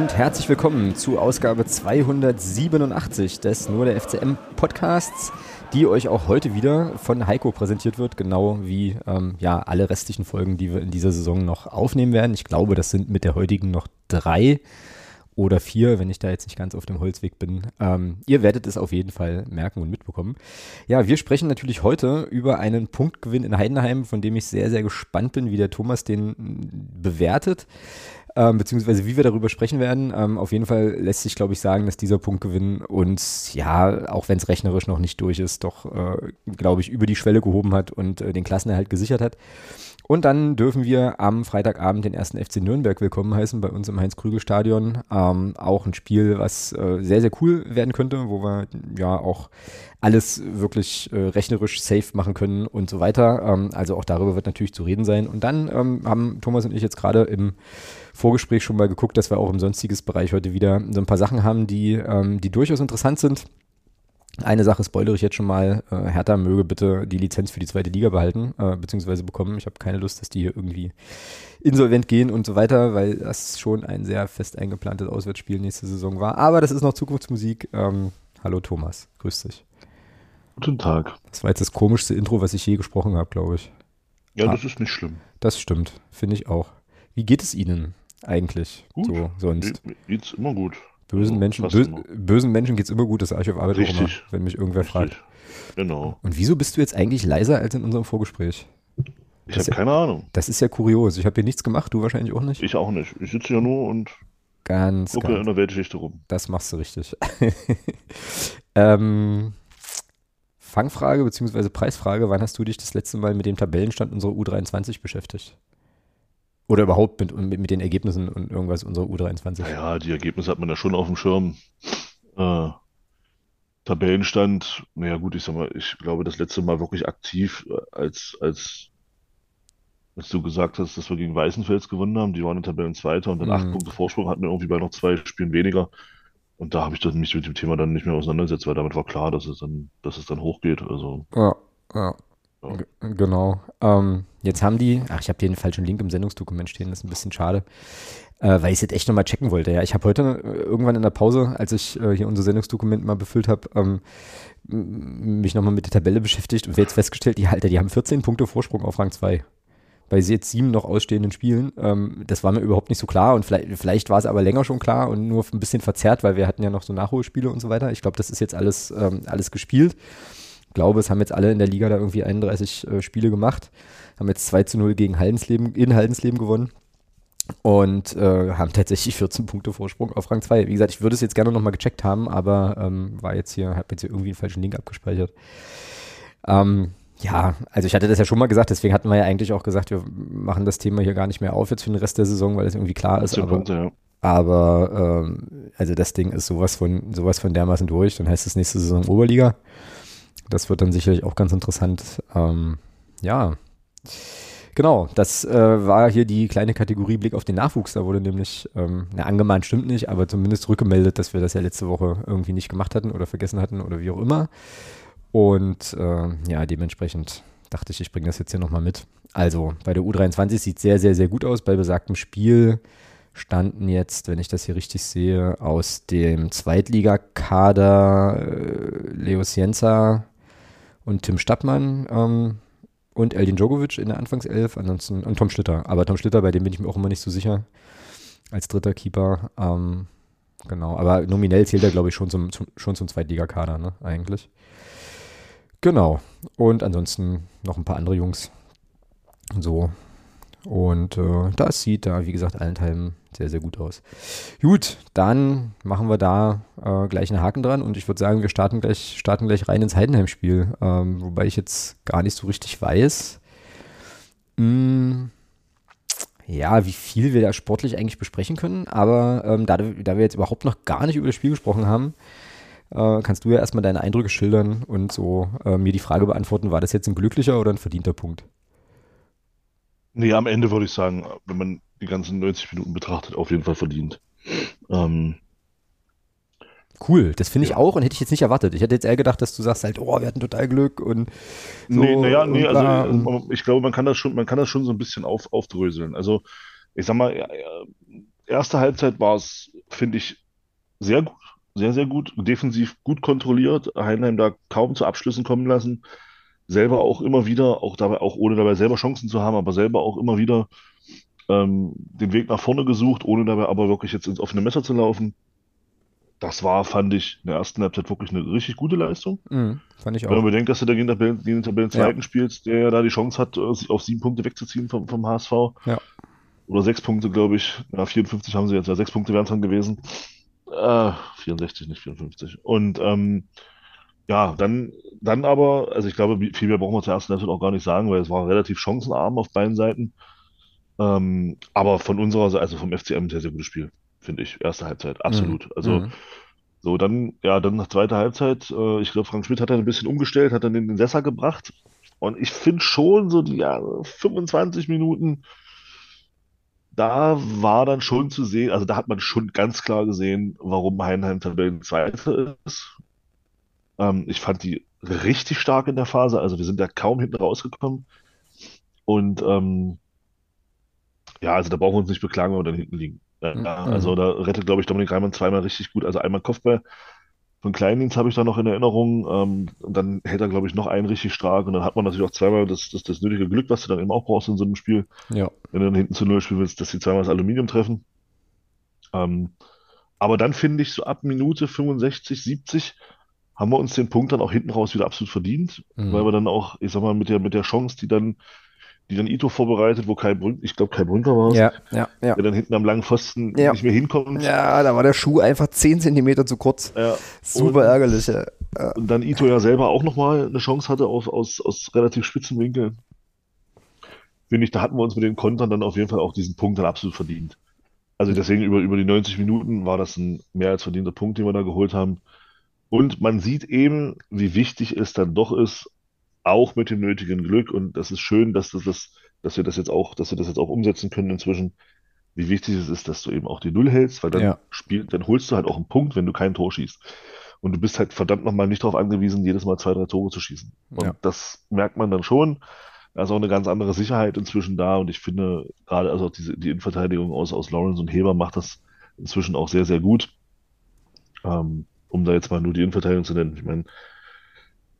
Und herzlich willkommen zu Ausgabe 287 des Nur der FCM Podcasts, die euch auch heute wieder von Heiko präsentiert wird, genau wie ähm, ja alle restlichen Folgen, die wir in dieser Saison noch aufnehmen werden. Ich glaube, das sind mit der heutigen noch drei oder vier, wenn ich da jetzt nicht ganz auf dem Holzweg bin. Ähm, ihr werdet es auf jeden Fall merken und mitbekommen. Ja, wir sprechen natürlich heute über einen Punktgewinn in Heidenheim, von dem ich sehr, sehr gespannt bin, wie der Thomas den bewertet ähm, beziehungsweise wie wir darüber sprechen werden. Ähm, auf jeden Fall lässt sich, glaube ich, sagen, dass dieser Punktgewinn uns, ja, auch wenn es rechnerisch noch nicht durch ist, doch, äh, glaube ich, über die Schwelle gehoben hat und äh, den Klassenerhalt gesichert hat. Und dann dürfen wir am Freitagabend den ersten FC Nürnberg willkommen heißen bei uns im Heinz-Krügel-Stadion. Ähm, auch ein Spiel, was äh, sehr, sehr cool werden könnte, wo wir ja auch alles wirklich äh, rechnerisch safe machen können und so weiter. Ähm, also auch darüber wird natürlich zu reden sein. Und dann ähm, haben Thomas und ich jetzt gerade im Vorgespräch schon mal geguckt, dass wir auch im sonstiges Bereich heute wieder so ein paar Sachen haben, die, ähm, die durchaus interessant sind. Eine Sache spoilere ich jetzt schon mal. Äh, Hertha möge bitte die Lizenz für die zweite Liga behalten, äh, beziehungsweise bekommen. Ich habe keine Lust, dass die hier irgendwie insolvent gehen und so weiter, weil das schon ein sehr fest eingeplantes Auswärtsspiel nächste Saison war. Aber das ist noch Zukunftsmusik. Ähm, hallo Thomas, grüß dich. Guten Tag. Das war jetzt das komischste Intro, was ich je gesprochen habe, glaube ich. Ja, ah, das ist nicht schlimm. Das stimmt, finde ich auch. Wie geht es Ihnen eigentlich? Gut. So, sonst? Mir geht's immer gut. Bösen Menschen, bös, bösen Menschen geht's immer gut, das sage ich auf Arbeit Richtig. auch immer, wenn mich irgendwer Richtig. fragt. Genau. Und wieso bist du jetzt eigentlich leiser als in unserem Vorgespräch? Ich habe keine Ahnung. Das ist ja kurios. Ich habe hier nichts gemacht, du wahrscheinlich auch nicht. Ich auch nicht. Ich sitze ja nur und Ganz, gucke in ganz. der Weltgeschichte rum. Das machst du richtig. ähm, Fangfrage bzw. Preisfrage, wann hast du dich das letzte Mal mit dem Tabellenstand unserer U23 beschäftigt? Oder überhaupt mit, mit, mit den Ergebnissen und irgendwas unserer U23? Naja, die Ergebnisse hat man ja schon auf dem Schirm. Äh, Tabellenstand, naja gut, ich sag mal, ich glaube, das letzte Mal wirklich aktiv, äh, als, als, als du gesagt hast, dass wir gegen Weißenfels gewonnen haben, die waren in Tabellenzweiter und dann acht Mhm. Punkte Vorsprung hatten wir irgendwie bei noch zwei Spielen weniger. Und da habe ich mich mit dem Thema dann nicht mehr auseinandergesetzt, weil damit war klar, dass es dann, dass es dann hochgeht. Also, Ja, ja. Genau. Ähm, jetzt haben die, ach, ich habe hier den falschen Link im Sendungsdokument stehen, das ist ein bisschen schade, äh, weil ich es jetzt echt nochmal checken wollte. Ja, ich habe heute äh, irgendwann in der Pause, als ich äh, hier unser Sendungsdokument mal befüllt habe, ähm, mich nochmal mit der Tabelle beschäftigt und jetzt festgestellt, die Halter, die haben 14 Punkte Vorsprung auf Rang 2. Bei jetzt sieben noch ausstehenden Spielen. Ähm, das war mir überhaupt nicht so klar und vielleicht, vielleicht war es aber länger schon klar und nur ein bisschen verzerrt, weil wir hatten ja noch so Nachholspiele und so weiter. Ich glaube, das ist jetzt alles, ähm, alles gespielt glaube, es haben jetzt alle in der Liga da irgendwie 31 äh, Spiele gemacht, haben jetzt 2 zu 0 gegen Haldensleben, in Haldensleben gewonnen und äh, haben tatsächlich 14 Punkte Vorsprung auf Rang 2. Wie gesagt, ich würde es jetzt gerne nochmal gecheckt haben, aber ähm, war jetzt hier, habe jetzt hier irgendwie einen falschen Link abgespeichert. Ähm, ja, also ich hatte das ja schon mal gesagt, deswegen hatten wir ja eigentlich auch gesagt, wir machen das Thema hier gar nicht mehr auf jetzt für den Rest der Saison, weil es irgendwie klar ist. 14 Aber, Punkte, ja. aber ähm, also das Ding ist sowas von, sowas von dermaßen durch. Dann heißt es nächste Saison Oberliga. Das wird dann sicherlich auch ganz interessant. Ähm, ja. Genau, das äh, war hier die kleine Kategorie Blick auf den Nachwuchs. Da wurde nämlich, ähm, na, angemahnt stimmt nicht, aber zumindest rückgemeldet, dass wir das ja letzte Woche irgendwie nicht gemacht hatten oder vergessen hatten oder wie auch immer. Und äh, ja, dementsprechend dachte ich, ich bringe das jetzt hier nochmal mit. Also, bei der U23 sieht sehr, sehr, sehr gut aus. Bei besagtem Spiel standen jetzt, wenn ich das hier richtig sehe, aus dem Zweitligakader äh, Leo Cienza und Tim Stappmann ähm, und Eldin Djokovic in der Anfangself, ansonsten und Tom Schlitter. Aber Tom Schlitter, bei dem bin ich mir auch immer nicht so sicher, als dritter Keeper. Ähm, genau, aber nominell zählt er, glaube ich, schon zum, zum, schon zum Zweitligakader, ne, eigentlich. Genau. Und ansonsten noch ein paar andere Jungs. So. Und äh, das sieht da, wie gesagt, allenthalben sehr, sehr gut aus. Gut, dann machen wir da äh, gleich einen Haken dran und ich würde sagen, wir starten gleich, starten gleich rein ins Heidenheim-Spiel. Ähm, wobei ich jetzt gar nicht so richtig weiß, mh, ja, wie viel wir da sportlich eigentlich besprechen können. Aber ähm, da, da wir jetzt überhaupt noch gar nicht über das Spiel gesprochen haben, äh, kannst du ja erstmal deine Eindrücke schildern und so äh, mir die Frage beantworten, war das jetzt ein glücklicher oder ein verdienter Punkt? Nee, am Ende würde ich sagen, wenn man die ganzen 90 Minuten betrachtet, auf jeden Fall verdient. Ähm, Cool, das finde ich Ja. auch und hätte ich jetzt nicht erwartet. Ich hätte jetzt eher gedacht, dass du sagst halt, oh, wir hatten total Glück und so. nee, naja, nee, also ich glaube, man kann das schon, man kann das schon so ein bisschen auf, aufdröseln. Also, ich sag mal, erste Halbzeit war es, finde ich, sehr gut, sehr, sehr gut, defensiv gut kontrolliert, Heidenheim da kaum zu Abschlüssen kommen lassen, selber auch immer wieder, auch dabei, auch ohne dabei selber Chancen zu haben, aber selber auch immer wieder ähm, den Weg nach vorne gesucht, ohne dabei aber wirklich jetzt ins offene Messer zu laufen. Das war, fand ich, in der ersten Halbzeit wirklich eine richtig gute Leistung. Mhm, fand ich Wenn man auch. bedenkt, dass du da gegen den Tabellen, gegen den Tabellenzweiten Ja. spielst, der ja da die Chance hat, äh, sich auf sieben Punkte wegzuziehen vom, vom HSV. Ja. Oder sechs Punkte, glaube ich. Ja, 54 haben sie jetzt, ja, sechs Punkte wären es dann gewesen. Äh, 64, nicht 54. Und ähm, ja, dann, dann aber, also ich glaube, viel mehr brauchen wir zur ersten Halbzeit auch gar nicht sagen, weil es war relativ chancenarm auf beiden Seiten. Ähm, aber von unserer Seite, also vom FCM, ein sehr, sehr gutes Spiel, finde ich. Erste Halbzeit, absolut. Also Mhm. so, dann, ja, dann nach zweiter Halbzeit, äh, ich glaube, Frank Schmidt hat dann ein bisschen umgestellt, hat dann den, den Sesser gebracht. Und ich finde schon so die ja, 25 Minuten, da war dann schon zu sehen, also da hat man schon ganz klar gesehen, warum Heidenheim Tabellenzweiter ist. Ähm, ich fand die richtig stark in der Phase, also wir sind da kaum hinten rausgekommen. Und ähm, ja, also da brauchen wir uns nicht beklagen, wenn wir dann hinten liegen. Ja, Mhm. also da rettet, glaube ich, Dominik Reimann zweimal richtig gut. Also einmal Kopfball von Kleindienst habe ich da noch in Erinnerung. Ähm, und dann hält er, glaube ich, noch einen richtig stark. Und dann hat man natürlich auch zweimal das, das, das nötige Glück, was du dann eben auch brauchst in so einem Spiel, Ja. wenn du dann hinten zu Null spielen willst, dass sie zweimal das Aluminium treffen. Ähm, aber dann finde ich, so ab Minute 65, 70 haben wir uns den Punkt dann auch hinten raus wieder absolut verdient, Mhm. weil wir dann auch, ich sag mal, mit der, mit der Chance, die dann, die dann Ito vorbereitet, wo Kai Brünn, ich glaube Kai Brünker war es, Ja, ja, ja. der dann hinten am langen Pfosten Ja. nicht mehr hinkommt. Ja, da war der Schuh einfach 10 Zentimeter zu kurz. Ja. Super Und- ärgerlich. Ja. Und dann Ito ja selber auch nochmal eine Chance hatte auf, aus, aus relativ spitzen Winkeln. Finde ich, da hatten wir uns mit den Kontern dann auf jeden Fall auch diesen Punkt dann absolut verdient. Also deswegen über, über die 90 Minuten war das ein mehr als verdienter Punkt, den wir da geholt haben. Und man sieht eben, wie wichtig es dann doch ist, auch mit dem nötigen Glück. Und das ist schön, dass das, das, dass wir das jetzt auch, dass wir das jetzt auch umsetzen können inzwischen, wie wichtig es ist, dass du eben auch die Null hältst, weil dann Ja. spielt, dann holst du halt auch einen Punkt, wenn du kein Tor schießt. Und du bist halt verdammt nochmal nicht darauf angewiesen, jedes Mal zwei, drei Tore zu schießen. Und Ja. das merkt man dann schon. Da ist auch eine ganz andere Sicherheit inzwischen da. Und ich finde, gerade also auch diese, die Innenverteidigung aus, aus Lawrence und Heber macht das inzwischen auch sehr, sehr gut. Ähm, um da jetzt mal nur die Innenverteidigung zu nennen. Ich meine,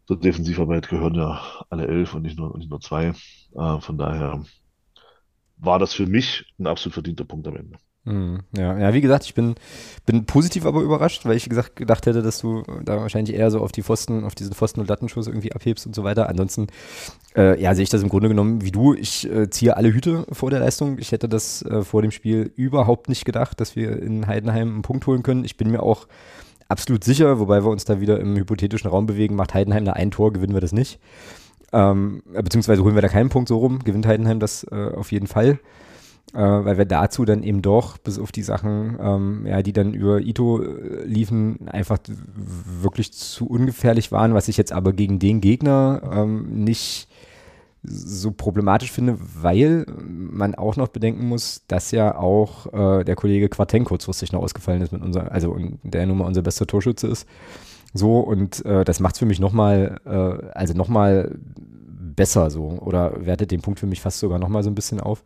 zur Defensivarbeit gehören ja alle elf und nicht nur, nicht nur zwei. Äh, von daher war das für mich ein absolut verdienter Punkt am Ende. Mhm. Ja, ja, wie gesagt, ich bin, bin positiv aber überrascht, weil ich gesagt gedacht hätte, dass du da wahrscheinlich eher so auf die Pfosten, auf diesen Pfosten- und Lattenschuss irgendwie abhebst und so weiter. Ansonsten, äh, ja, sehe ich das im Grunde genommen wie du. Ich äh, ziehe alle Hüte vor der Leistung. Ich hätte das äh, vor dem Spiel überhaupt nicht gedacht, dass wir in Heidenheim einen Punkt holen können. Ich bin mir auch absolut sicher, wobei wir uns da wieder im hypothetischen Raum bewegen, macht Heidenheim da ein Tor, gewinnen wir das nicht. Ähm, beziehungsweise holen wir da keinen Punkt so rum, gewinnt Heidenheim das äh, auf jeden Fall äh, weil wir dazu dann eben doch, bis auf die Sachen, ähm, ja, die dann über Ito äh, liefen, einfach wirklich zu ungefährlich waren, was ich jetzt aber gegen den Gegner ähm, nicht so problematisch finde, weil man auch noch bedenken muss, dass ja auch äh, der Kollege Quarten kurzfristig noch ausgefallen ist mit unser, also der nun mal unser bester Torschütze ist. So, und äh, das macht es für mich nochmal, äh, also nochmal besser so, oder wertet den Punkt für mich fast sogar nochmal so ein bisschen auf.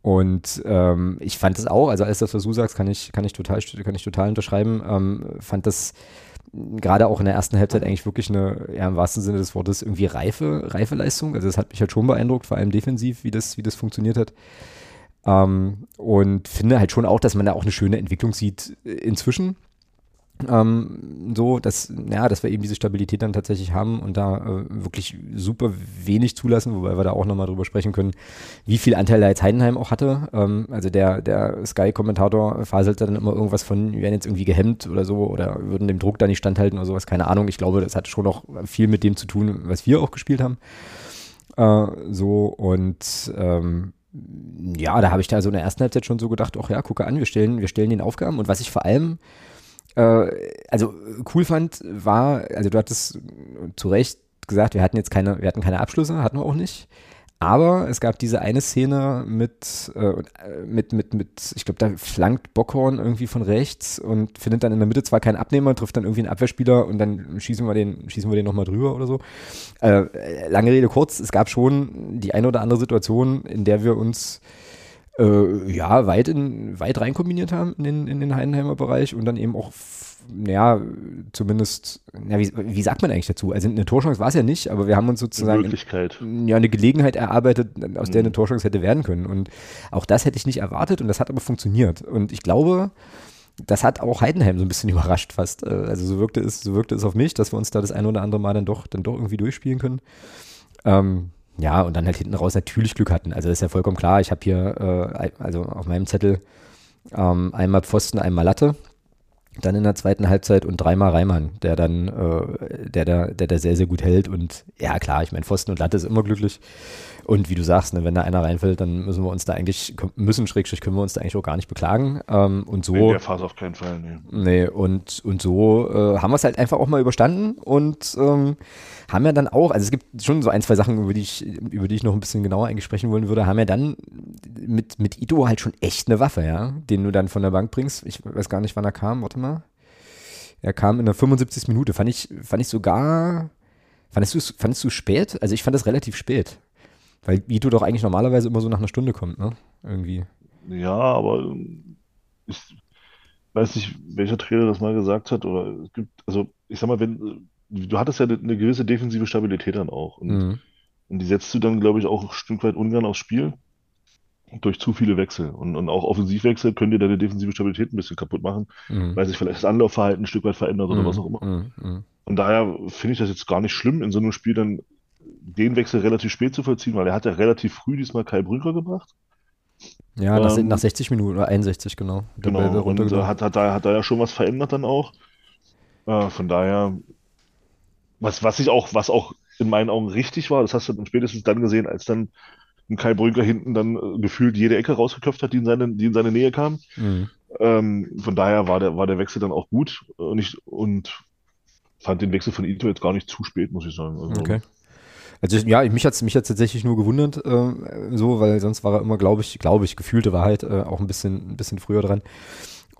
Und ähm, ich fand es auch, also alles das, was du sagst, kann ich, kann ich total, kann ich total unterschreiben. Ähm, fand das gerade auch in der ersten Halbzeit eigentlich wirklich eine, ja, im wahrsten Sinne des Wortes, irgendwie reife, reife Leistung. Also das hat mich halt schon beeindruckt, vor allem defensiv, wie das, wie das funktioniert hat. Ähm, und finde halt schon auch, dass man da auch eine schöne Entwicklung sieht äh, inzwischen. Ähm, so, dass, ja, dass wir eben diese Stabilität dann tatsächlich haben und da äh, wirklich super wenig zulassen, wobei wir da auch nochmal drüber sprechen können, wie viel Anteil da jetzt Heidenheim auch hatte. Ähm, also der, der Sky-Kommentator faselte dann immer irgendwas von, wir werden jetzt irgendwie gehemmt oder so oder würden dem Druck da nicht standhalten oder sowas, keine Ahnung. Ich glaube, das hat schon auch viel mit dem zu tun, was wir auch gespielt haben. Äh, so und ähm, ja, da habe ich da so in der ersten Halbzeit schon so gedacht, ach ja, gucke an, wir stellen, wir stellen den Aufgaben und was ich vor allem also cool fand, war, also du hattest zu Recht gesagt, wir hatten jetzt keine, wir hatten keine Abschlüsse, hatten wir auch nicht. Aber es gab diese eine Szene mit, äh, mit, mit, mit, ich glaube, da flankt Bockhorn irgendwie von rechts und findet dann in der Mitte zwar keinen Abnehmer, trifft dann irgendwie einen Abwehrspieler und dann schießen wir den, schießen wir den nochmal drüber oder so. Äh, lange Rede kurz, es gab schon die eine oder andere Situation, in der wir uns äh, ja, weit, in, weit rein kombiniert haben in den, in den Heidenheimer Bereich und dann eben auch, ja, zumindest, ja, wie, wie sagt man eigentlich dazu? Also eine Torchance war es ja nicht, aber wir haben uns sozusagen Eine Möglichkeit. ja, eine Gelegenheit erarbeitet, aus der Mhm. eine Torchance hätte werden können. Und auch das hätte ich nicht erwartet und das hat aber funktioniert. Und ich glaube, das hat auch Heidenheim so ein bisschen überrascht fast. Äh, Also so wirkte es, so wirkte es auf mich, dass wir uns da das ein oder andere Mal dann doch, dann doch irgendwie durchspielen können. Ähm, ja, und dann halt hinten raus natürlich Glück hatten. Also das ist ja vollkommen klar. Ich habe hier, äh, also auf meinem Zettel ähm, einmal Pfosten, einmal Latte. Dann in der zweiten Halbzeit und dreimal Reimann, der dann, äh, der da, der da sehr, sehr gut hält. Und ja, klar, ich meine, Pfosten und Latte ist immer glücklich. Und wie du sagst, ne, wenn da einer reinfällt, dann müssen wir uns da eigentlich, müssen, Schrägstrich, können wir uns da eigentlich auch gar nicht beklagen. Ähm, und so. In der Phase auf keinen Fall, nee. Nee, und, und so äh, haben wir es halt einfach auch mal überstanden und ähm, haben ja dann auch, also es gibt schon so ein, zwei Sachen, über die ich, über die ich noch ein bisschen genauer eigentlich sprechen wollen würde, haben ja dann mit, mit Ito halt schon echt eine Waffe, ja, den du dann von der Bank bringst. Ich weiß gar nicht, wann er kam, warte mal. Er kam in der 75. Minute, fand ich, fand ich sogar, fandest du fandest du spät? Also ich fand das relativ spät. Weil Ito doch eigentlich normalerweise immer so nach einer Stunde kommt, ne? Irgendwie. Ja, aber ähm, ich weiß nicht, welcher Trainer das mal gesagt hat, oder es gibt, also ich sag mal, wenn, äh, du hattest ja eine, gewisse defensive Stabilität dann auch. Und, Mhm. und die setzt du dann, glaube ich, auch ein Stück weit ungern aufs Spiel durch zu viele Wechsel. Und, und auch Offensivwechsel können dir deine defensive Stabilität ein bisschen kaputt machen, Mhm. weil sich vielleicht das Anlaufverhalten ein Stück weit verändert oder was auch immer. Mhm. Mhm. Von daher finde ich das jetzt gar nicht schlimm, in so einem Spiel dann den Wechsel relativ spät zu vollziehen, weil er hat ja relativ früh diesmal Kai Brünker gebracht. Ja, nach, Ähm, nach 60 Minuten oder 61, genau. Genau, und äh, hat, hat, da, hat da ja schon was verändert dann auch. Äh, von daher, was, was ich auch, was auch in meinen Augen richtig war, das hast du dann spätestens dann gesehen, als dann ein Kai Brünker hinten dann äh, gefühlt jede Ecke rausgeköpft hat, die in seine, die in seine Nähe kam. Mhm. Ähm, von daher war der, war der Wechsel dann auch gut und, ich, und fand den Wechsel von Ito jetzt gar nicht zu spät, muss ich sagen. Also, Okay. Also ja, mich hat's mich hat's tatsächlich nur gewundert, äh, so, weil sonst war er immer, glaube ich, glaube ich, gefühlte Wahrheit äh, auch ein bisschen, ein bisschen früher dran.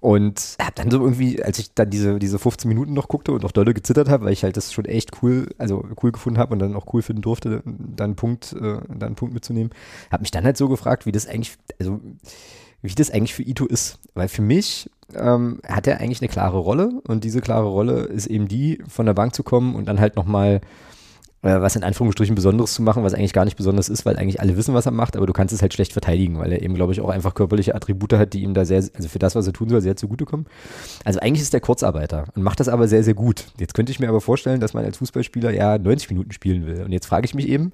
Und hab dann so irgendwie, als ich dann diese, diese 15 Minuten noch guckte und auch dolle gezittert habe, weil ich halt das schon echt cool, also cool gefunden habe und dann auch cool finden durfte, da einen Punkt, äh, da einen Punkt mitzunehmen, habe mich dann halt so gefragt, wie das eigentlich, also wie das eigentlich für Ito ist. Weil für mich ähm, hat er eigentlich eine klare Rolle und diese klare Rolle ist eben die, von der Bank zu kommen und dann halt nochmal äh, was in Anführungsstrichen Besonderes zu machen, was eigentlich gar nicht besonders ist, weil eigentlich alle wissen, was er macht, aber du kannst es halt schlecht verteidigen, weil er eben, glaube ich, auch einfach körperliche Attribute hat, die ihm da sehr, also für das, was er tun soll, sehr zugutekommen. Also eigentlich ist der Kurzarbeiter und macht das aber sehr, sehr gut. Jetzt könnte ich mir aber vorstellen, dass man als Fußballspieler ja 90 Minuten spielen will. Und jetzt frage ich mich eben,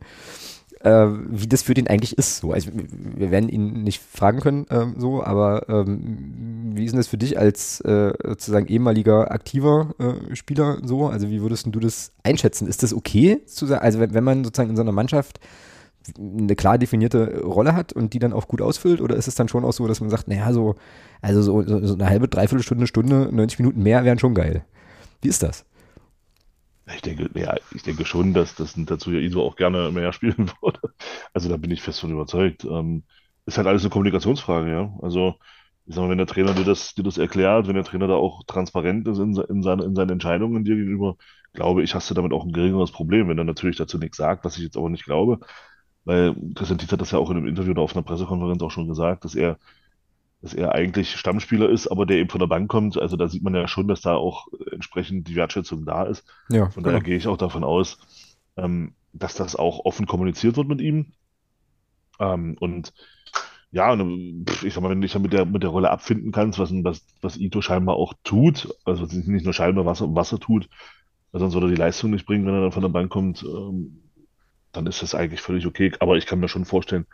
äh, wie das für den eigentlich ist. So, also wir werden ihn nicht fragen können, ähm, so, aber ähm, wie ist denn das für dich als äh, sozusagen ehemaliger aktiver äh, Spieler so? Also wie würdest du das einschätzen? Ist das okay zu sagen, also wenn, wenn man sozusagen in so einer Mannschaft eine klar definierte Rolle hat und die dann auch gut ausfüllt, oder ist es dann schon auch so, dass man sagt, naja, so, also so, so, eine halbe, dreiviertel Stunde, Stunde, 90 Minuten mehr wären schon geil. Wie ist das? Ich denke, ja, ich denke schon, dass das dazu ja Iso auch gerne mehr spielen würde. Also da bin ich fest von überzeugt. Ähm, ist halt alles eine Kommunikationsfrage, ja. Also, ich sag mal, wenn der Trainer dir das, dir das erklärt, wenn der Trainer da auch transparent ist in, in, seine, in seinen Entscheidungen dir gegenüber, glaube ich, hast du damit auch ein geringeres Problem. Wenn er natürlich dazu nichts sagt, was ich jetzt aber nicht glaube, weil Christian Tietz hat das ja auch in einem Interview oder auf einer Pressekonferenz auch schon gesagt, dass er dass er eigentlich Stammspieler ist, aber der eben von der Bank kommt. Also da sieht man ja schon, dass da auch entsprechend die Wertschätzung da ist. Ja, Von daher gehe ich auch davon aus, ähm, dass das auch offen kommuniziert wird mit ihm. Ähm, und ja, und, ich sag mal, wenn du dich mit der, mit der Rolle abfinden kannst, was, was, was Ito scheinbar auch tut, also nicht nur scheinbar, was, was er tut, sonst würde er die Leistung nicht bringen, wenn er dann von der Bank kommt, ähm, dann ist das eigentlich völlig okay. Aber ich kann mir schon vorstellen,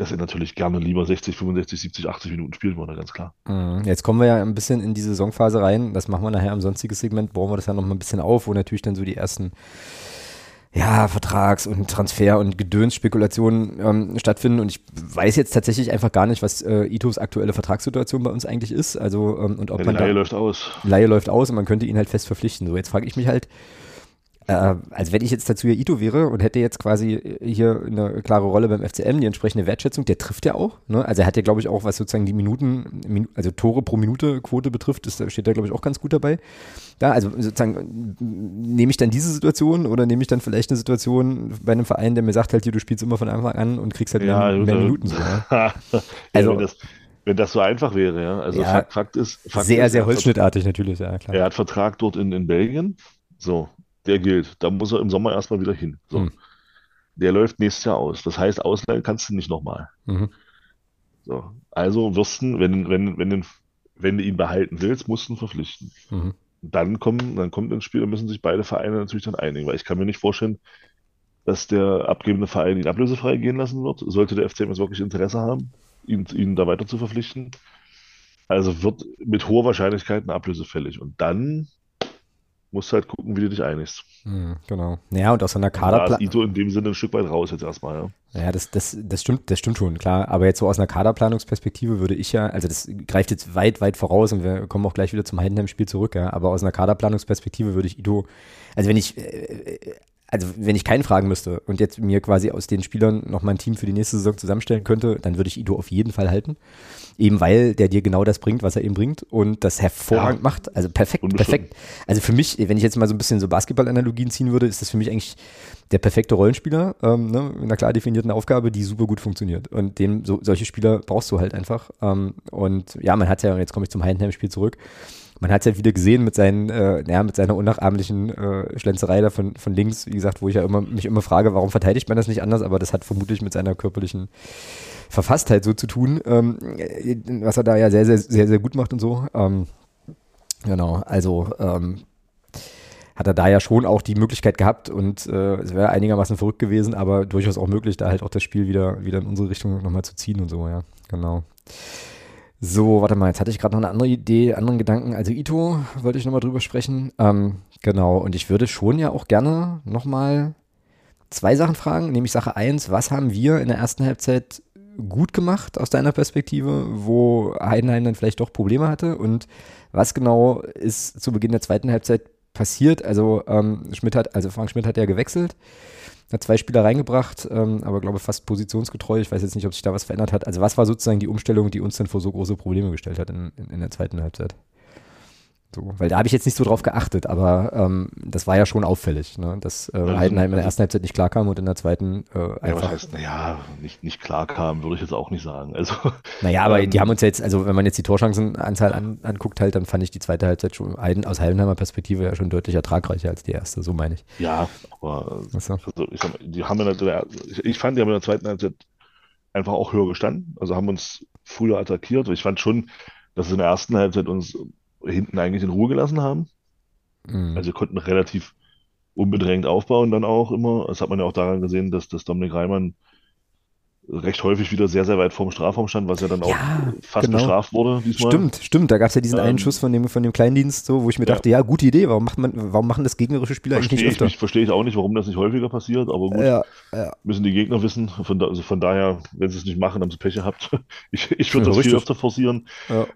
dass er natürlich gerne lieber 60, 65, 70, 80 Minuten spielen würde, ganz klar. Mhm. Jetzt kommen wir ja ein bisschen in die Saisonphase rein. Das machen wir nachher im sonstiges Segment, bauen wir das ja noch mal ein bisschen auf, wo natürlich dann so die ersten ja, Vertrags- und Transfer- und Gedönsspekulationen ähm, stattfinden. Und ich weiß jetzt tatsächlich einfach gar nicht, was äh, Itos aktuelle Vertragssituation bei uns eigentlich ist. Also, ähm, und ob Ja, die man Leihe läuft aus. Laie läuft aus und man könnte ihn halt fest verpflichten. So, jetzt frage ich mich halt, äh, also wenn ich jetzt dazu ja Ito wäre und hätte jetzt quasi hier eine klare Rolle beim FCM, die entsprechende Wertschätzung, der trifft ja auch. Ne? Also er hat ja, glaube ich, auch, was sozusagen die Minuten, also Tore pro Minute Quote betrifft, ist, steht da, glaube ich, auch ganz gut dabei. Da, also sozusagen, nehme ich dann diese Situation oder nehme ich dann vielleicht eine Situation bei einem Verein, der mir sagt halt, hier, du spielst immer von Anfang an und kriegst halt Ja, mehr, mehr äh, Minuten so. Ja, Also- wenn, das, wenn das so einfach wäre, ja. Also Ja, Fakt, Fakt ist, Fakt Sehr, ist, sehr holzschnittartig natürlich, ja klar. Er hat Vertrag dort in, in Belgien. So, der gilt. Da muss er im Sommer erstmal wieder hin. So. Hm. Der läuft nächstes Jahr aus. Das heißt, ausleihen kannst du nicht nochmal. Mhm. So. Also wirst du, wenn, wenn, wenn, den, wenn du ihn behalten willst, musst du ihn verpflichten. Mhm. Dann kommen, dann kommt ins Spiel, da müssen sich beide Vereine natürlich dann einigen, weil ich kann mir nicht vorstellen, dass der abgebende Verein ihn ablösefrei gehen lassen wird. Sollte der FCM jetzt wirklich Interesse haben, ihn, ihn da weiter zu verpflichten. Also wird mit hoher Wahrscheinlichkeit eine Ablöse fällig. Und dann musst du halt gucken, wie du dich einigst. Mhm, genau. Naja, und aus einer Da ist Kaderplanung. Ito in dem Sinne ein Stück weit raus jetzt erstmal, ja. Ja, das, das, das stimmt, das stimmt schon, klar. Aber jetzt so aus einer Kaderplanungsperspektive würde ich ja, also das greift jetzt weit, weit voraus und wir kommen auch gleich wieder zum Heidenheim-Spiel zurück, ja. Aber aus einer Kaderplanungsperspektive würde ich Ido, also wenn ich, äh, also wenn ich keinen fragen müsste und jetzt mir quasi aus den Spielern noch mal ein Team für die nächste Saison zusammenstellen könnte, dann würde ich Ido auf jeden Fall halten. Eben weil der dir genau das bringt, was er eben bringt und das hervorragend Ja. macht. Also perfekt, perfekt. Also für mich, wenn ich jetzt mal so ein bisschen so Basketball-Analogien ziehen würde, ist das für mich eigentlich der perfekte Rollenspieler ähm, ne, mit einer klar definierten Aufgabe, die super gut funktioniert. Und den, so, solche Spieler brauchst du halt einfach. Ähm, und ja, man hat ja, und jetzt komme ich zum Heidenheim-Spiel zurück, man hat es ja wieder gesehen mit, seinen, äh, ja, mit seiner unnachahmlichen äh, Schlenzerei da von, von links, wie gesagt, wo ich ja immer, mich immer frage, warum verteidigt man das nicht anders, aber das hat vermutlich mit seiner körperlichen Verfasstheit so zu tun, ähm, äh, was er da ja sehr, sehr, sehr, sehr gut macht und so. Ähm, genau, also ähm, hat er da ja schon auch die Möglichkeit gehabt und äh, es wäre einigermaßen verrückt gewesen, aber durchaus auch möglich, da halt auch das Spiel wieder, wieder in unsere Richtung nochmal zu ziehen und so, ja, genau. So, warte mal, jetzt hatte ich gerade noch eine andere Idee, anderen Gedanken. Also Ito wollte ich nochmal drüber sprechen. Ähm, genau, und ich würde schon ja auch gerne nochmal zwei Sachen fragen, nämlich Sache eins, was haben wir in der ersten Halbzeit gut gemacht aus deiner Perspektive, wo Heidenheim dann vielleicht doch Probleme hatte und was genau ist zu Beginn der zweiten Halbzeit passiert? Also ähm, Schmidt hat, also Frank Schmidt hat ja gewechselt, hat zwei Spieler reingebracht, ähm, aber glaube fast positionsgetreu. Ich weiß jetzt nicht, ob sich da was verändert hat. Also was war sozusagen die Umstellung, die uns dann vor so große Probleme gestellt hat in, in, in der zweiten Halbzeit? So, weil da habe ich jetzt nicht so drauf geachtet, aber ähm, das war ja schon auffällig, ne? dass äh, Also- Heidenheim in der also- ersten Halbzeit nicht klarkam und in der zweiten äh, Ja, einfach. heißt, naja, nicht, nicht klar kam, würde ich jetzt auch nicht sagen. Also, Naja, aber ähm, die haben uns jetzt, also wenn man jetzt die Torchancenanzahl an, anguckt, halt, dann fand ich die zweite Halbzeit schon Heiden, aus Heidenheimer Perspektive ja schon deutlich ertragreicher als die erste, so meine ich. ja, aber Achso. also, ich, sag die haben in der, ich, fand, die haben in der zweiten Halbzeit einfach auch höher gestanden. Also haben uns früher attackiert. Ich fand schon, dass sie in der ersten Halbzeit uns hinten eigentlich in Ruhe gelassen haben. Mhm. Also konnten relativ unbedrängt aufbauen dann auch immer. Das hat man ja auch daran gesehen, dass, dass Dominik Reimann recht häufig wieder sehr, sehr weit vorm Strafraum stand, was ja dann auch Ja, fast genau. bestraft wurde diesmal. Stimmt, stimmt. Da gab es ja diesen einen Ähm, Schuss von dem, von dem Kleindienst, so, wo ich mir dachte, ja, gute Idee, warum macht man, warum machen das gegnerische Spieler eigentlich Verstehe nicht ich, öfter? nicht, verstehe ich auch nicht, warum das nicht häufiger passiert, aber gut, Ja, müssen die Gegner wissen. Von, da, also von daher, wenn sie es nicht machen, haben sie Pech gehabt. Ich, ich würde das viel richtig. öfter forcieren,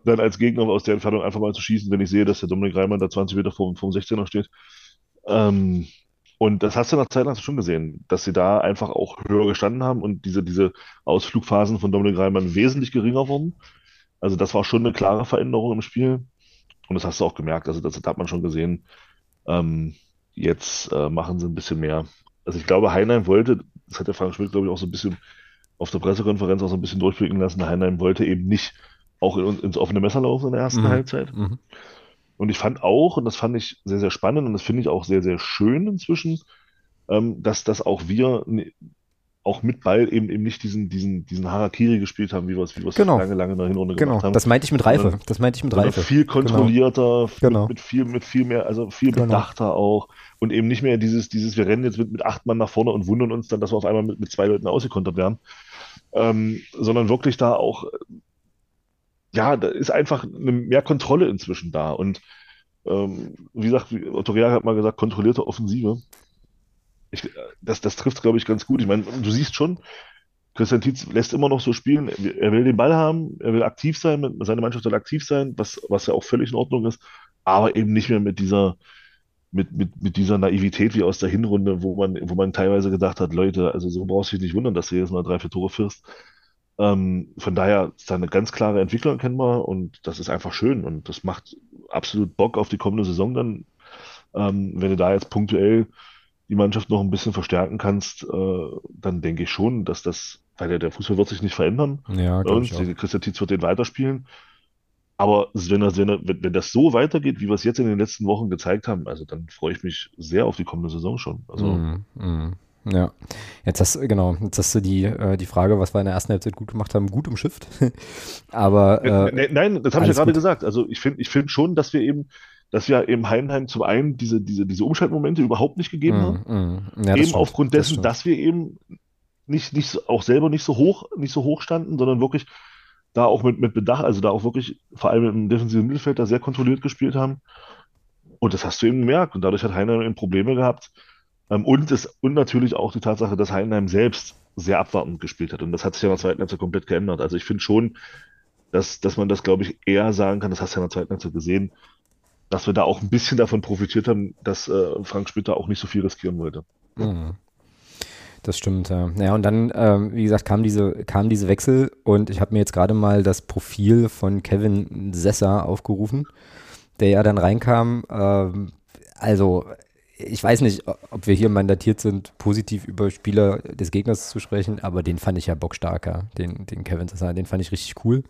dann als Gegner aus der Entfernung einfach mal zu schießen, wenn ich sehe, dass der Dominik Reimann da 20 Meter vor, vor dem 16er steht. Ähm, und das hast du nach Zeit du schon gesehen, dass sie da einfach auch höher gestanden haben und diese, diese Ausflugphasen von Dominik Reimann wesentlich geringer wurden. Also das war schon eine klare Veränderung im Spiel. Und das hast du auch gemerkt. Also das, hat man schon gesehen. Ähm, jetzt äh, machen sie ein bisschen mehr. Also ich glaube, Heinheim wollte, das hat der Frank Schmidt, glaube ich, auch so ein bisschen auf der Pressekonferenz auch so ein bisschen durchblicken lassen. Heinheim wollte eben nicht auch in, ins offene Messer laufen in der ersten Mhm. Halbzeit. Mhm. Und ich fand auch, und das fand ich sehr, sehr spannend und das finde ich auch sehr, sehr schön inzwischen, ähm, dass, dass auch wir auch mit Ball eben eben nicht diesen, diesen, diesen Harakiri gespielt haben, wie wir es wie Genau. lange, lange in der Hinrunde Genau, gemacht haben. das meinte ich mit Reife. Das meinte ich mit Reife. viel kontrollierter, Genau. mit, mit viel, mit viel mehr, also viel Genau. bedachter auch. Und eben nicht mehr dieses, dieses, wir rennen jetzt mit, mit acht Mann nach vorne und wundern uns dann, dass wir auf einmal mit, mit zwei Leuten ausgekontert werden. Ähm, sondern wirklich da auch, ja, da ist einfach eine, mehr Kontrolle inzwischen da. Und ähm, wie gesagt, Reag hat mal gesagt, kontrollierte Offensive. Ich, äh, das, das trifft, glaube ich, ganz gut. Ich meine, du siehst schon, Christian Tietz lässt immer noch so spielen. Er will den Ball haben, er will aktiv sein, seine Mannschaft soll aktiv sein, was, was ja auch völlig in Ordnung ist, aber eben nicht mehr mit dieser, mit, mit, mit dieser Naivität wie aus der Hinrunde, wo man, wo man teilweise gedacht hat, Leute, also so brauchst du dich nicht wundern, dass du jetzt mal drei, vier Tore führst. Ähm, von daher ist da eine ganz klare Entwicklung erkennbar und das ist einfach schön und das macht absolut Bock auf die kommende Saison dann. Ähm, wenn du da jetzt punktuell die Mannschaft noch ein bisschen verstärken kannst, äh, dann denke ich schon, dass das, weil der, der Fußball wird sich nicht verändern. Ja, uns. Christian Tietz wird den weiterspielen. Aber wenn das, wenn, wenn das so weitergeht, wie wir es jetzt in den letzten Wochen gezeigt haben, also dann freue ich mich sehr auf die kommende Saison schon. Also, mm, mm. Ja, jetzt hast du, genau, jetzt hast du die, äh, die Frage, was wir in der ersten Halbzeit gut gemacht haben, gut umschifft. Aber äh, nein, das habe ich ja gerade gesagt. Also ich finde ich finde schon, dass wir eben, dass wir eben Heidenheim zum einen diese, diese, diese Umschaltmomente überhaupt nicht gegeben mm, haben. Mm. Ja, eben stimmt, aufgrund dessen, das dass wir eben nicht, nicht auch selber nicht so hoch, nicht so hoch standen, sondern wirklich da auch mit, mit Bedacht, also da auch wirklich vor allem im defensiven Mittelfeld da sehr kontrolliert gespielt haben. Und das hast du eben gemerkt. Und dadurch hat Heidenheim eben Probleme gehabt. Ähm, und, es, und natürlich auch die Tatsache, dass Heidenheim selbst sehr abwartend gespielt hat. Und das hat sich ja in der zweiten Halbzeit komplett geändert. Also ich finde schon, dass, dass man das, glaube ich, eher sagen kann, das hast du ja in der zweiten Halbzeit gesehen, dass wir da auch ein bisschen davon profitiert haben, dass äh, Frank Splitter auch nicht so viel riskieren wollte. Mhm. Das stimmt, ja. Ja, und dann, ähm, wie gesagt, kam diese, kam diese Wechsel und ich habe mir jetzt gerade mal das Profil von Kevin Sesser aufgerufen, der ja dann reinkam. Ähm, also, ich weiß nicht, ob wir hier mandatiert sind, positiv über Spieler des Gegners zu sprechen, aber den fand ich ja bockstarker, den, den Kevin Sesser, den fand ich richtig cool.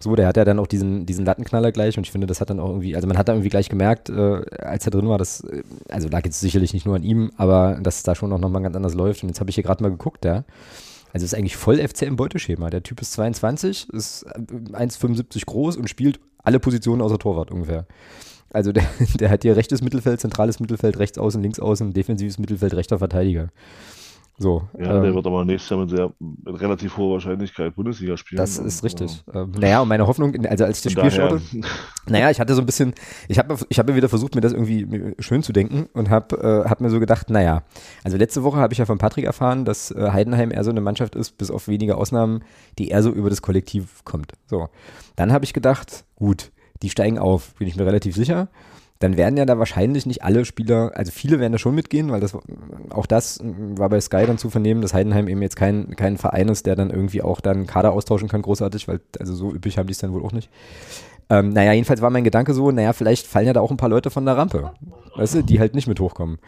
So, der hat ja dann auch diesen, diesen Lattenknaller gleich und ich finde, das hat dann auch irgendwie, also man hat da irgendwie gleich gemerkt, äh, als er drin war, dass, äh, also lag jetzt sicherlich nicht nur an ihm, aber dass es da schon auch nochmal ganz anders läuft und jetzt habe ich hier gerade mal geguckt, ja. Also ist eigentlich voll FC im Beuteschema. Der Typ ist 22, ist 1,75 groß und spielt alle Positionen außer Torwart ungefähr. Also der, der hat hier rechtes Mittelfeld, zentrales Mittelfeld, rechts außen, links außen, defensives Mittelfeld, rechter Verteidiger. So, ja, ähm, der wird aber nächstes Jahr mit, sehr, mit relativ hoher Wahrscheinlichkeit Bundesliga spielen. Das ist richtig. Äh, ähm, naja, und meine Hoffnung, also als ich das Spiel schaute, naja, ich hatte so ein bisschen, ich habe ich hab mir wieder versucht, mir das irgendwie schön zu denken und habe äh, hab mir so gedacht, naja, also letzte Woche habe ich ja von Patrick erfahren, dass äh, Heidenheim eher so eine Mannschaft ist, bis auf wenige Ausnahmen, die eher so über das Kollektiv kommt. So, dann habe ich gedacht, gut, die steigen auf, bin ich mir relativ sicher dann werden ja da wahrscheinlich nicht alle Spieler, also viele werden da schon mitgehen, weil das auch das war bei Sky dann zu vernehmen, dass Heidenheim eben jetzt kein, kein Verein ist, der dann irgendwie auch dann Kader austauschen kann, großartig, weil also so üppig haben die es dann wohl auch nicht. Ähm, naja, jedenfalls war mein Gedanke so, naja, vielleicht fallen ja da auch ein paar Leute von der Rampe, weißt du, die halt nicht mit hochkommen.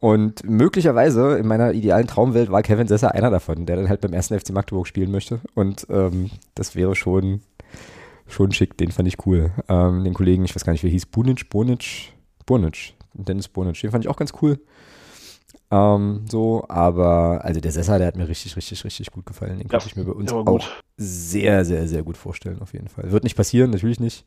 Und möglicherweise in meiner idealen Traumwelt war Kevin Sesser einer davon, der dann halt beim ersten FC Magdeburg spielen möchte. Und ähm, das wäre schon schon schick, den fand ich cool. Ähm, den Kollegen, ich weiß gar nicht, wie er hieß, Bunic, Bunic, Bunic, Dennis Bunic, den fand ich auch ganz cool. Ähm, so, aber also der Sessa, der hat mir richtig, richtig, richtig gut gefallen. Den ja, könnte ich mir bei uns auch sehr, sehr, sehr gut vorstellen, auf jeden Fall. Wird nicht passieren, natürlich nicht.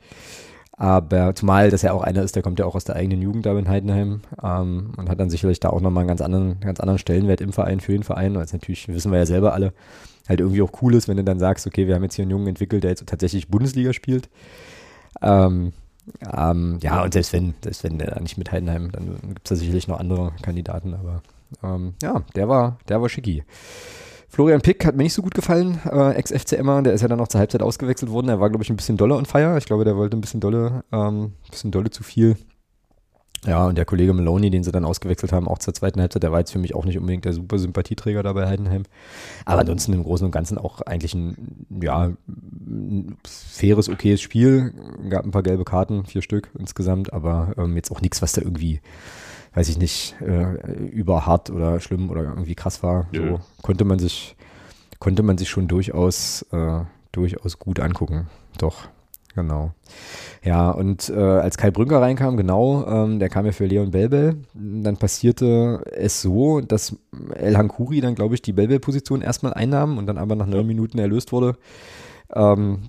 Aber zumal das ja auch einer ist, der kommt ja auch aus der eigenen Jugend da in Heidenheim ähm, und hat dann sicherlich da auch nochmal einen ganz anderen, ganz anderen Stellenwert im Verein für den Verein. Also natürlich wissen wir ja selber alle, halt irgendwie auch cool ist, wenn du dann sagst, okay, wir haben jetzt hier einen Jungen entwickelt, der jetzt tatsächlich Bundesliga spielt. Ähm, ähm, ja, und selbst wenn, selbst wenn der da nicht mit Heidenheim, dann gibt es da sicherlich noch andere Kandidaten, aber ähm, ja, der war, der war schicki. Florian Pick hat mir nicht so gut gefallen, äh, Ex-FCMer, der ist ja dann auch zur Halbzeit ausgewechselt worden. Er war, glaube ich, ein bisschen doller und feier. Ich glaube, der wollte ein bisschen dolle, ähm, bisschen dolle zu viel. Ja, und der Kollege Maloney, den sie dann ausgewechselt haben, auch zur zweiten Halbzeit, der war jetzt für mich auch nicht unbedingt der super Sympathieträger da bei Heidenheim. Aber ansonsten im Großen und Ganzen auch eigentlich ein, ja, ein faires, okayes Spiel. Gab ein paar gelbe Karten, vier Stück insgesamt, aber ähm, jetzt auch nichts, was da irgendwie, weiß ich nicht, äh, überhart oder schlimm oder irgendwie krass war. Ja. So konnte man sich, konnte man sich schon durchaus, äh, durchaus gut angucken. Doch, genau. Ja, und äh, als Kai Brünker reinkam, genau, ähm, der kam ja für Leon Belbel, dann passierte es so, dass El Hankuri dann, glaube ich, die Belbel-Position erstmal einnahm und dann aber nach neun Minuten erlöst wurde ähm,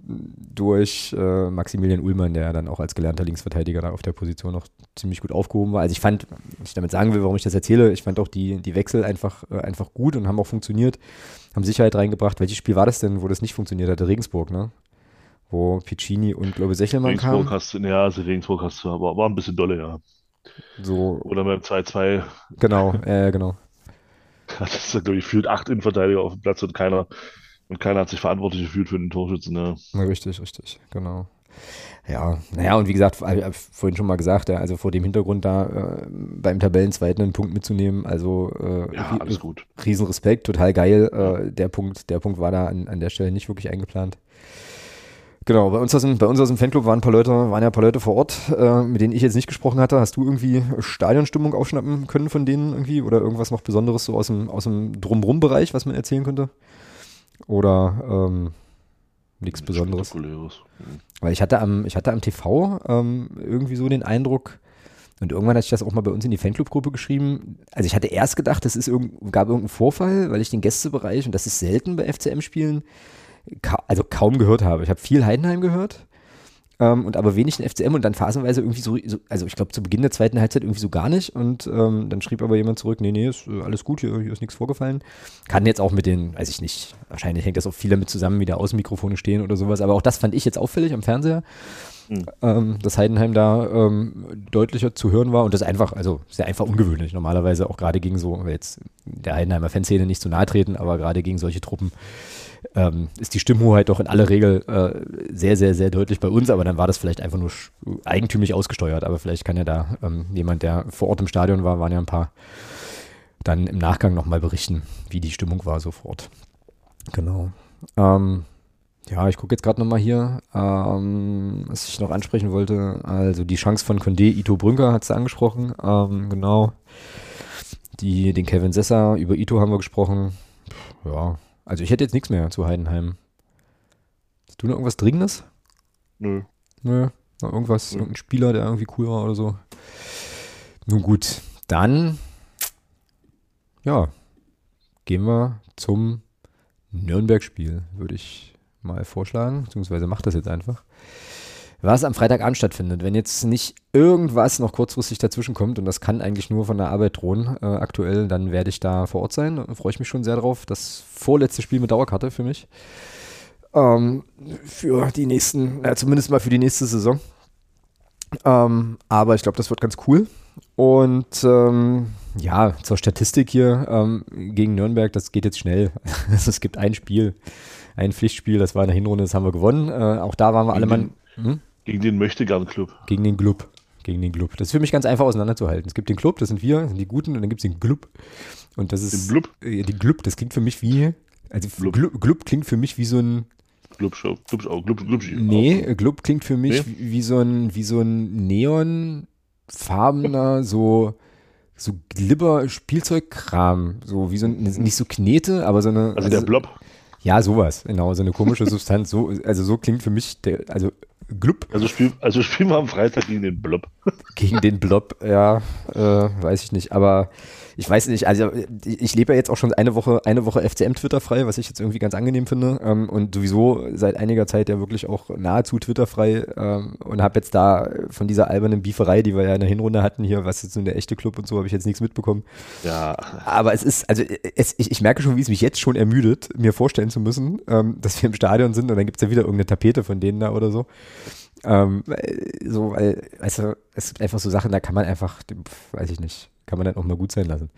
durch äh, Maximilian Ullmann, der dann auch als gelernter Linksverteidiger da auf der Position noch ziemlich gut aufgehoben war. Also ich fand, was ich damit sagen will, warum ich das erzähle, ich fand auch die, die Wechsel einfach, äh, einfach gut und haben auch funktioniert, haben Sicherheit reingebracht. Welches Spiel war das denn, wo das nicht funktioniert hatte? Regensburg, ne? Wo Piccini und glaube Sechelmann Regensburg kamen. Hast du, ja, also Regensburg hast du, aber war ein bisschen dolle, ja. So. Oder beim 2-2. Genau, äh, genau. Das ist, glaube ich, fühlt acht Innenverteidiger auf dem Platz und keiner, und keiner hat sich verantwortlich gefühlt für den Torschützen, ja. Na, richtig, richtig, genau. Ja, naja, und wie gesagt, ich vorhin schon mal gesagt, ja, also vor dem Hintergrund da äh, beim Tabellenzweiten einen Punkt mitzunehmen, also äh, Ja, alles gut. Riesenrespekt, total geil. Äh, der Punkt, der Punkt war da an, an der Stelle nicht wirklich eingeplant. Genau, bei uns, aus dem, bei uns aus dem Fanclub waren ein paar Leute, waren ja ein paar Leute vor Ort, äh, mit denen ich jetzt nicht gesprochen hatte. Hast du irgendwie Stadionstimmung aufschnappen können von denen irgendwie oder irgendwas noch Besonderes so aus dem, aus dem Drumrum-Bereich, was man erzählen könnte? Oder ähm, nichts Besonderes? Weil ich hatte am, ich hatte am TV ähm, irgendwie so den Eindruck, und irgendwann hatte ich das auch mal bei uns in die Fanclub-Gruppe geschrieben. Also ich hatte erst gedacht, es ist irgend, gab irgendeinen Vorfall, weil ich den Gästebereich, und das ist selten bei FCM-Spielen, ka also kaum gehört habe. Ich habe viel Heidenheim gehört. Ähm, und aber wenig in FCM und dann phasenweise irgendwie so, so also ich glaube zu Beginn der zweiten Halbzeit irgendwie so gar nicht und ähm, dann schrieb aber jemand zurück, nee, nee, ist äh, alles gut, hier, hier ist nichts vorgefallen. Kann jetzt auch mit den, weiß ich nicht, wahrscheinlich hängt das auch viel damit zusammen, wie da Außenmikrofone stehen oder sowas, aber auch das fand ich jetzt auffällig am Fernseher, Mhm. ähm, dass Heidenheim da ähm, deutlicher zu hören war und das einfach, also sehr einfach ungewöhnlich, normalerweise auch gerade gegen so, jetzt der Heidenheimer Fanszene nicht zu nahe treten, aber gerade gegen solche Truppen ähm, ist die Stimmhoheit doch in aller Regel äh, sehr, sehr, sehr deutlich bei uns, aber dann war das vielleicht einfach nur eigentümlich ausgesteuert. Aber vielleicht kann ja da ähm, jemand, der vor Ort im Stadion war, waren ja ein paar, dann im Nachgang nochmal berichten, wie die Stimmung war sofort. Genau. Ähm, ja, ich gucke jetzt gerade nochmal hier, ähm, was ich noch ansprechen wollte. Also die Chance von Condé, Ito Brünker hat es angesprochen. Ähm, genau. Die, den Kevin Sessa, über Ito haben wir gesprochen. Ja, also ich hätte jetzt nichts mehr zu Heidenheim. Hast du noch irgendwas Dringendes? Nö. Nö. Noch irgendwas, Nö. irgendein Spieler, der irgendwie cool war oder so. Nun gut, dann ja, gehen wir zum Nürnberg-Spiel, würde ich mal vorschlagen, beziehungsweise macht das jetzt einfach. Was am Freitagabend stattfindet, wenn jetzt nicht irgendwas noch kurzfristig dazwischen kommt, und das kann eigentlich nur von der Arbeit drohen, äh, aktuell, dann werde ich da vor Ort sein. Da freue ich mich schon sehr drauf. Das vorletzte Spiel mit Dauerkarte für mich. Ähm, für die nächsten, äh, zumindest mal für die nächste Saison. Ähm, aber ich glaube, das wird ganz cool. Und ähm, ja, zur Statistik hier ähm, gegen Nürnberg, das geht jetzt schnell. Also es gibt ein Spiel, ein Pflichtspiel, das war in der Hinrunde, das haben wir gewonnen. Äh, auch da waren wir alle mal hm? Gegen den Möchtegern-Club. gegen den Club. Gegen den Club. Das ist für mich ganz einfach auseinanderzuhalten. Es gibt den Club, das sind wir, das sind die Guten, und dann gibt es den Club. Und das ist. Den Blub? Äh, den Club, das klingt für mich wie. Also. Club, Club klingt für mich wie so ein. Glubschau. Glubschau. Glub, Glubschi. Nee, äh, Club klingt für mich Nee? wie, wie so ein, wie so ein neonfarbener, so, so Glibber-Spielzeugkram. So wie so ein, nicht so Knete, aber so eine. Also der Blob. ja, sowas, genau, so eine komische Substanz. So, also so klingt für mich der, also Glub Also, spiel, also spielen wir am Freitag gegen den Blob. gegen den Blob, ja, äh, weiß ich nicht. Aber ich weiß nicht, also ich ich lebe ja jetzt auch schon eine Woche, eine Woche FCM-Twitter frei, was ich jetzt irgendwie ganz angenehm finde. Ähm, und sowieso seit einiger Zeit ja wirklich auch nahezu Twitter frei ähm, und habe jetzt da von dieser albernen Bieferei, die wir ja in der Hinrunde hatten hier, was jetzt so der echte Club und so, habe ich jetzt nichts mitbekommen. Ja, Aber es ist, also es, ich, ich merke schon, wie es mich jetzt schon ermüdet, mir vorstellen zu müssen, ähm, dass wir im Stadion sind und dann gibt es ja wieder irgendeine Tapete von denen da oder so. Ähm, weil- so, weil, weißt du, es gibt einfach so Sachen, da kann man einfach, weiß ich nicht, kann man dann auch mal gut sein lassen.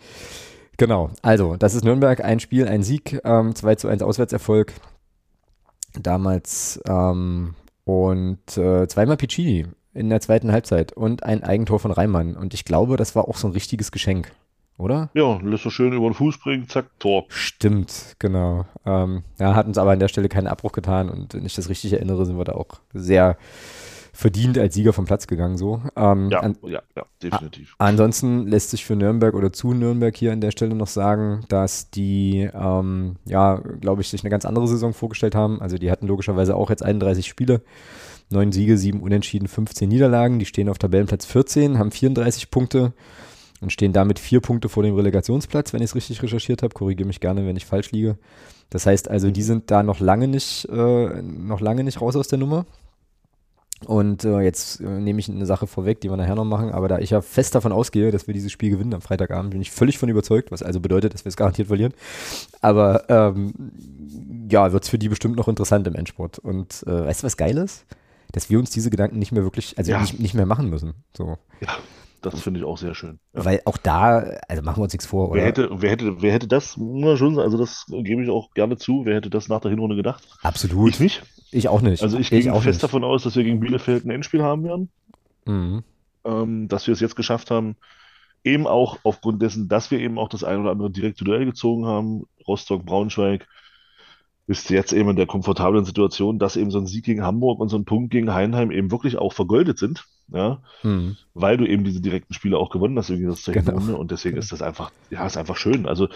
Genau, also, das ist Nürnberg, ein Spiel, ein Sieg, ähm, 2 zu 1 Auswärtserfolg. Damals, ähm, und äh, zweimal Piccini in der zweiten Halbzeit und ein Eigentor von Reimann. Und ich glaube, das war auch so ein richtiges Geschenk, oder? ja, lässt er schön über den Fuß bringen, zack, Tor. Stimmt, genau. Ähm, ja, hat uns aber an der Stelle keinen Abbruch getan und wenn ich das richtig erinnere, sind wir da auch sehr verdient als Sieger vom Platz gegangen. So. Ähm, Ja, an, ja, ja, definitiv. ansonsten lässt sich für Nürnberg oder zu Nürnberg hier an der Stelle noch sagen, dass die, ähm, ja, glaube ich, sich eine ganz andere Saison vorgestellt haben. Also die hatten logischerweise auch jetzt 31 Spiele. Neun Siege, sieben Unentschieden, 15 Niederlagen. Die stehen auf Tabellenplatz 14, haben 34 Punkte und stehen damit vier Punkte vor dem Relegationsplatz, wenn ich es richtig recherchiert habe. Korrigiere mich gerne, wenn ich falsch liege. Das heißt also, die sind da noch lange nicht, äh, noch lange nicht raus aus der Nummer. Und äh, jetzt äh, nehme ich eine Sache vorweg, die wir nachher noch machen, aber da ich ja fest davon ausgehe, dass wir dieses Spiel gewinnen am Freitagabend, bin ich völlig von überzeugt, was also bedeutet, dass wir es garantiert verlieren. Aber ähm, ja, wird es für die bestimmt noch interessant im Endspurt. Und äh, weißt du, was geil ist? Dass wir uns diese Gedanken nicht mehr wirklich, also Ja. nicht, nicht mehr machen müssen. So. Ja, das finde ich auch sehr schön. Ja. Weil auch da, also machen wir uns nichts vor, oder? Wer hätte, wer hätte, wer hätte das, na schon, also das gebe ich auch gerne zu, wer hätte das nach der Hinrunde gedacht? Absolut. Ich nicht. Ich auch nicht. Also ich, ich gehe auch fest nicht. davon aus, dass wir gegen Bielefeld ein Endspiel haben werden. Mhm. Ähm, dass wir es jetzt geschafft haben, eben auch aufgrund dessen, dass wir eben auch das ein oder andere direkte Duell gezogen haben, Rostock, Braunschweig, bist du jetzt eben in der komfortablen Situation, dass eben so ein Sieg gegen Hamburg und so ein Punkt gegen Heidenheim eben wirklich auch vergoldet sind, ja, Mhm. weil du eben diese direkten Spiele auch gewonnen hast, irgendwie das zur Genau. Und deswegen ist das einfach, ja, ist einfach schön. Also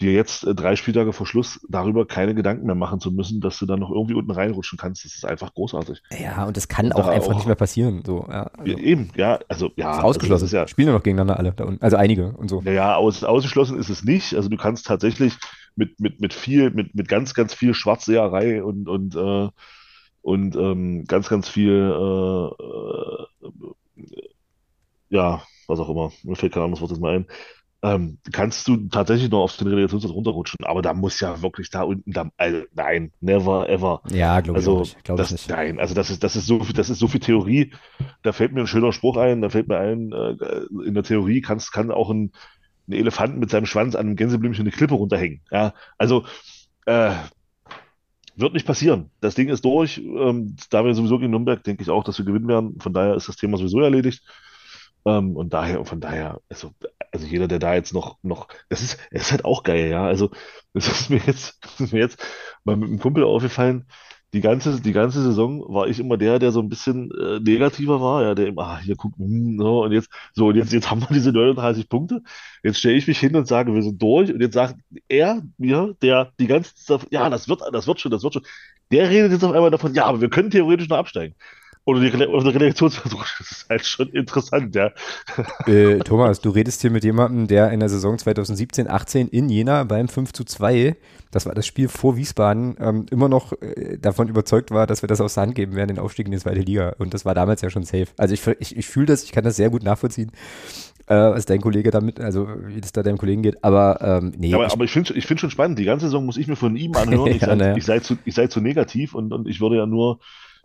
dir jetzt äh, drei Spieltage vor Schluss darüber keine Gedanken mehr machen zu müssen, dass du dann noch irgendwie unten reinrutschen kannst, das ist einfach großartig. Ja, und das kann Und auch da einfach auch- nicht mehr passieren. So, ja, also, Ja, eben, ja, also ja, ist also ausgeschlossen. das ist ja, Spielen ja noch gegeneinander alle da unten. Also einige und so. Naja, aus, ausgeschlossen ist es nicht. Also du kannst tatsächlich mit, mit, mit viel, mit, mit ganz, ganz viel Schwarzseherei und, und, äh, und ähm, ganz, ganz viel, äh, äh, ja, was auch immer, mir fällt kein anderes Wort jetzt mal ein, ähm, kannst du tatsächlich noch auf den Relegationsplatz runterrutschen. Aber da muss ja wirklich da unten, da, also, nein, never ever. Ja, glaube ich Also, nicht. Glaube ich das, nicht. nein, also das ist, das ist so viel, das ist so viel Theorie. Da fällt mir ein schöner Spruch ein, da fällt mir ein, äh, in der Theorie kannst, kann auch ein, ein Elefant mit seinem Schwanz an einem Gänseblümchen eine Klippe runterhängen. Ja, also, äh, wird nicht passieren. Das Ding ist durch. Ähm, da wir sowieso gegen Nürnberg, denke ich auch, dass wir gewinnen werden. Von daher ist das Thema sowieso erledigt. Ähm, und daher, von daher, also, also jeder, der da jetzt noch, noch, das ist, es ist halt auch geil, ja. Also, das ist mir jetzt, das ist mir jetzt mal mit einem Kumpel aufgefallen. Die ganze, die ganze Saison war ich immer der, der so ein bisschen äh, negativer war, ja, der immer, ah, hier guck, hm, so, und jetzt, so, und jetzt, jetzt haben wir diese 39 Punkte. Jetzt stelle ich mich hin und sage, wir sind durch. Und jetzt sagt er mir, der die ganze ja, das wird, das wird schon, das wird schon. Der redet jetzt auf einmal davon, ja, aber wir können theoretisch noch absteigen. Oder die, oder die Relegationsversuche. Das ist halt schon interessant, ja. Äh, Thomas, du redest hier mit jemandem, der in der Saison 2017, 18 in Jena beim 5 zu 2, das war das Spiel vor Wiesbaden, ähm, immer noch äh, davon überzeugt war, dass wir das aus der Hand geben werden, den Aufstieg in die zweite Liga. Und das war damals ja schon safe. Also ich, ich, ich fühle das, ich kann das sehr gut nachvollziehen, äh, was dein Kollege damit, also wie das da deinem Kollegen geht. Aber ähm, nee, Aber, ich, aber ich finde ich find schon spannend. Die ganze Saison muss ich mir von ihm anhören. Ich Ja, sei, naja. ich sei zu, ich sei zu negativ und, und ich würde ja nur,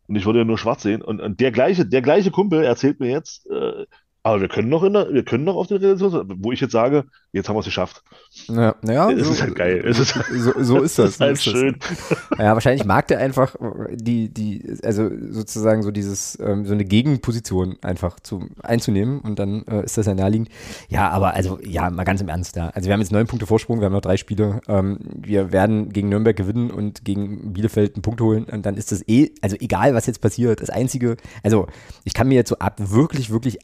und ich würde ja nur schwarz sehen. Und, und der gleiche, der gleiche Kumpel erzählt mir jetzt, äh, aber wir können noch in der, wir können noch auf den Relegation, wo ich jetzt sage, jetzt haben wir es geschafft. na, naja, Es so, ist halt geil. Es ist, so, so ist das. es ist halt so ist das. schön. Ja, wahrscheinlich mag der einfach die, die, also sozusagen so dieses, ähm, so eine Gegenposition einfach zu, einzunehmen und dann äh, ist das ja naheliegend. Ja, aber also, ja, mal ganz im Ernst da. Also wir haben jetzt neun Punkte Vorsprung, wir haben noch drei Spiele. Ähm, wir werden gegen Nürnberg gewinnen und gegen Bielefeld einen Punkt holen und dann ist das eh, also egal was jetzt passiert, das einzige, also ich kann mir jetzt so ab, wirklich, wirklich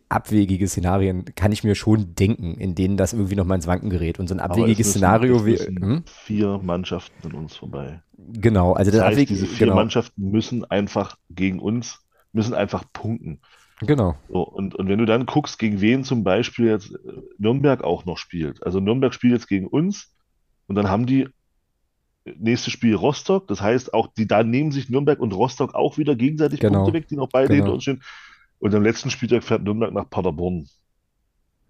abwegige Szenarien, kann ich mir schon denken, in denen das irgendwie nochmal ins Wanken gerät und so ein abwegiges Szenario, wie, hm? vier Mannschaften an uns vorbei. genau, also das, Das heißt, abweg, diese vier genau, Mannschaften müssen einfach gegen uns, müssen einfach punkten. genau. So, und, und wenn du dann guckst, gegen wen zum Beispiel jetzt äh, Nürnberg auch noch spielt. Also Nürnberg spielt jetzt gegen uns und dann haben die nächstes Spiel Rostock. Das heißt, auch die, da nehmen sich Nürnberg und Rostock auch wieder gegenseitig Genau. Punkte weg, die noch beide Genau. hinter uns stehen. Und am letzten Spieltag fährt Nürnberg nach Paderborn.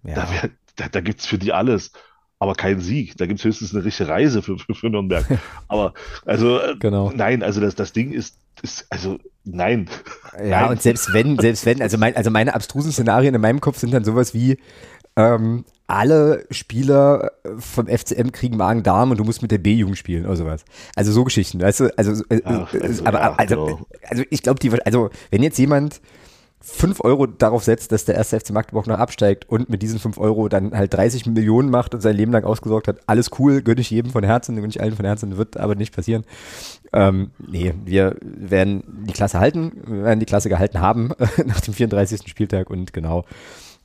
Ja. Da, wär, da, da gibt es für die alles. Aber keinen Sieg. Da gibt es höchstens eine richtige Reise für, für, für Nürnberg. Aber, also, äh, Genau. nein, also das, das Ding ist, ist, also, nein. Ja, Nein. und selbst wenn, selbst wenn, also, mein, also meine abstrusen Szenarien in meinem Kopf sind dann sowas wie, ähm, alle Spieler vom FCM kriegen Magen-Darm und du musst mit der B-Jugend spielen oder sowas. Also so Geschichten, weißt du? Also, äh, Ach, äh, also, aber, also, genau. also ich glaube, die, also wenn jetzt jemand 5 Euro darauf setzt, dass der erste FC Magdeburg noch absteigt und mit diesen 5 Euro dann halt 30 Millionen macht und sein Leben lang ausgesorgt hat, alles cool, gönne ich jedem von Herzen, gönne ich allen von Herzen, wird aber nicht passieren. Ähm, nee, wir werden die Klasse halten, wir werden die Klasse gehalten haben nach dem 34. Spieltag und genau.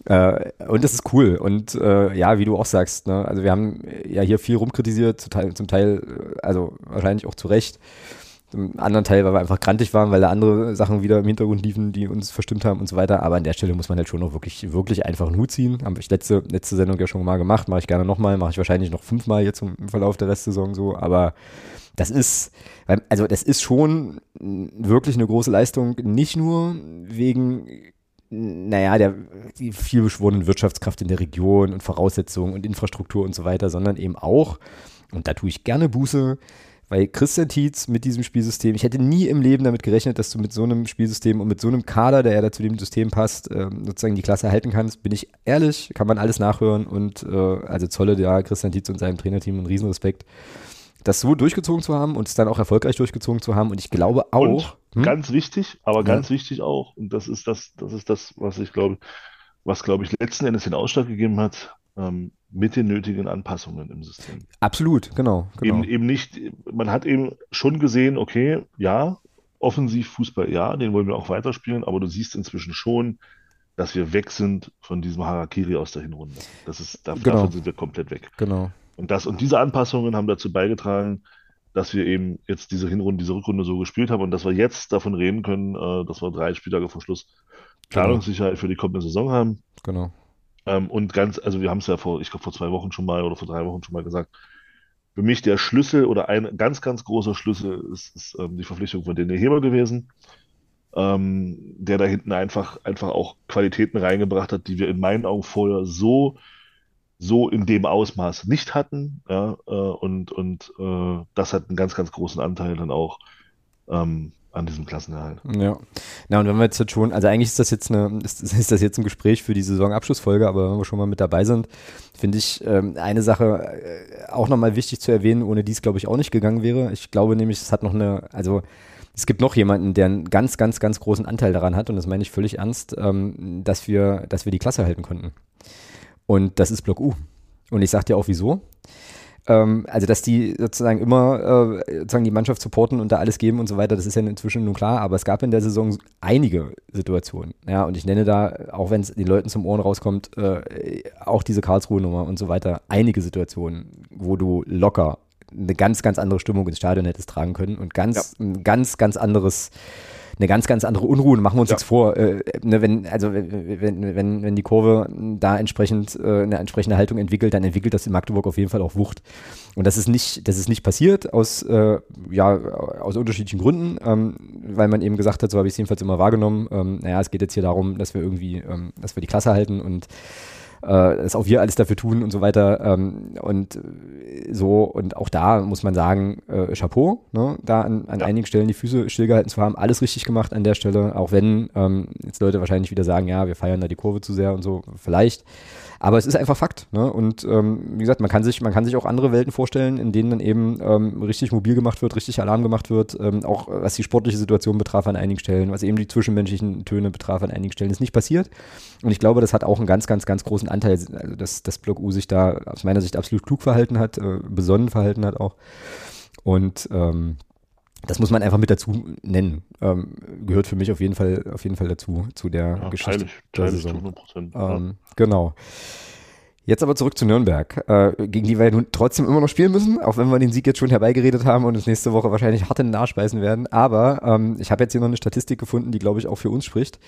Äh, und das ist cool. Und äh, ja, wie du auch sagst, ne, also wir haben ja hier viel rumkritisiert, zum Teil, zum Teil äh, also wahrscheinlich auch zu Recht. Zum anderen Teil, weil wir einfach grantig waren, weil da andere Sachen wieder im Hintergrund liefen, die uns verstimmt haben und so weiter. Aber an der Stelle muss man halt schon noch wirklich, wirklich einfach einen Hut ziehen. Habe ich letzte, letzte Sendung ja schon mal gemacht, mache ich gerne nochmal, mache ich wahrscheinlich noch fünfmal jetzt im Verlauf der Restsaison so. Aber das ist, also das ist schon wirklich eine große Leistung, nicht nur wegen naja, der die vielbeschworenen Wirtschaftskraft in der Region und Voraussetzungen und Infrastruktur und so weiter, sondern eben auch, und da tue ich gerne Buße, weil Christian Tietz mit diesem Spielsystem, ich hätte nie im Leben damit gerechnet, dass du mit so einem Spielsystem und mit so einem Kader, der ja da zu dem System passt, ähm, sozusagen die Klasse halten kannst. Bin ich ehrlich, kann man alles nachhören und äh, also Zolle, ja, Christian Tietz und seinem Trainerteam einen Riesenrespekt. das so durchgezogen zu haben und es dann auch erfolgreich durchgezogen zu haben. Und ich glaube auch. Hm? ganz wichtig, aber ganz ja. wichtig auch, und das ist das, das ist das, was ich glaube, was glaube ich letzten Endes den Ausschlag gegeben hat, ähm, mit den nötigen Anpassungen im System. Absolut, genau. genau. Eben, eben nicht, man hat eben schon gesehen, okay, ja, offensiv Fußball, ja, den wollen wir auch weiterspielen, aber du siehst inzwischen schon, dass wir weg sind von diesem Harakiri aus der Hinrunde. Das ist, davon genau. sind wir komplett weg. Genau. Und das und diese Anpassungen haben dazu beigetragen, dass wir eben jetzt diese Hinrunde, diese Rückrunde so gespielt haben und dass wir jetzt davon reden können, äh, dass wir drei Spieltage vor Schluss genau. Planungssicherheit genau. für die kommende Saison haben. Genau. Ähm, und ganz, also wir haben es ja vor, ich glaube, vor zwei Wochen schon mal oder vor drei Wochen schon mal gesagt. Für mich der Schlüssel oder ein ganz, ganz großer Schlüssel ist, ist ähm, die Verpflichtung von Daniel Heber gewesen, ähm, der da hinten einfach, einfach auch Qualitäten reingebracht hat, die wir in meinen Augen vorher so, so in dem Ausmaß nicht hatten. Ja, äh, und und äh, das hat einen ganz, ganz großen Anteil dann auch ähm, an diesem Klassenerhalt. Ja. Na, und wenn wir jetzt schon, also eigentlich ist das jetzt eine, ist, ist das jetzt ein Gespräch für die Saisonabschlussfolge, aber wenn wir schon mal mit dabei sind, finde ich ähm, eine Sache äh, auch nochmal wichtig zu erwähnen, ohne die es, glaube ich, auch nicht gegangen wäre. Ich glaube nämlich, es hat noch eine, also es gibt noch jemanden, der einen ganz, ganz, ganz großen Anteil daran hat, und das meine ich völlig ernst, ähm, dass wir, dass wir die Klasse halten konnten. Und das ist Block U. Und ich sage dir auch wieso ähm, also dass die sozusagen immer äh, sozusagen die Mannschaft supporten und da alles geben und so weiter, das ist ja inzwischen nun klar, aber es gab in der Saison einige Situationen, ja, und ich nenne da, auch wenn es den Leuten zum Ohren rauskommt, äh, auch diese Karlsruhe-Nummer und so weiter, einige Situationen, wo du locker eine ganz, ganz andere Stimmung ins Stadion hättest tragen können und ganz, ja. ein ganz, ganz anderes eine ganz, ganz andere Unruhe. Machen wir uns ja. jetzt vor, äh, ne, wenn, also wenn, wenn, wenn die Kurve da entsprechend äh, eine entsprechende Haltung entwickelt, dann entwickelt das in Magdeburg auf jeden Fall auch Wucht. Und das ist nicht, das ist nicht passiert aus, äh, ja, aus unterschiedlichen Gründen, ähm, weil man eben gesagt hat, so habe ich es jedenfalls immer wahrgenommen, ähm, naja, es geht jetzt hier darum, dass wir irgendwie, ähm, dass wir die Klasse halten und dass auch wir alles dafür tun und so weiter. Ähm, und so, und auch da muss man sagen, äh, Chapeau, ne? da an, an ja. einigen Stellen die Füße stillgehalten zu haben, alles richtig gemacht an der Stelle, auch wenn ähm, jetzt Leute wahrscheinlich wieder sagen, ja, wir feiern da die Kurve zu sehr und so, vielleicht. Aber es ist einfach Fakt. Ne? Und ähm, wie gesagt, man kann, sich, man kann sich auch andere Welten vorstellen, in denen dann eben ähm, richtig mobil gemacht wird, richtig Alarm gemacht wird, ähm, auch was die sportliche Situation betraf an einigen Stellen, was eben die zwischenmenschlichen Töne betraf an einigen Stellen, ist nicht passiert. Und ich glaube, das hat auch einen ganz, ganz, ganz großen Anteil, also dass das Block U sich da aus meiner Sicht absolut klug verhalten hat, äh, besonnen verhalten hat auch. Und ähm, das muss man einfach mit dazu nennen. Ähm, gehört für mich auf jeden Fall, auf jeden Fall dazu, zu der ja, Geschichte. Teile ich, teile Saison. 100%, ähm, ja. Genau. Jetzt aber zurück zu Nürnberg, äh, gegen die wir ja nun trotzdem immer noch spielen müssen, auch wenn wir den Sieg jetzt schon herbeigeredet haben und uns nächste Woche wahrscheinlich hart in den Arsch beißen werden. Aber ähm, ich habe jetzt hier noch eine Statistik gefunden, die, glaube ich, auch für uns spricht.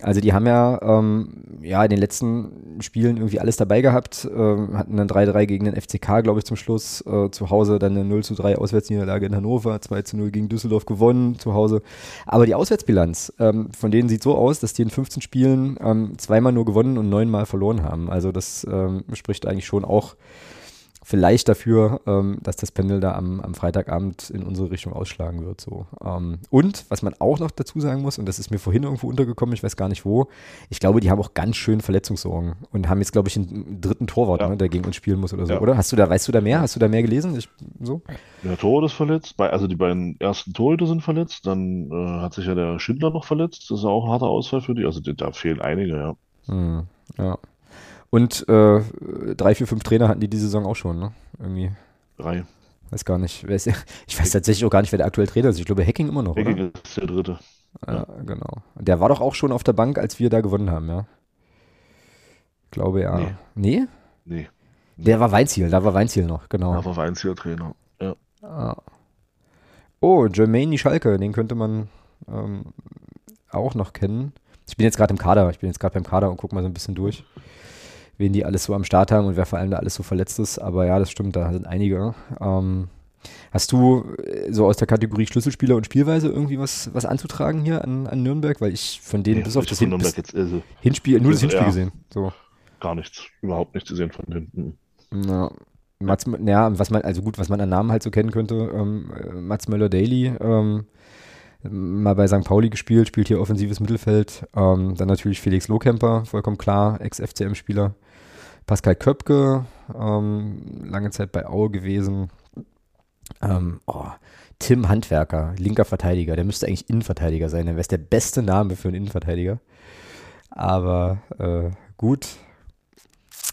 Also die haben ja, ähm, ja in den letzten Spielen irgendwie alles dabei gehabt, ähm, hatten dann 3-3 gegen den FCK, glaube ich, zum Schluss. Äh, zu Hause dann eine 0-3 Auswärtsniederlage in Hannover, 2-0 gegen Düsseldorf gewonnen zu Hause. Aber die Auswärtsbilanz ähm, von denen sieht so aus, dass die in 15 Spielen ähm, zweimal nur gewonnen und neunmal verloren haben. Also das ähm, spricht eigentlich schon auch vielleicht dafür, ähm, dass das Pendel da am, am, Freitagabend in unsere Richtung ausschlagen wird. So. Ähm, und was man auch noch dazu sagen muss, und das ist mir vorhin irgendwo untergekommen, ich weiß gar nicht wo, ich glaube, die haben auch ganz schön Verletzungssorgen und haben jetzt, glaube ich, einen dritten Torwart, ja. ne, der gegen uns spielen muss oder so, ja. oder? Hast du da, weißt du da mehr? Hast du da mehr gelesen? Ich, so? Der Torwart ist verletzt, also die beiden ersten Torhüter sind verletzt, dann äh, hat sich ja der Schindler noch verletzt, das ist auch ein harter Ausfall für die, also da fehlen einige, ja. Hm, ja. Und äh, drei, vier, fünf Trainer hatten die die Saison auch schon, ne? Irgendwie. Drei. Weiß gar nicht. Ich weiß tatsächlich auch gar nicht, wer der aktuelle Trainer ist. Ich glaube, Hacking immer noch. Hacking oder? ist der dritte. Ja, ja, genau. Der war doch auch schon auf der Bank, als wir da gewonnen haben, ja. Glaube ja. Nee? Nee. nee. Der war Weinziel, da war Weinziel noch, genau. Da war Weinziel Trainer, ja. Ah. Oh, Jermaine Schalke, den könnte man ähm, auch noch kennen. Ich bin jetzt gerade im Kader, ich bin jetzt gerade beim Kader und gucke mal so ein bisschen durch wen die alles so am Start haben und wer vor allem da alles so verletzt ist. Aber ja, das stimmt, da sind einige. Ähm, hast du äh, so aus der Kategorie Schlüsselspieler und Spielweise irgendwie was, was anzutragen hier an, an Nürnberg? Weil ich von denen nee, bis auf das Hin jetzt, also, Hinspiel, nur das Hinspiel ja, gesehen. So. Gar nichts, überhaupt nichts zu sehen von denen. Na, Mats, ja, was man, also gut, was man an Namen halt so kennen könnte, ähm, Mats Möller-Daly, ähm, mal bei St. Pauli gespielt, spielt hier offensives Mittelfeld. Ähm, dann natürlich Felix Lohkemper, vollkommen klar, Ex-FCM-Spieler. Pascal Köpke, ähm, lange Zeit bei Aue gewesen. Ähm, oh, Tim Handwerker, linker Verteidiger, der müsste eigentlich Innenverteidiger sein, dann wäre der beste Name für einen Innenverteidiger. Aber äh, gut,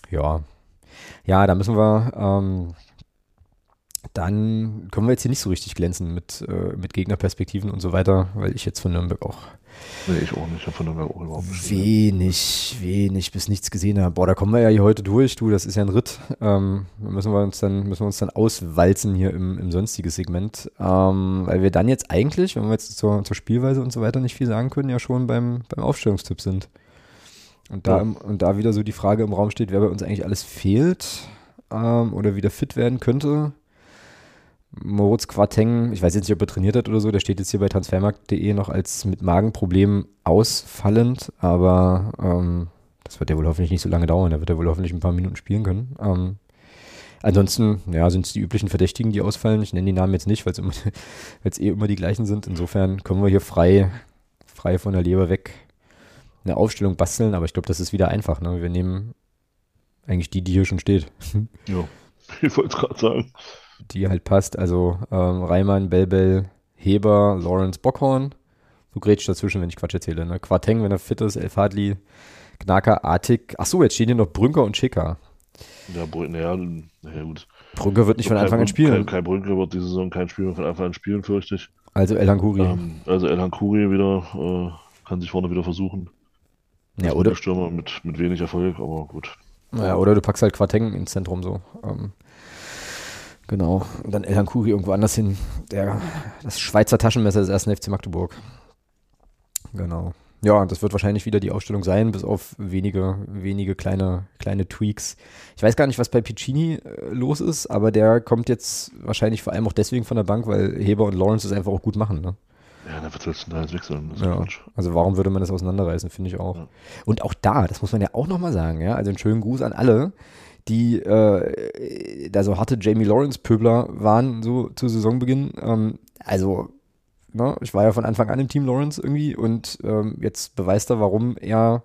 ja. Ja, da müssen wir, ähm, dann können wir jetzt hier nicht so richtig glänzen mit, äh, mit Gegnerperspektiven und so weiter, weil ich jetzt von Nürnberg auch Nee, ich auch nicht. Ich von Nürnberg auch überhaupt nicht. wenig, wenig bis nichts gesehen habe. Boah, da kommen wir ja hier heute durch, du, das ist ja ein Ritt. Ähm, da müssen wir uns dann, müssen wir uns dann auswalzen hier im, im sonstiges Segment. Ähm, weil wir dann jetzt eigentlich, wenn wir jetzt zur, zur Spielweise und so weiter nicht viel sagen können, ja schon beim, beim Aufstellungstipp sind. Und da, Ja. im- und da wieder so die Frage im Raum steht, wer bei uns eigentlich alles fehlt ähm, oder wieder fit werden könnte. Moritz Quarteng, ich weiß jetzt nicht, ob er trainiert hat oder so, der steht jetzt hier bei transfermarkt.de noch als mit Magenproblemen ausfallend, aber ähm, das wird ja wohl hoffentlich nicht so lange dauern, da wird er wohl hoffentlich ein paar Minuten spielen können. Ähm, ansonsten, ja, sind es die üblichen Verdächtigen, die ausfallen. Ich nenne die Namen jetzt nicht, weil es eh immer die gleichen sind. Insofern können wir hier frei, frei von der Leber weg eine Aufstellung basteln, aber ich glaube, das ist wieder einfach. Ne? Wir nehmen eigentlich die, die hier schon steht. Ja, ich wollte es gerade sagen. Die halt passt. Also ähm, Reimann, Belbel, Heber, Lawrence, Bockhorn. Du grätsch dazwischen, wenn ich Quatsch erzähle. Ne? Quarteng, wenn er fit ist, El Fadli, Knacker, Artig. Achso, jetzt stehen hier noch Brünker und Schicker. Ja, naja, naja, gut. Brünker wird nicht von Anfang an spielen. Kein, kein Brünke wird diese Saison kein Spiel mehr von Anfang an spielen, fürchte ich. Also El Hankuri. Ähm, also Elhan Kuri wieder, äh, kann sich vorne wieder versuchen. ja, Als oder, Stürmer mit, mit wenig Erfolg, aber gut. ja, oder du packst halt Quarteng ins Zentrum so. Ähm, genau. Und dann El Hankuri irgendwo anders hin. Der, das Schweizer Taschenmesser des ersten FC Magdeburg. Genau. Ja, das wird wahrscheinlich wieder die Ausstellung sein, bis auf wenige, wenige kleine, kleine Tweaks. Ich weiß gar nicht, was bei Piccini äh, los ist, aber der kommt jetzt wahrscheinlich vor allem auch deswegen von der Bank, weil Heber und Lawrence es einfach auch gut machen. Ne? Ja, dann wird es da jetzt wechseln. Ja. Quatsch. Also warum würde man das auseinanderreißen, finde ich auch. Ja. Und auch da, das muss man ja auch nochmal sagen, ja, also einen schönen Gruß an alle, die äh, da so harte Jamie Lawrence-Pöbler waren, so zu Saisonbeginn. Ähm, also, ne, ich war ja von Anfang an im Team Lawrence irgendwie und ähm, jetzt beweist er, warum er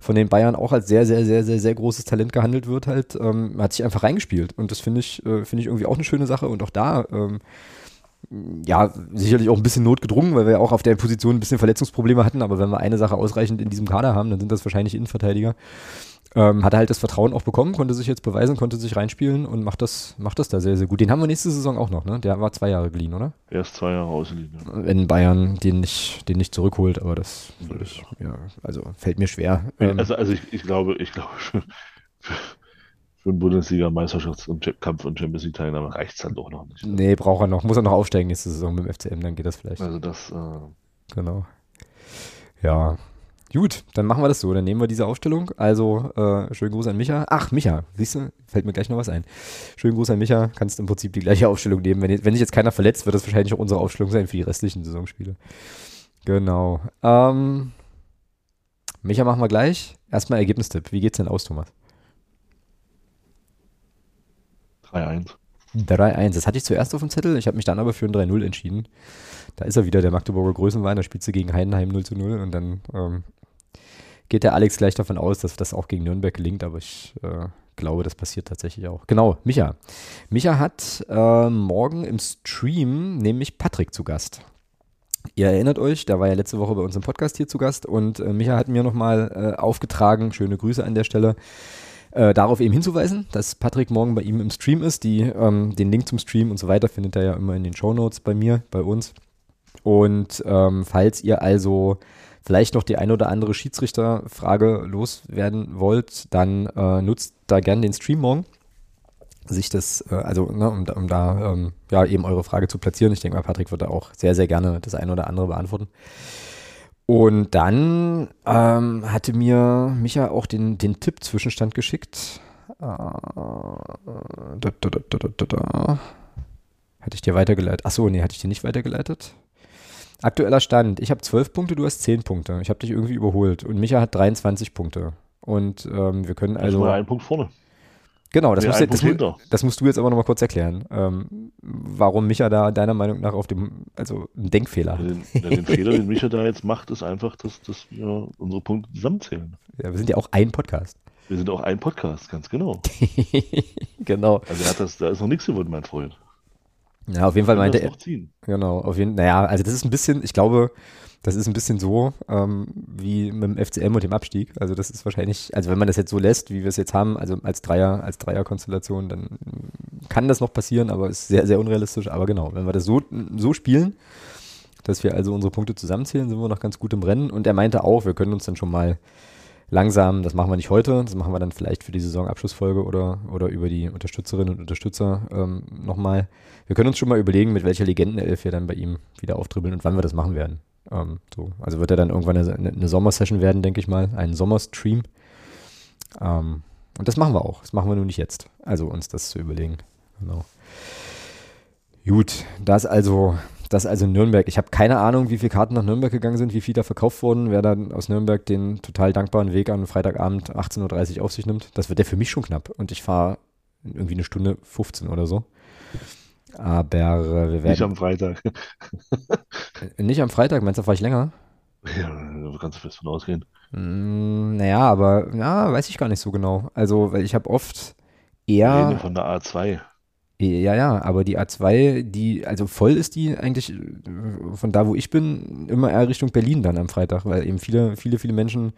von den Bayern auch als sehr, sehr, sehr, sehr, sehr großes Talent gehandelt wird halt. Ähm, hat sich einfach reingespielt und das finde ich, äh, finde ich irgendwie auch eine schöne Sache und auch da, ähm, ja, sicherlich auch ein bisschen notgedrungen, weil wir ja auch auf der Position ein bisschen Verletzungsprobleme hatten, aber wenn wir eine Sache ausreichend in diesem Kader haben, dann sind das wahrscheinlich Innenverteidiger. Ähm, hat er halt das Vertrauen auch bekommen, konnte sich jetzt beweisen, konnte sich reinspielen und macht das, macht das da sehr, sehr gut. Den haben wir nächste Saison auch noch, ne? Der war zwei Jahre geliehen, oder? Er ist zwei Jahre ausgeliehen. Ja. Wenn Bayern den nicht, den nicht zurückholt, aber das würde ich, ja, also fällt mir schwer. Ähm, Also, also ich, ich glaube, ich glaube, für, für, für einen Bundesliga-Meisterschaftskampf und Champions League-Teilnahme reicht es dann doch noch nicht. nee, braucht er noch, muss er noch aufsteigen nächste Saison mit dem FCM, dann geht das vielleicht. Also das, äh, Genau. Ja. Gut, dann machen wir das so. Dann nehmen wir diese Aufstellung. Also, äh, schönen Gruß an Micha. Ach, Micha, siehst du, fällt mir gleich noch was ein. Schönen Gruß an Micha. Kannst im Prinzip die gleiche Aufstellung nehmen. Wenn, wenn sich jetzt keiner verletzt, wird das wahrscheinlich auch unsere Aufstellung sein für die restlichen Saisonspiele. Genau. Ähm, Micha machen wir gleich. Erstmal Ergebnistipp. Wie geht's denn aus, Thomas? 3-1. 3-1. Das hatte ich zuerst auf dem Zettel. Ich habe mich dann aber für ein 3-0 entschieden. Da ist er wieder, der Magdeburger Größenwahn. Da spielt sie gegen Heidenheim 0 zu 0 und dann ähm, geht der Alex gleich davon aus, dass das auch gegen Nürnberg gelingt, aber ich äh, glaube, das passiert tatsächlich auch. Genau, Micha. Micha hat äh, morgen im Stream nämlich Patrick zu Gast. Ihr erinnert euch, der war ja letzte Woche bei uns im Podcast hier zu Gast und äh, Micha hat mir nochmal äh, aufgetragen, schöne Grüße an der Stelle, äh, darauf eben hinzuweisen, dass Patrick morgen bei ihm im Stream ist. Die, ähm, den Link zum Stream und so weiter findet er ja immer in den Shownotes bei mir, bei uns. Und ähm, falls ihr also vielleicht noch die ein oder andere Schiedsrichterfrage loswerden wollt, dann äh, nutzt da gern den Stream morgen. Sich das, äh, also ne, um, da- um da ähm, ja eben eure Frage zu platzieren. Ich denke mal, Patrick wird da auch sehr, sehr gerne das eine oder andere beantworten. Und dann ähm, hatte mir Micha auch den, den Tipp-Zwischenstand geschickt. Äh, da, da, da. Hatte ich dir weitergeleitet? Achso, nee, hatte ich dir nicht weitergeleitet? Aktueller Stand. Ich habe 12 Punkte, du hast 10 Punkte. Ich habe dich irgendwie überholt. Und Micha hat 23 Punkte. Und ähm, wir können Also mal einen Punkt vorne. Genau, das musst, ein du, das, das musst du jetzt aber nochmal kurz erklären. Ähm, warum Micha da deiner Meinung nach auf dem, also einen Denkfehler hat. Den, den Fehler, den Micha da jetzt macht, ist einfach, dass, dass wir unsere Punkte zusammenzählen. Ja, wir sind ja auch ein Podcast. Wir sind auch ein Podcast, ganz genau. genau. Also er hat das, da ist noch nichts geworden, mein Freund. Ja, auf jeden Fall meinte er, genau, auf jeden naja, also das ist ein bisschen, ich glaube, das ist ein bisschen so ähm, wie mit dem FCM und dem Abstieg. Also das ist wahrscheinlich, also wenn man das jetzt so lässt, wie wir es jetzt haben, also als Dreier, als Dreierkonstellation, dann kann das noch passieren, aber ist sehr, sehr unrealistisch. Aber genau, wenn wir das so, so spielen, dass wir also unsere Punkte zusammenzählen, sind wir noch ganz gut im Rennen. Und er meinte auch, wir können uns dann schon mal langsam, das machen wir nicht heute, das machen wir dann vielleicht für die Saisonabschlussfolge oder, oder über die Unterstützerinnen und Unterstützer ähm, nochmal. Wir können uns schon mal überlegen, mit welcher Legendenelf wir dann bei ihm wieder auftribbeln und wann wir das machen werden. Ähm, so. Also wird er dann irgendwann eine, eine Sommersession werden, denke ich mal, ein Sommerstream. Ähm, und das machen wir auch. Das machen wir nur nicht jetzt. Also uns das zu überlegen. Genau. Gut, das also, das also Nürnberg. Ich habe keine Ahnung, wie viele Karten nach Nürnberg gegangen sind, wie viel da verkauft wurden, wer dann aus Nürnberg den total dankbaren Weg an Freitagabend 18.30 Uhr auf sich nimmt. Das wird der für mich schon knapp. Und ich fahre irgendwie eine Stunde 15 oder so. Aber äh, wir werden. Nicht am Freitag. Nicht am Freitag, meinst du, fahre ich länger? Ja, da kannst du fest von ausgehen. Mm, naja, aber ja, weiß ich gar nicht so genau. Also, weil ich habe oft ja eher, von der A2. Ja, ja, aber die A2, die, also voll ist die eigentlich äh, von da, wo ich bin, immer eher Richtung Berlin dann am Freitag, weil eben viele, viele, viele Menschen,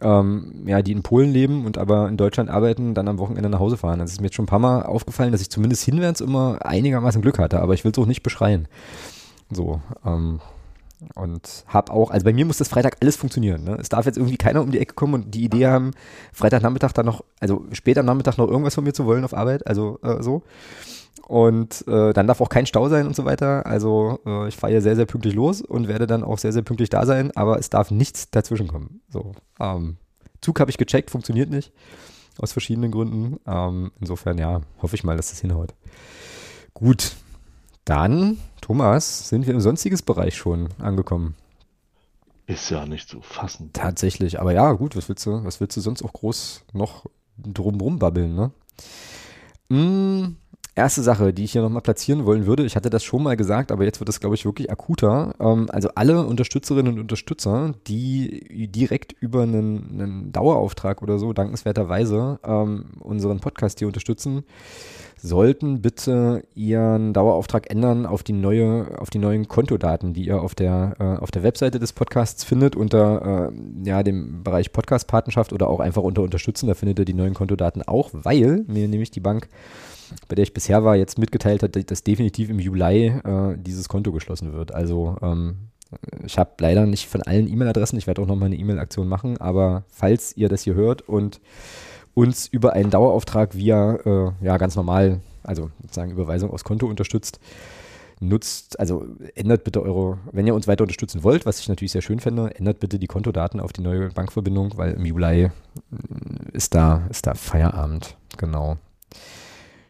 ähm, ja, die in Polen leben und aber in Deutschland arbeiten, dann am Wochenende nach Hause fahren. Das ist mir jetzt schon ein paar Mal aufgefallen, dass ich zumindest hinwärts immer einigermaßen Glück hatte, aber ich will es auch nicht beschreien. So, ähm, und hab auch, also bei mir muss das Freitag alles funktionieren. Ne? Es darf jetzt irgendwie keiner um die Ecke kommen und die Idee haben, Freitagnachmittag dann noch, also später Nachmittag noch irgendwas von mir zu wollen auf Arbeit, also äh, so. Und äh, dann darf auch kein Stau sein und so weiter. Also äh, ich fahre hier sehr, sehr pünktlich los und werde dann auch sehr, sehr pünktlich da sein, aber es darf nichts dazwischen kommen. So, ähm, Zug habe ich gecheckt, funktioniert nicht. Aus verschiedenen Gründen. Ähm, insofern, ja, hoffe ich mal, dass das hinhaut. Gut, dann, Thomas, sind wir im sonstiges Bereich schon angekommen. Ist ja nicht zu fassen. Tatsächlich, aber ja, gut, was willst du, was willst du sonst auch groß noch drumrum babbeln, ne? Mm, erste Sache, die ich hier nochmal platzieren wollen würde, ich hatte das schon mal gesagt, aber jetzt wird es, glaube ich, wirklich akuter. Ähm, also alle Unterstützerinnen und Unterstützer, die direkt über einen, einen Dauerauftrag oder so dankenswerterweise ähm, unseren Podcast hier unterstützen, sollten bitte ihren Dauerauftrag ändern auf die neue, auf die neuen Kontodaten, die ihr auf der, äh, auf der Webseite des Podcasts findet, unter äh, ja, dem Bereich Podcast-Patenschaft oder auch einfach unter Unterstützen. Da findet ihr die neuen Kontodaten auch, weil mir nämlich die Bank, bei der ich bisher war, jetzt mitgeteilt hat, dass definitiv im Juli äh, dieses Konto geschlossen wird. Also ähm, ich habe leider nicht von allen E-Mail-Adressen, ich werde auch nochmal eine E-Mail-Aktion machen, aber falls ihr das hier hört und uns über einen Dauerauftrag via, äh, ja, ganz normal, also sozusagen Überweisung aufs Konto unterstützt, nutzt, also ändert bitte eure, wenn ihr uns weiter unterstützen wollt, was ich natürlich sehr schön fände, ändert bitte die Kontodaten auf die neue Bankverbindung, weil im Juli mm, ist da, ist da Feierabend, genau.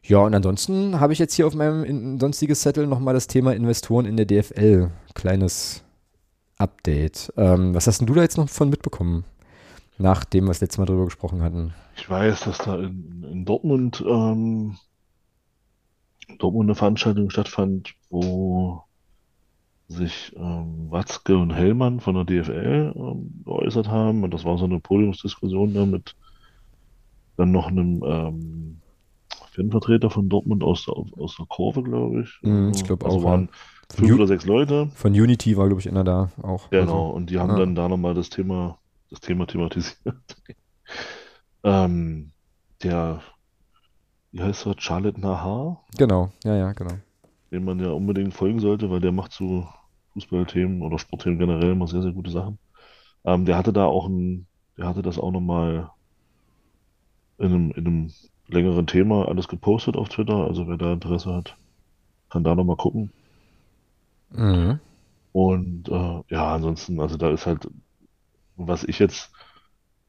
Ja, und ansonsten habe ich jetzt hier auf meinem in, sonstiges Zettel nochmal das Thema Investoren in der DFL. Kleines Update. Ähm, was hast denn du da jetzt noch von mitbekommen? Nach dem, was wir letztes Mal drüber gesprochen hatten. Ich weiß, dass da in, in Dortmund, ähm, Dortmund eine Veranstaltung stattfand, wo sich ähm, Watzke und Hellmann von der DFL ähm, geäußert haben. Und das war so eine Podiumsdiskussion da mit dann noch einem ähm, Fanvertreter von Dortmund aus der, aus der Kurve, glaube ich. Mm, ich glaube also auch, waren ja. fünf Ju- oder sechs Leute. Von Unity war, glaube ich, einer da auch. Genau, und die haben ja. dann da nochmal das Thema, das Thema thematisiert. ähm, der, wie heißt er, Charlotte Nahar, Also, genau, ja, ja, genau. dem man ja unbedingt folgen sollte, weil der macht zu Fußballthemen oder Sportthemen generell immer sehr, sehr gute Sachen. Ähm, der hatte da auch ein, der hatte das auch nochmal in einem, in einem längeren Thema alles gepostet auf Twitter. Also wer da Interesse hat, kann da nochmal gucken. Mhm. Und äh, ja, ansonsten, also da ist halt, was ich jetzt,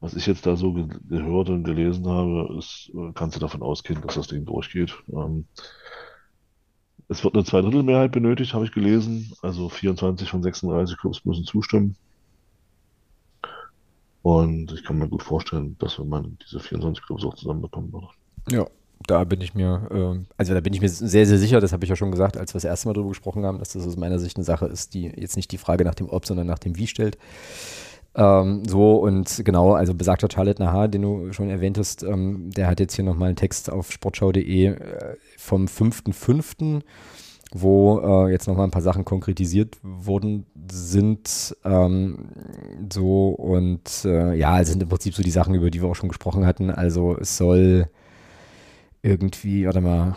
was ich jetzt da so ge gehört und gelesen habe, ist, äh, kannst du davon ausgehen, dass das Ding durchgeht. Ähm, es wird eine Zweidrittelmehrheit benötigt, habe ich gelesen. Also 24 von 36 Clubs müssen zustimmen. Und ich kann mir gut vorstellen, dass wenn man diese 24 Clubs auch zusammenbekommen wird. Ja, da bin ich mir, ähm, also da bin ich mir sehr, sehr sicher, das habe ich ja schon gesagt, als wir das erste Mal darüber gesprochen haben, dass das aus meiner Sicht eine Sache ist, die jetzt nicht die Frage nach dem Ob, sondern nach dem Wie stellt. Ähm, so und genau, also besagter Charlotte Nahar, den du schon erwähntest, ähm, der hat jetzt hier nochmal einen Text auf sportschau.de äh, vom 5.5., wo äh, jetzt nochmal ein paar Sachen konkretisiert worden sind. Ähm, so und äh, ja, es sind im Prinzip so die Sachen, über die wir auch schon gesprochen hatten. Also es soll irgendwie, warte mal,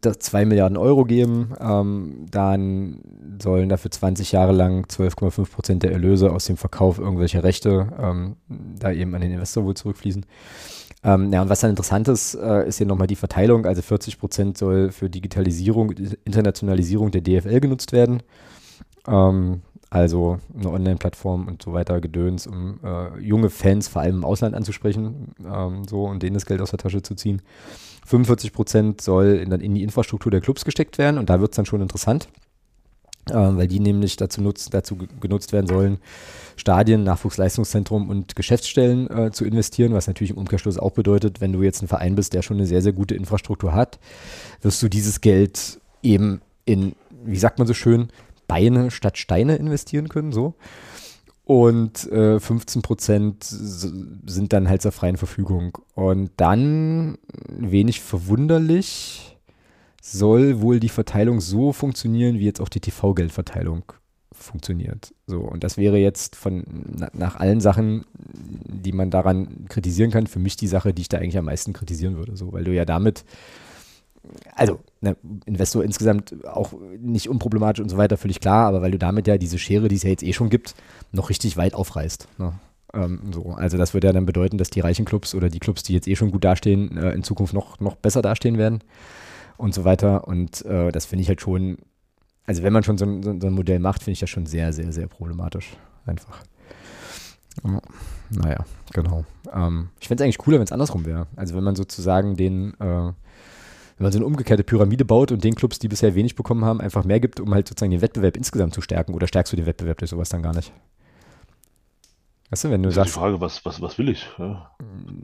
das 2 Milliarden Euro geben. Ähm, dann sollen dafür 20 Jahre lang 12,5 Prozent der Erlöse aus dem Verkauf irgendwelcher Rechte ähm, da eben an den Investor wohl zurückfließen. Ähm, ja, und was dann interessant ist, äh, ist hier nochmal die Verteilung. Also 40 Prozent soll für Digitalisierung, Internationalisierung der DFL genutzt werden. Ähm, also eine Online-Plattform und so weiter, Gedöns, um äh, junge Fans vor allem im Ausland anzusprechen ähm, so und denen das Geld aus der Tasche zu ziehen. 45 Prozent soll in, dann in die Infrastruktur der Clubs gesteckt werden und da wird es dann schon interessant, äh, weil die nämlich dazu, nutz, dazu genutzt werden sollen, Stadien, Nachwuchsleistungszentrum und Geschäftsstellen äh, zu investieren, was natürlich im Umkehrschluss auch bedeutet, wenn du jetzt ein Verein bist, der schon eine sehr, sehr gute Infrastruktur hat, wirst du dieses Geld eben in, wie sagt man so schön, Beine statt Steine investieren können, so. Und äh, 15 Prozent sind dann halt zur freien Verfügung. Und dann, wenig verwunderlich, soll wohl die Verteilung so funktionieren, wie jetzt auch die TV-Geldverteilung funktioniert. So, und das wäre jetzt von nach allen Sachen, die man daran kritisieren kann, für mich die Sache, die ich da eigentlich am meisten kritisieren würde. So, weil du ja damit also ne, Investor insgesamt auch nicht unproblematisch und so weiter, völlig klar, aber weil du damit ja diese Schere, die es ja jetzt eh schon gibt, noch richtig weit aufreißt. Ne? Ähm, so. Also das würde ja dann bedeuten, dass die reichen Clubs oder die Clubs, die jetzt eh schon gut dastehen, äh, in Zukunft noch, noch besser dastehen werden und so weiter. Und äh, das finde ich halt schon, also wenn man schon so ein, so ein Modell macht, finde ich das schon sehr, sehr, sehr problematisch. Einfach. Ja, naja, genau. Ähm, ich fände es eigentlich cooler, wenn es andersrum wäre. Also wenn man sozusagen den äh, wenn man so eine umgekehrte Pyramide baut und den Clubs, die bisher wenig bekommen haben, einfach mehr gibt, um halt sozusagen den Wettbewerb insgesamt zu stärken? Oder stärkst du den Wettbewerb durch sowas dann gar nicht? Weißt du, wenn du das sagst. die Frage, was, was, was will ich? Ja.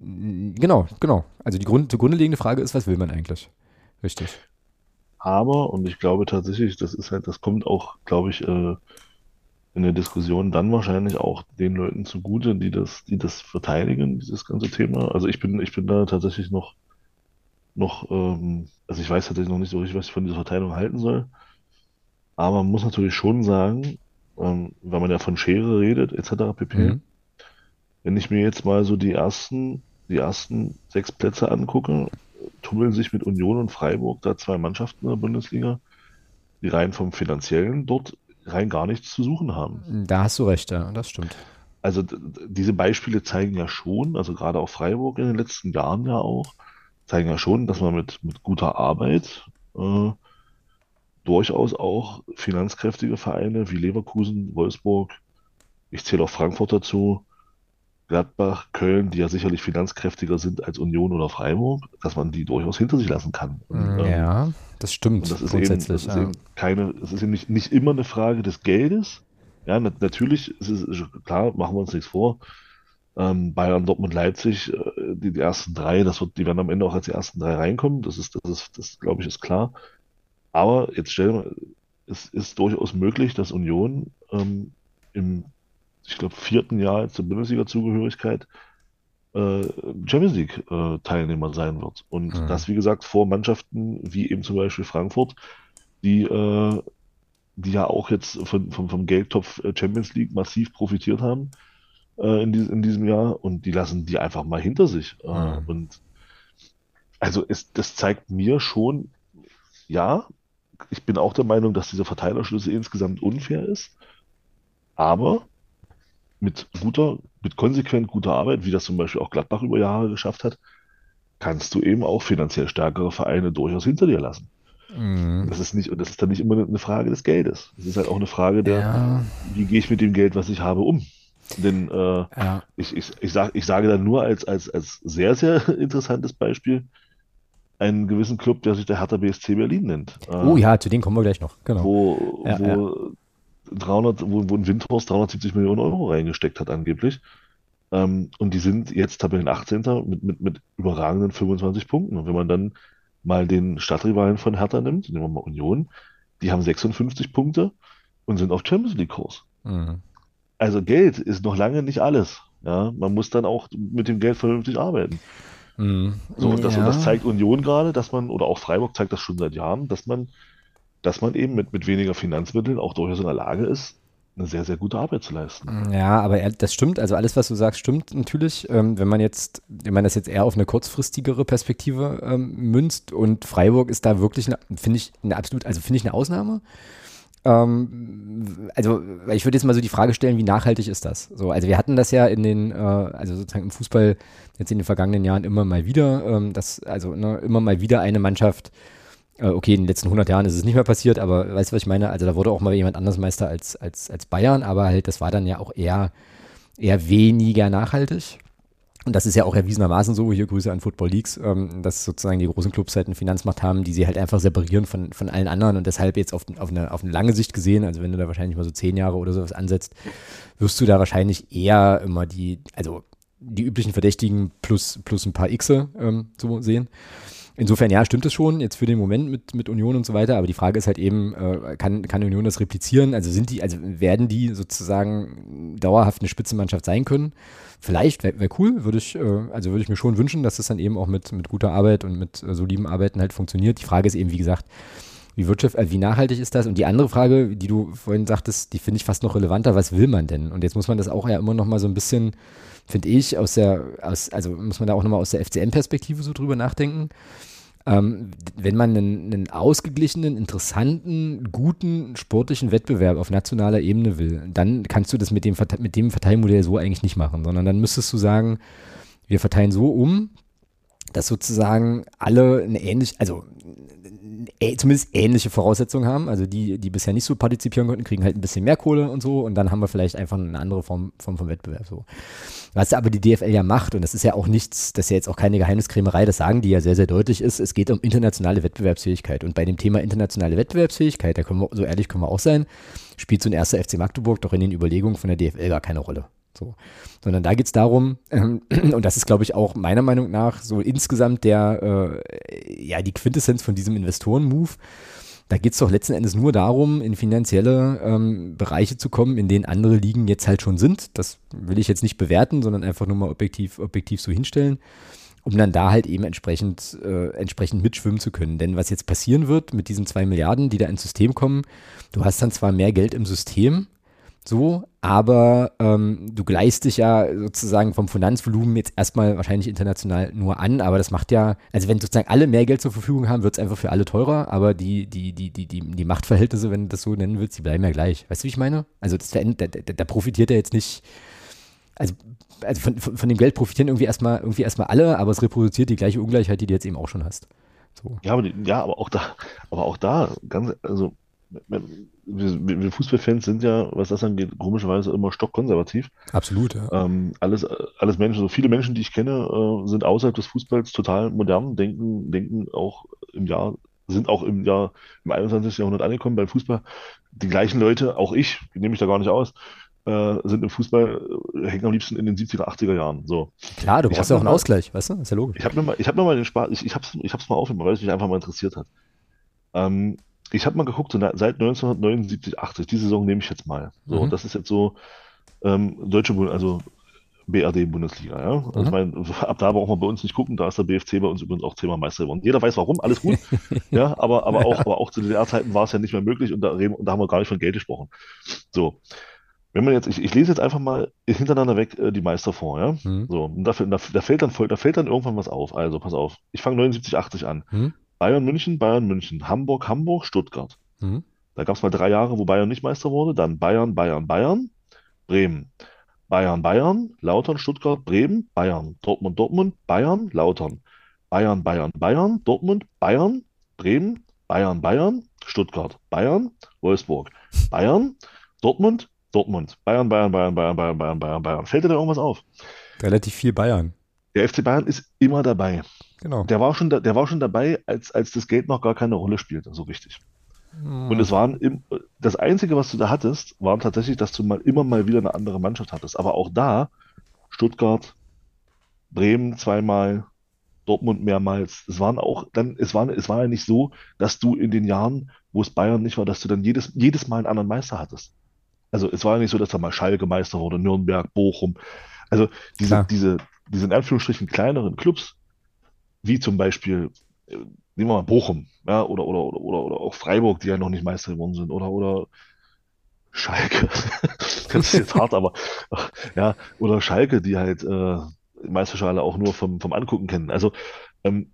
Genau, genau. Also die Grund, zugrunde liegende Frage ist, was will man eigentlich? Richtig. Aber, und ich glaube tatsächlich, das ist halt, das kommt auch, glaube ich, äh, in der Diskussion dann wahrscheinlich auch den Leuten zugute, die das, die das verteidigen, dieses ganze Thema. Also ich bin, ich bin da tatsächlich noch noch, ähm, also ich weiß tatsächlich noch nicht so richtig, was ich von dieser Verteilung halten soll. Aber man muss natürlich schon sagen, ähm, wenn man ja von Schere redet, etc. pp. Mhm. Wenn ich mir jetzt mal so die ersten, die ersten sechs Plätze angucke, tummeln sich mit Union und Freiburg da zwei Mannschaften in der Bundesliga, die rein vom Finanziellen dort rein gar nichts zu suchen haben. Da hast du recht, ja, das stimmt. Also diese Beispiele zeigen ja schon, also gerade auch Freiburg in den letzten Jahren ja auch, zeigen ja schon, dass man mit, mit guter Arbeit äh, durchaus auch finanzkräftige Vereine wie Leverkusen, Wolfsburg, ich zähle auch Frankfurt dazu, Gladbach, Köln, die ja sicherlich finanzkräftiger sind als Union oder Freiburg, dass man die durchaus hinter sich lassen kann. Und, ähm, ja, das stimmt. das ist grundsätzlich. Eben, das ist ja. eben keine, es ist eben nicht, nicht immer eine Frage des Geldes. Ja, natürlich ist es klar, machen wir uns nichts vor. Ähm, Bayern, Dortmund, Leipzig, äh, die, die ersten drei, das wird, die werden am Ende auch als die ersten drei reinkommen. Das ist, das ist, das glaube ich, ist klar. Aber jetzt stellen wir, es ist durchaus möglich, dass Union ähm, im, ich glaube, vierten Jahr der Bundesliga-Zugehörigkeit äh, Champions League-Teilnehmer äh, sein wird. Und mhm. das, wie gesagt, vor Mannschaften wie eben zum Beispiel Frankfurt, die, äh, die ja auch jetzt von, vom, vom Geldtopf äh, Champions League massiv profitiert haben äh, in, dies, in diesem Jahr und die lassen die einfach mal hinter sich. Mhm. Und also es, das zeigt mir schon, ja, ich bin auch der Meinung, dass dieser Verteilerschlüssel insgesamt unfair ist, aber mit guter, mit konsequent guter Arbeit, wie das zum Beispiel auch Gladbach über Jahre geschafft hat, kannst du eben auch finanziell stärkere Vereine durchaus hinter dir lassen. Mhm. Das ist nicht, das ist dann nicht immer eine Frage des Geldes. Es ist halt auch eine Frage der, ja. wie gehe ich mit dem Geld, was ich habe, um. Denn äh, ja. ich, ich, ich, sag, ich sage dann nur als, als, als sehr, sehr interessantes Beispiel einen gewissen Club, der sich der Hertha BSC Berlin nennt. Äh, oh ja, zu dem kommen wir gleich noch. Genau. Wo, ja, wo, ja. 300, wo, wo ein Windhorst 370 Millionen Euro reingesteckt hat angeblich. Ähm, und die sind jetzt Tabellen 18. mit, mit, mit überragenden 25 Punkten. Und wenn man dann mal den Stadtrivalen von Hertha nimmt, nehmen wir mal Union, die haben 56 Punkte und sind auf Champions League Kurs. Mhm also Geld ist noch lange nicht alles. Ja, man muss dann auch mit dem Geld vernünftig arbeiten. Mhm. So, und das, ja. und das zeigt Union gerade, dass man, oder auch Freiburg zeigt das schon seit Jahren, dass man dass man eben mit, mit weniger Finanzmitteln auch durchaus in der Lage ist, eine sehr, sehr gute Arbeit zu leisten. Ja, aber das stimmt. Also alles, was du sagst, stimmt natürlich. Ähm, wenn man jetzt, wenn man das jetzt eher auf eine kurzfristigere Perspektive ähm, münzt und Freiburg ist da wirklich, finde ich, eine absolut, also finde ich eine Ausnahme. Ähm, also ich würde jetzt mal so die Frage stellen, wie nachhaltig ist das? So, also wir hatten das ja in den, äh, also sozusagen im Fußball jetzt in den vergangenen Jahren immer mal wieder, ähm, dass also ne, immer mal wieder eine Mannschaft äh, okay, in den letzten 100 Jahren ist es nicht mehr passiert, aber weißt du, was ich meine? Also da wurde auch mal jemand anders Meister als, als, als Bayern, aber halt, das war dann ja auch eher, eher weniger nachhaltig. Und das ist ja auch erwiesenermaßen so, hier Grüße an Football Leagues, ähm, dass sozusagen die großen Clubs halt eine Finanzmacht haben, die sie halt einfach separieren von, von allen anderen und deshalb jetzt auf, auf, eine, auf eine lange Sicht gesehen, also wenn du da wahrscheinlich mal so zehn Jahre oder sowas ansetzt, wirst du da wahrscheinlich eher immer die, also die üblichen Verdächtigen plus, plus ein paar Xe ähm, so sehen. Insofern, ja, stimmt es schon, jetzt für den Moment mit, mit Union und so weiter, aber die Frage ist halt eben, äh, kann, kann Union das replizieren? Also sind die, also werden die sozusagen dauerhaft eine Spitzenmannschaft sein können? Vielleicht, wäre wär cool, würde ich, äh, also würde ich mir schon wünschen, dass das dann eben auch mit, mit guter Arbeit und mit äh, soliden Arbeiten halt funktioniert. Die Frage ist eben, wie gesagt, wie Wirtschaft, äh, wie nachhaltig ist das? Und die andere Frage, die du vorhin sagtest, die finde ich fast noch relevanter, was will man denn? Und jetzt muss man das auch ja immer noch mal so ein bisschen, finde ich, aus der, aus, also muss man da auch noch mal aus der FCM-Perspektive so drüber nachdenken. Ähm, wenn man einen, einen, ausgeglichenen, interessanten, guten sportlichen Wettbewerb auf nationaler Ebene will, dann kannst du das mit dem, mit dem Verteilmodell so eigentlich nicht machen, sondern dann müsstest du sagen, wir verteilen so um, dass sozusagen alle eine ähnliche, also zumindest ähnliche Voraussetzungen haben. Also die, die bisher nicht so partizipieren konnten, kriegen halt ein bisschen mehr Kohle und so und dann haben wir vielleicht einfach eine andere Form, Form von Wettbewerb. So. Was aber die DFL ja macht, und das ist ja auch nichts, das ist ja jetzt auch keine Geheimniskrämerei, das sagen die ja sehr, sehr deutlich ist, es geht um internationale Wettbewerbsfähigkeit. Und bei dem Thema internationale Wettbewerbsfähigkeit, da können wir, so ehrlich können wir auch sein, spielt so ein erster FC Magdeburg doch in den Überlegungen von der DFL gar keine Rolle. So. Sondern da geht es darum, ähm, und das ist, glaube ich, auch meiner Meinung nach so insgesamt der, äh, ja, die Quintessenz von diesem Investoren-Move. Da geht es doch letzten Endes nur darum, in finanzielle ähm, Bereiche zu kommen, in denen andere Ligen jetzt halt schon sind. Das will ich jetzt nicht bewerten, sondern einfach nur mal objektiv, objektiv so hinstellen, um dann da halt eben entsprechend, äh, entsprechend mitschwimmen zu können. Denn was jetzt passieren wird mit diesen zwei Milliarden, die da ins System kommen, du hast dann zwar mehr Geld im System, so, aber ähm, du gleichst dich ja sozusagen vom Finanzvolumen jetzt erstmal wahrscheinlich international nur an, aber das macht ja, also wenn sozusagen alle mehr Geld zur Verfügung haben, wird es einfach für alle teurer, aber die, die, die, die, die, die Machtverhältnisse, wenn du das so nennen willst, die bleiben ja gleich. Weißt du, wie ich meine? Also das, da, da, da profitiert er jetzt nicht, also, also von, von, von dem Geld profitieren irgendwie erstmal irgendwie erstmal alle, aber es reproduziert die gleiche Ungleichheit, die du jetzt eben auch schon hast. So. Ja, aber, ja, aber auch da, aber auch da, ganz, also wir, wir Fußballfans sind ja, was das angeht, komischerweise immer stockkonservativ. Absolut, ja. Ähm, alles, alles Menschen, so viele Menschen, die ich kenne, äh, sind außerhalb des Fußballs total modern, denken, denken auch im Jahr, sind auch im Jahr, im 21. Jahrhundert angekommen beim Fußball. Die gleichen Leute, auch ich, nehme mich da gar nicht aus, äh, sind im Fußball, äh, hängen am liebsten in den 70er, 80er Jahren. So. Klar, du brauchst ja auch einen Ausgleich, weißt du? ist ja logisch. Ich habe mir mal, ich habe mir mal den Spaß, ich, ich hab's, ich hab's mal aufgenommen, weil es mich einfach mal interessiert hat. Ähm, ich habe mal geguckt, so seit 1979, 80, die Saison nehme ich jetzt mal. So, mhm. das ist jetzt so ähm, deutsche, also BRD-Bundesliga, ja. Also mhm. ich meine, ab da braucht man bei uns nicht gucken, da ist der BFC bei uns übrigens auch Thema Meister geworden. Jeder weiß warum, alles gut. ja, aber, aber auch, aber auch zu DDR-Zeiten war es ja nicht mehr möglich und da, reden, und da haben wir gar nicht von Geld gesprochen. So. Wenn man jetzt, ich, ich lese jetzt einfach mal hintereinander weg äh, die Meister vor, ja. Mhm. So, und da, da, da, fällt dann da fällt dann irgendwann was auf. Also, pass auf. Ich fange 79, 80 an. Mhm. Bayern München, Bayern München, Hamburg, Hamburg, Stuttgart. Mhm. Da gab es mal drei Jahre, wo Bayern nicht Meister wurde. Dann Bayern, Bayern, Bayern, Bremen. Bayern, Bayern, Lautern, Stuttgart, Bremen, Bayern, Dortmund, Dortmund, Bayern, Lautern. Bayern, Bayern, Bayern, Dortmund, Bayern, Bremen, Bayern, Bayern, Stuttgart, Bayern, Wolfsburg, Bayern, Dortmund, Dortmund, Bayern, Bayern, Bayern, Bayern, Bayern, Bayern, Bayern, Bayern. Fällt dir da irgendwas auf? Relativ viel Bayern. Der FC Bayern ist immer dabei. Genau. Der war schon, da, der war schon dabei, als, als das Geld noch gar keine Rolle spielte, so richtig. Hm. Und es waren das Einzige, was du da hattest, war tatsächlich, dass du mal immer mal wieder eine andere Mannschaft hattest. Aber auch da, Stuttgart, Bremen zweimal, Dortmund mehrmals. Es waren auch dann, es war, es war ja nicht so, dass du in den Jahren, wo es Bayern nicht war, dass du dann jedes, jedes Mal einen anderen Meister hattest. Also es war ja nicht so, dass da mal Schalke Meister wurde, Nürnberg, Bochum. Also diese, diese, diese in Anführungsstrichen kleineren Clubs, wie zum Beispiel, äh, nehmen wir mal Bochum, ja, oder, oder, oder, oder, oder auch Freiburg, die ja noch nicht Meister geworden sind, oder, oder Schalke. das ist jetzt hart, aber ja, oder Schalke, die halt äh, Meisterschale auch nur vom, vom Angucken kennen. Also ähm,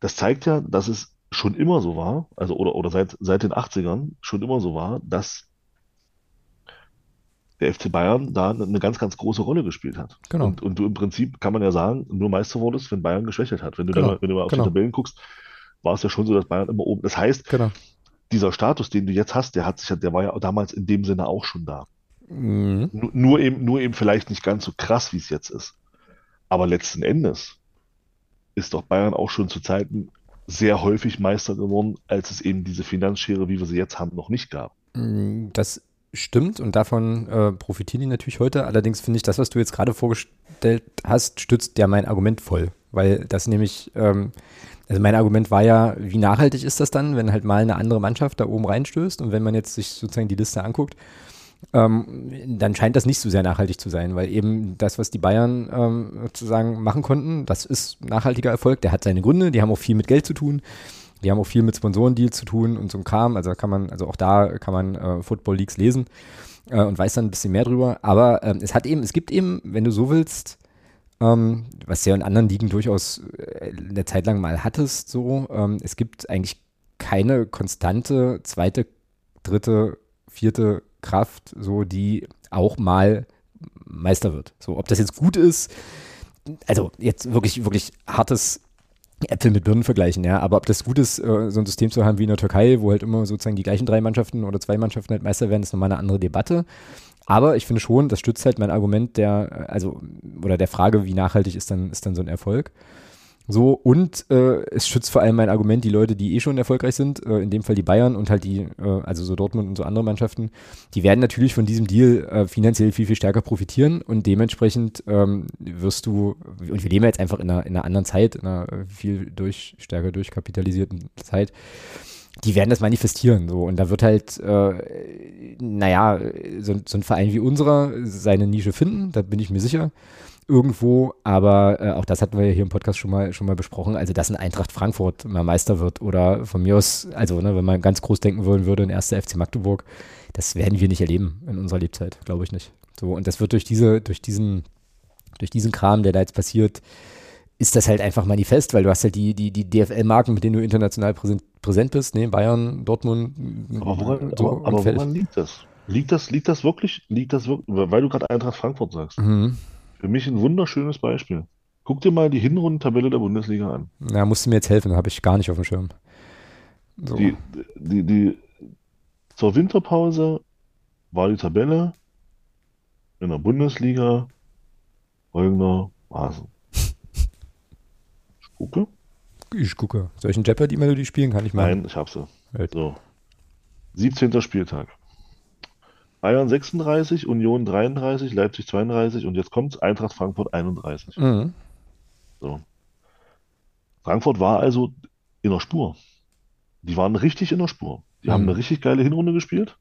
das zeigt ja, dass es schon immer so war, also oder, oder seit, seit den 80ern schon immer so war, dass der FC Bayern da eine ganz, ganz große Rolle gespielt hat. Genau. Und, und du im Prinzip kann man ja sagen, nur Meister wurdest, wenn Bayern geschwächelt hat. Wenn du, Genau, dann, wenn du mal auf genau. die Tabellen guckst, war es ja schon so, dass Bayern immer oben. Das heißt, Genau. dieser Status, den du jetzt hast, der hat sich ja, der war ja damals in dem Sinne auch schon da. Mhm. Nur, nur eben, nur eben vielleicht nicht ganz so krass, wie es jetzt ist. Aber letzten Endes ist doch Bayern auch schon zu Zeiten sehr häufig Meister geworden, als es eben diese Finanzschere, wie wir sie jetzt haben, noch nicht gab. Mm, Das stimmt und davon äh, profitieren die natürlich heute. Allerdings finde ich, das, was du jetzt gerade vorgestellt hast, stützt ja mein Argument voll. Weil das nämlich, ähm, also mein Argument war ja, wie nachhaltig ist das dann, wenn halt mal eine andere Mannschaft da oben reinstößt und wenn man jetzt sich sozusagen die Liste anguckt, ähm, dann scheint das nicht so sehr nachhaltig zu sein, weil eben das, was die Bayern ähm, sozusagen machen konnten, das ist nachhaltiger Erfolg. Der hat seine Gründe, die haben auch viel mit Geld zu tun. Die haben auch viel mit Sponsorendeals zu tun und so Kram. Also kann man, also auch da kann man äh, Football Leagues lesen äh, und weiß dann ein bisschen mehr drüber. Aber ähm, es hat eben, es gibt eben, wenn du so willst, ähm, was ja in anderen Ligen durchaus äh, eine Zeit lang mal hattest, so, ähm, es gibt eigentlich keine konstante zweite, dritte, vierte Kraft, so die auch mal Meister wird. So, ob das jetzt gut ist, also jetzt wirklich, wirklich hartes Äpfel mit Birnen vergleichen, ja. Aber ob das gut ist, äh, so ein System zu haben wie in der Türkei, wo halt immer sozusagen die gleichen drei Mannschaften oder zwei Mannschaften halt Meister werden, ist nochmal eine andere Debatte. Aber ich finde schon, das stützt halt mein Argument der, also, oder der Frage, wie nachhaltig ist dann, ist dann so ein Erfolg. So, und äh, es schützt vor allem mein Argument, die Leute, die eh schon erfolgreich sind, äh, in dem Fall die Bayern und halt die, äh, also so Dortmund und so andere Mannschaften, die werden natürlich von diesem Deal äh, finanziell viel, viel stärker profitieren und dementsprechend ähm, wirst du, und wir leben jetzt einfach in einer, in einer anderen Zeit, in einer äh, viel durch, stärker durchkapitalisierten Zeit, die werden das manifestieren. So. Und da wird halt, äh, naja, so, so ein Verein wie unserer seine Nische finden, da bin ich mir sicher irgendwo, aber äh, auch das hatten wir ja hier im Podcast schon mal, schon mal besprochen, also dass ein Eintracht Frankfurt mal Meister wird oder von mir aus, also ne, wenn man ganz groß denken wollen würde, ein erster FC Magdeburg, das werden wir nicht erleben in unserer Lebzeit, glaube ich nicht. So, und das wird durch diese, durch diesen, durch diesen Kram, der da jetzt passiert, ist das halt einfach manifest, weil du hast halt die, die, die DFL-Marken, mit denen du international präsent, präsent bist, ne, Bayern, Dortmund, Aber woran, so aber, aber woran liegt das? Liegt das, liegt das wirklich, liegt das wirklich, weil du gerade Eintracht Frankfurt sagst. Mhm. Für mich ein wunderschönes Beispiel. Guck dir mal die Hinrundentabelle der Bundesliga an. Na, musst du mir jetzt helfen, habe ich gar nicht auf dem Schirm. So. Die, die, die, zur Winterpause war die Tabelle in der Bundesliga folgendermaßen. Ich gucke. Ich gucke. Soll ich ein Jeopardy-Melodie spielen? Kann ich mal. Nein, ich habe sie. Halt. So. 17. Spieltag. Bayern 36, Union 33, Leipzig 32 und jetzt kommt's, Eintracht Frankfurt 31. Mhm. So. Frankfurt war also in der Spur. Die waren richtig in der Spur. Die haben Mhm. eine richtig geile Hinrunde gespielt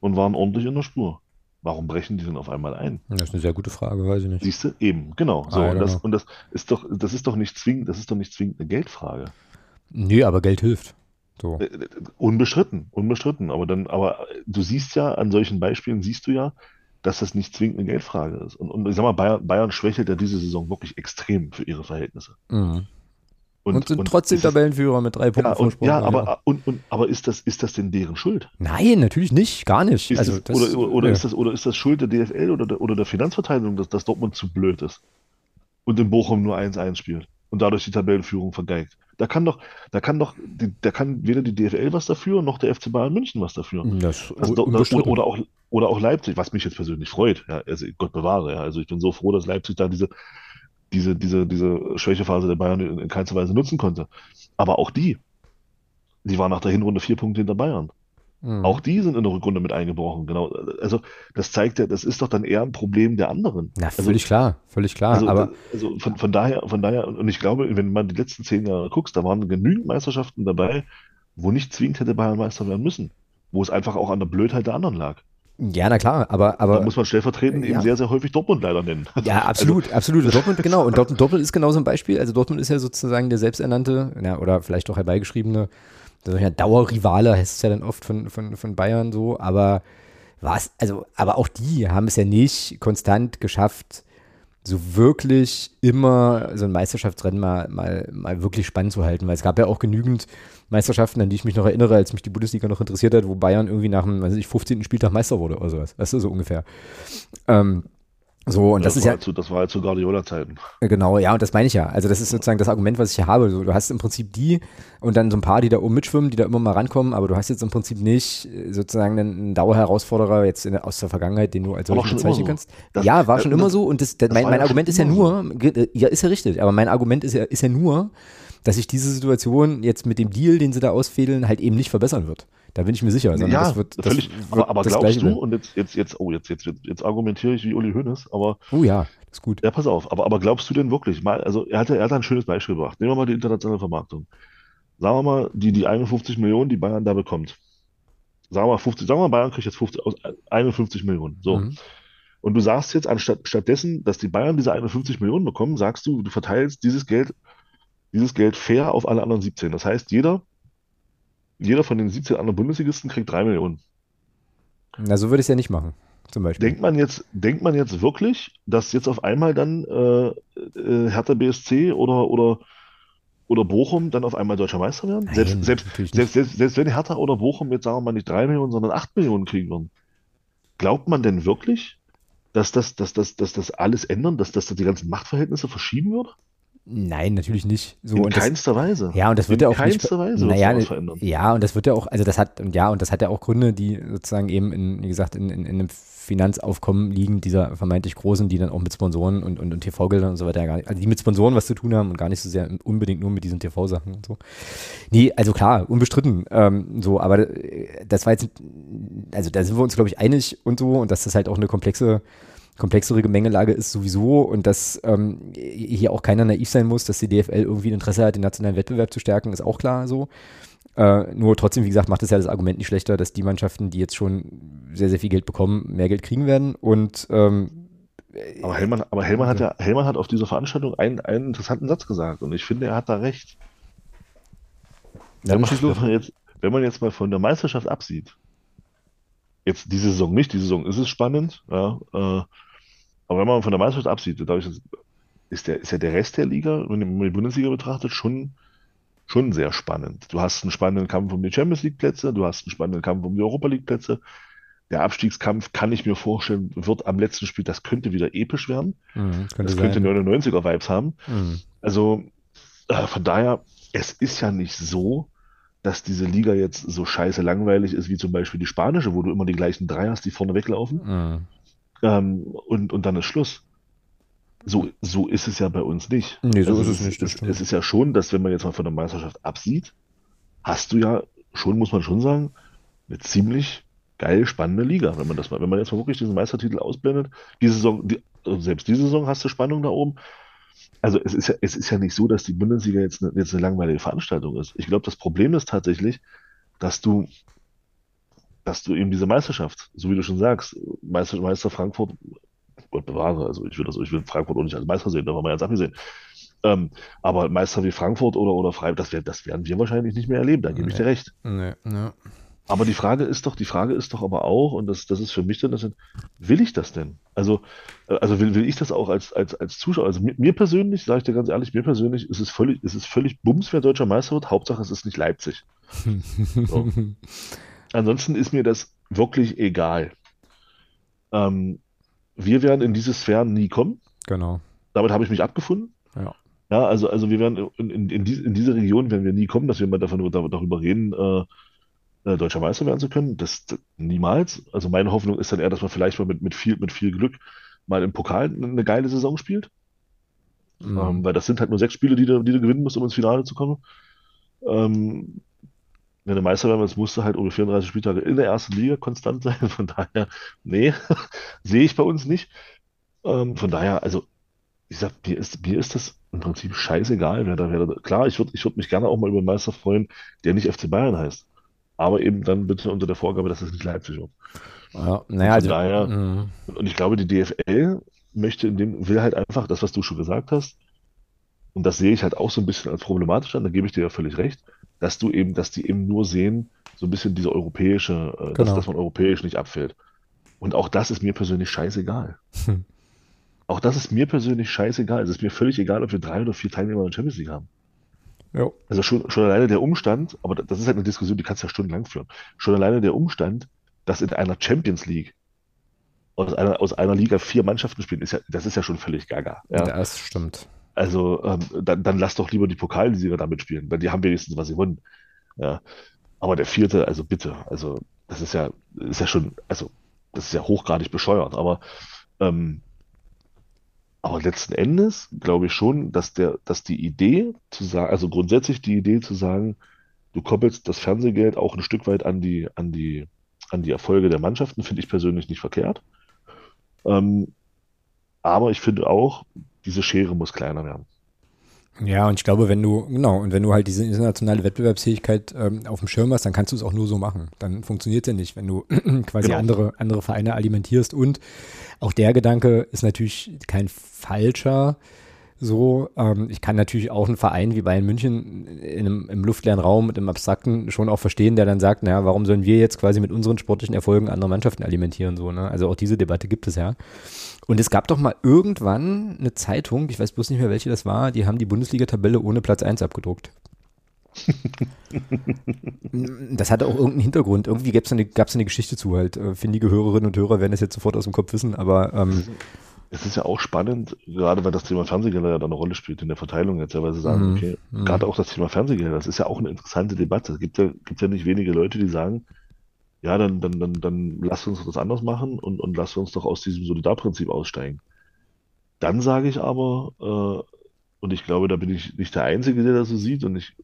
und waren ordentlich in der Spur. Warum brechen die denn auf einmal ein? Das ist eine sehr gute Frage, weiß ich nicht. Siehst du, eben, genau. So, I und das, und das ist doch, das ist doch nicht zwingend, das ist doch nicht zwingend eine Geldfrage. Nee, aber Geld hilft. So. Äh, Unbestritten, unbestritten. Aber dann, aber du siehst ja, an solchen Beispielen siehst du ja, dass das nicht zwingend eine Geldfrage ist. Und, und ich sag mal, Bayern, Bayern schwächelt ja diese Saison wirklich extrem für ihre Verhältnisse. Mhm. Und, sind trotzdem ist das- Tabellenführer mit drei Punkten Ja, und, Vorsprung. ja, aber, und, und, aber ist das, ist das denn deren Schuld? Nein, natürlich nicht. Gar nicht. Ist also, das, oder oder ist, das, oder ist das Schuld der DFL oder der, oder der Finanzverteilung, dass, dass Dortmund zu blöd ist und in Bochum nur 1-1 spielt und dadurch die Tabellenführung vergeigt? Da kann doch, da kann doch, da kann weder die DFL was dafür, noch der FC Bayern München was dafür. das Also, da- unbestritten. oder, auch, oder auch Leipzig, was mich jetzt persönlich freut. Ja, also Gott bewahre. Ja, also ich bin so froh, dass Leipzig da diese, diese, diese, diese Schwächephase der Bayern in, in keinster Weise nutzen konnte. Aber auch die, die waren nach der Hinrunde vier Punkte hinter Bayern. Mhm. Auch die sind in der Rückrunde mit eingebrochen. Genau. Also das zeigt ja, das ist doch dann eher ein Problem der anderen. Na, Also- völlig klar, völlig klar. Also, aber also von, von daher, von daher, und ich glaube, wenn man die letzten zehn Jahre guckst, da waren genügend Meisterschaften dabei, wo nicht zwingend hätte Bayern Meister werden müssen. Wo es einfach auch an der Blödheit der anderen lag. Ja, na klar, aber, aber. Da muss man stellvertretend ja. eben sehr, sehr häufig Dortmund leider nennen. Ja, absolut, also, absolut. Dortmund, genau. Und Dortmund, Dortmund ist genau so ein Beispiel. Also Dortmund ist ja sozusagen der selbsternannte, ja, oder vielleicht auch herbeigeschriebene, der Dauerrivale, heißt es ja dann oft von, von, von Bayern so, aber was, also, aber auch die haben es ja nicht konstant geschafft, so wirklich immer so ein Meisterschaftsrennen mal, mal, mal wirklich spannend zu halten, weil es gab ja auch genügend Meisterschaften, an die ich mich noch erinnere, als mich die Bundesliga noch interessiert hat, wo Bayern irgendwie nach dem, weiß ich, 15. Spieltag Meister wurde oder sowas. Weißt du, so ungefähr. Ähm, so, und das, das ist ja. Zu, das war ja zu Guardiola-Zeiten. Genau, ja, und das meine ich ja. Also, das ist sozusagen das Argument, was ich hier habe. So, du hast im Prinzip die und dann so ein paar, die da oben mitschwimmen, die da immer mal rankommen, aber du hast jetzt im Prinzip nicht äh, sozusagen einen Dauerherausforderer jetzt in, aus der Vergangenheit, den du als solchen bezeichnen so. kannst. Das, ja, war schon das, immer so und das, das mein, mein Argument ist ja nur, äh, ja, ist ja richtig, aber mein Argument ist ja, ist ja nur, dass sich diese Situation jetzt mit dem Deal, den sie da ausfädeln, halt eben nicht verbessern wird. Da bin ich mir sicher. ja, das wird, das völlig. Wird aber, aber glaubst du, und jetzt, jetzt, jetzt, oh, jetzt, jetzt, jetzt argumentiere ich wie Uli Hoeneß, aber. Oh ja, ist gut. Ja, pass auf, aber, aber glaubst du denn wirklich, mal, also er hat, er hat ein schönes Beispiel gebracht. Nehmen wir mal die internationale Vermarktung. Sagen wir mal, die, die 51 Millionen, die Bayern da bekommt. Sagen wir mal 50, sagen wir mal, Bayern kriegt jetzt 50, 51 Millionen. So. Mhm. Und du sagst jetzt, anstatt stattdessen, dass die Bayern diese 51 Millionen bekommen, sagst du, du verteilst dieses Geld, dieses Geld fair auf alle anderen 17. Das heißt, jeder jeder von den 17 anderen Bundesligisten kriegt 3 Millionen. Na, so würde ich es ja nicht machen, zum Beispiel. Denkt man jetzt, denkt man jetzt wirklich, dass jetzt auf einmal dann äh, äh, Hertha BSC oder, oder, oder Bochum dann auf einmal deutscher Meister werden? Nein, selbst, selbst, selbst, selbst, selbst wenn Hertha oder Bochum jetzt sagen wir mal nicht 3 Millionen, sondern 8 Millionen kriegen würden. Glaubt man denn wirklich, dass das, dass, dass, dass das alles ändern, dass, dass das die ganzen Machtverhältnisse verschieben wird? Nein, natürlich nicht. So, in keinster das, Weise. Ja, und das wird ja auch keinster nicht, Weise naja, verändern. Ja, und das wird ja auch, also das hat, und ja, und das hat ja auch Gründe, die sozusagen eben in, wie gesagt, in, in, in einem Finanzaufkommen liegen, dieser vermeintlich großen, die dann auch mit Sponsoren und, und, und TV-Geldern und so weiter gar nicht, also die mit Sponsoren was zu tun haben und gar nicht so sehr unbedingt nur mit diesen TV-Sachen und so. Nee, also klar, unbestritten, ähm, so, aber äh, das war jetzt, also da sind wir uns, glaube ich, einig und so und dass das halt auch eine komplexe komplexere Gemengelage ist sowieso und dass ähm, hier auch keiner naiv sein muss, dass die DFL irgendwie ein Interesse hat, den nationalen Wettbewerb zu stärken, ist auch klar so. Äh, nur trotzdem, wie gesagt, macht es ja das Argument nicht schlechter, dass die Mannschaften, die jetzt schon sehr, sehr viel Geld bekommen, mehr Geld kriegen werden. Und ähm, aber Hellmann, aber Hellmann hat ja, Hellmann hat auf dieser Veranstaltung einen, einen interessanten Satz gesagt und ich finde, er hat da recht. Wenn man, wenn, man jetzt, wenn man jetzt mal von der Meisterschaft absieht, jetzt diese Saison nicht, die Saison ist es spannend, ja, äh, aber wenn man von der Meisterschaft absieht, dadurch ist, der, ist ja der Rest der Liga, wenn man die Bundesliga betrachtet, schon, schon sehr spannend. Du hast einen spannenden Kampf um die Champions League Plätze, du hast einen spannenden Kampf um die Europa League Plätze. Der Abstiegskampf kann ich mir vorstellen, wird am letzten Spiel, das könnte wieder episch werden. Mhm, könnte das könnte 99er Vibes haben. Mhm. Also äh, von daher, es ist ja nicht so, dass diese Liga jetzt so scheiße langweilig ist wie zum Beispiel die spanische, wo du immer die gleichen drei hast, die vorne weglaufen. Mhm ähm, und, und dann ist Schluss. So, so ist es ja bei uns nicht. Nee, so also ist es nicht. Es, es ist ja schon, dass wenn man jetzt mal von der Meisterschaft absieht, hast du ja schon, muss man schon sagen, eine ziemlich geil spannende Liga, wenn man das mal, wenn man jetzt mal wirklich diesen Meistertitel ausblendet. Die Saison, die, also selbst diese Saison hast du Spannung da oben. Also es ist ja, es ist ja nicht so, dass die Bundesliga jetzt eine, jetzt eine langweilige Veranstaltung ist. Ich glaube, das Problem ist tatsächlich, dass du dass du eben diese Meisterschaft, so wie du schon sagst, Meister, Meister Frankfurt, Gott bewahre, also ich will das, ich will Frankfurt auch nicht als Meister sehen, da haben wir ganz abgesehen. Ähm, aber Meister wie Frankfurt oder, oder Freiburg, das, wär, das werden wir wahrscheinlich nicht mehr erleben, da gebe nee. ich dir recht. Nee, nee. Aber die Frage ist doch, die Frage ist doch aber auch, und das, das ist für mich dann, das will ich das denn? Also, äh, also will, will ich das auch als, als, als Zuschauer? Also mir, mir persönlich, sage ich dir ganz ehrlich, mir persönlich ist es völlig, ist es völlig Bums, wer deutscher Meister wird. Hauptsache es ist nicht Leipzig. So. Ansonsten ist mir das wirklich egal. Ähm, wir werden in diese Sphären nie kommen. Genau. Damit habe ich mich abgefunden. Ja. Ja, also, also wir werden in, in, in, diese, in diese Region werden wir nie kommen, dass wir mal davon, darüber reden, äh, äh, deutscher Meister werden zu können. Das, das, niemals. Also meine Hoffnung ist dann eher, dass man vielleicht mal mit, mit, viel, mit viel Glück mal im Pokal eine geile Saison spielt. Mhm. Ähm, weil das sind halt nur sechs Spiele, die du, die du gewinnen musst, um ins Finale zu kommen. Ähm, wenn du Meister werden willst, musst du halt über 34 Spieltage in der ersten Liga konstant sein. Von daher, nee, sehe ich bei uns nicht. Ähm, von daher, also, ich sag, mir ist, mir ist das im Prinzip scheißegal, wer da wäre. Klar, ich würde ich würd mich gerne auch mal über einen Meister freuen, der nicht FC Bayern heißt. aber eben dann bitte unter der Vorgabe, dass es nicht Leipzig wird. Ja, naja, also, daher, mh, und ich glaube, die DFL möchte in dem, will halt einfach das, was du schon gesagt hast, und das sehe ich halt auch so ein bisschen als problematisch an, da gebe ich dir ja völlig recht, dass du eben, dass die eben nur sehen, so ein bisschen diese europäische, äh, dass, genau. dass man europäisch nicht abfällt. Und auch das ist mir persönlich scheißegal. Hm. Auch das ist mir persönlich scheißegal. Es ist mir völlig egal, ob wir drei oder vier Teilnehmer in der Champions League haben. ja. Also schon, schon alleine der Umstand, aber das ist halt eine Diskussion, die kannst du ja stundenlang führen. Schon alleine der Umstand, dass in einer Champions League aus einer, aus einer Liga vier Mannschaften spielen, ist ja, das ist ja schon völlig gaga. Ja. Das stimmt. Also ähm, dann, dann lass doch lieber die Pokalsieger damit spielen, weil die haben wenigstens was gewonnen. Ja. Aber der vierte, also bitte, also das ist ja, ist ja schon, also das ist ja hochgradig bescheuert, aber ähm, aber letzten Endes glaube ich schon, dass der, dass die Idee zu sagen, also grundsätzlich die Idee zu sagen, du koppelst das Fernsehgeld auch ein Stück weit an die, an die, an die Erfolge der Mannschaften, finde ich persönlich nicht verkehrt. Ähm, aber ich finde auch, diese Schere muss kleiner werden. Ja, und ich glaube, wenn du, genau, und wenn du halt diese internationale Wettbewerbsfähigkeit ähm, auf dem Schirm hast, dann kannst du es auch nur so machen. Dann funktioniert es ja nicht, wenn du quasi Genau. andere, andere Vereine alimentierst. Und auch der Gedanke ist natürlich kein falscher. So, ähm, ich kann natürlich auch einen Verein wie Bayern München in einem, im luftleeren Raum mit einem Abstrakten schon auch verstehen, der dann sagt, naja, warum sollen wir jetzt quasi mit unseren sportlichen Erfolgen andere Mannschaften alimentieren? So, ne? Also auch diese Debatte gibt es ja. Und es gab doch mal irgendwann eine Zeitung, ich weiß bloß nicht mehr, welche das war, die haben die Bundesliga-Tabelle ohne Platz 1 abgedruckt. das hatte auch irgendeinen Hintergrund. Irgendwie gab es eine, eine Geschichte zu halt. Äh, Findige Hörerinnen und Hörer werden das jetzt sofort aus dem Kopf wissen, aber ähm, Es ist ja auch spannend, gerade weil das Thema Fernsehgelder ja da eine Rolle spielt in der Verteilung jetzt, ja, weil sie sagen, Mhm. okay, Mhm. gerade auch das Thema Fernsehgelder, das ist ja auch eine interessante Debatte. Es gibt ja, gibt ja nicht wenige Leute, die sagen, ja, dann, dann, dann, dann lasst uns das anders machen und, und lasst uns doch aus diesem Solidarprinzip aussteigen. Dann sage ich aber, äh, und ich glaube, da bin ich nicht der Einzige, der das so sieht, und ich,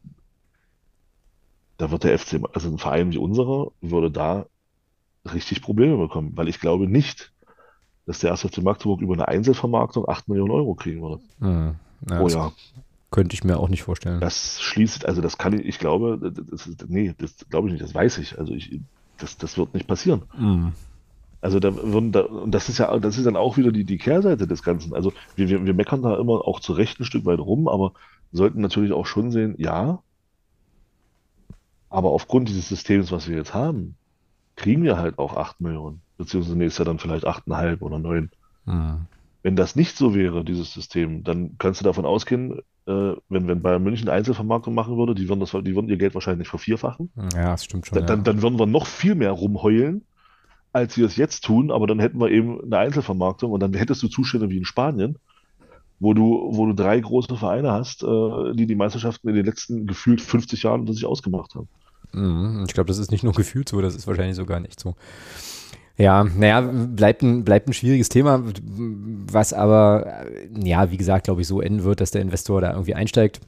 da wird der FC, also ein Verein wie unserer, würde da richtig Probleme bekommen, weil ich glaube nicht, dass der 1. FC Magdeburg über eine Einzelvermarktung 8 Millionen Euro kriegen würde mh, ja, pro das Jahr. könnte ich mir auch nicht vorstellen. Das schließt, also das kann ich, ich glaube, das nee, das glaube ich nicht, das weiß ich. Also ich, das, das wird nicht passieren. Mhm. Also da würden da, und das ist ja, das ist dann auch wieder die, die Kehrseite des Ganzen. Also wir, wir, wir meckern da immer auch zu Recht ein Stück weit rum, aber sollten natürlich auch schon sehen, ja, aber aufgrund dieses Systems, was wir jetzt haben, kriegen wir halt auch 8 Millionen, beziehungsweise nächstes Jahr dann vielleicht 8,5 oder 9. Mhm. Wenn das nicht so wäre, dieses System, dann kannst du davon ausgehen, äh, wenn, wenn Bayern München Einzelvermarktung machen würde, die würden das, die würden ihr Geld wahrscheinlich vervierfachen. Ja, das stimmt schon. Dann, ja. dann, dann würden wir noch viel mehr rumheulen, als wir es jetzt tun, aber dann hätten wir eben eine Einzelvermarktung und dann hättest du Zustände wie in Spanien, wo du, wo du drei große Vereine hast, äh, die die Meisterschaften in den letzten gefühlt 50 Jahren unter sich ausgemacht haben. Mhm. Ich glaube, das ist nicht nur gefühlt so, das ist wahrscheinlich sogar nicht so. Ja, naja, bleibt ein, bleibt ein schwieriges Thema, was aber, äh, ja, wie gesagt, glaube ich, so enden wird, dass der Investor da irgendwie einsteigt.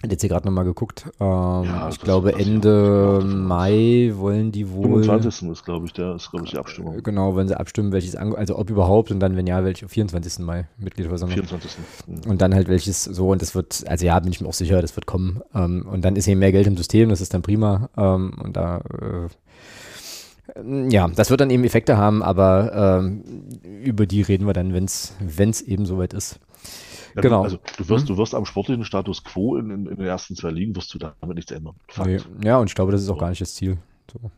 Ich habe jetzt hier gerade nochmal geguckt. Ähm, Ja, ich glaube, Ende Mai wollen die wohl. 25. ist, glaube ich, der ist, glaube ich, die Abstimmung. Genau, wenn sie abstimmen, welches, Ange also ob überhaupt und dann, wenn ja, welche, 24. Mai, Mitgliederversammlung. 24. Mhm. Und dann halt welches so, und das wird, also ja, bin ich mir auch sicher, das wird kommen. Ähm, und dann ist eben mehr Geld im System, das ist dann prima. Ähm, und da, äh, ja, das wird dann eben Effekte haben, aber ähm, über die reden wir dann, wenn es eben soweit ist. Ja, Genau. Also du wirst, Mhm. du wirst am sportlichen Status quo in, in, in den ersten zwei Ligen, wirst du damit nichts ändern. Nee, ja, und ich glaube, das ist auch gar nicht das Ziel. So.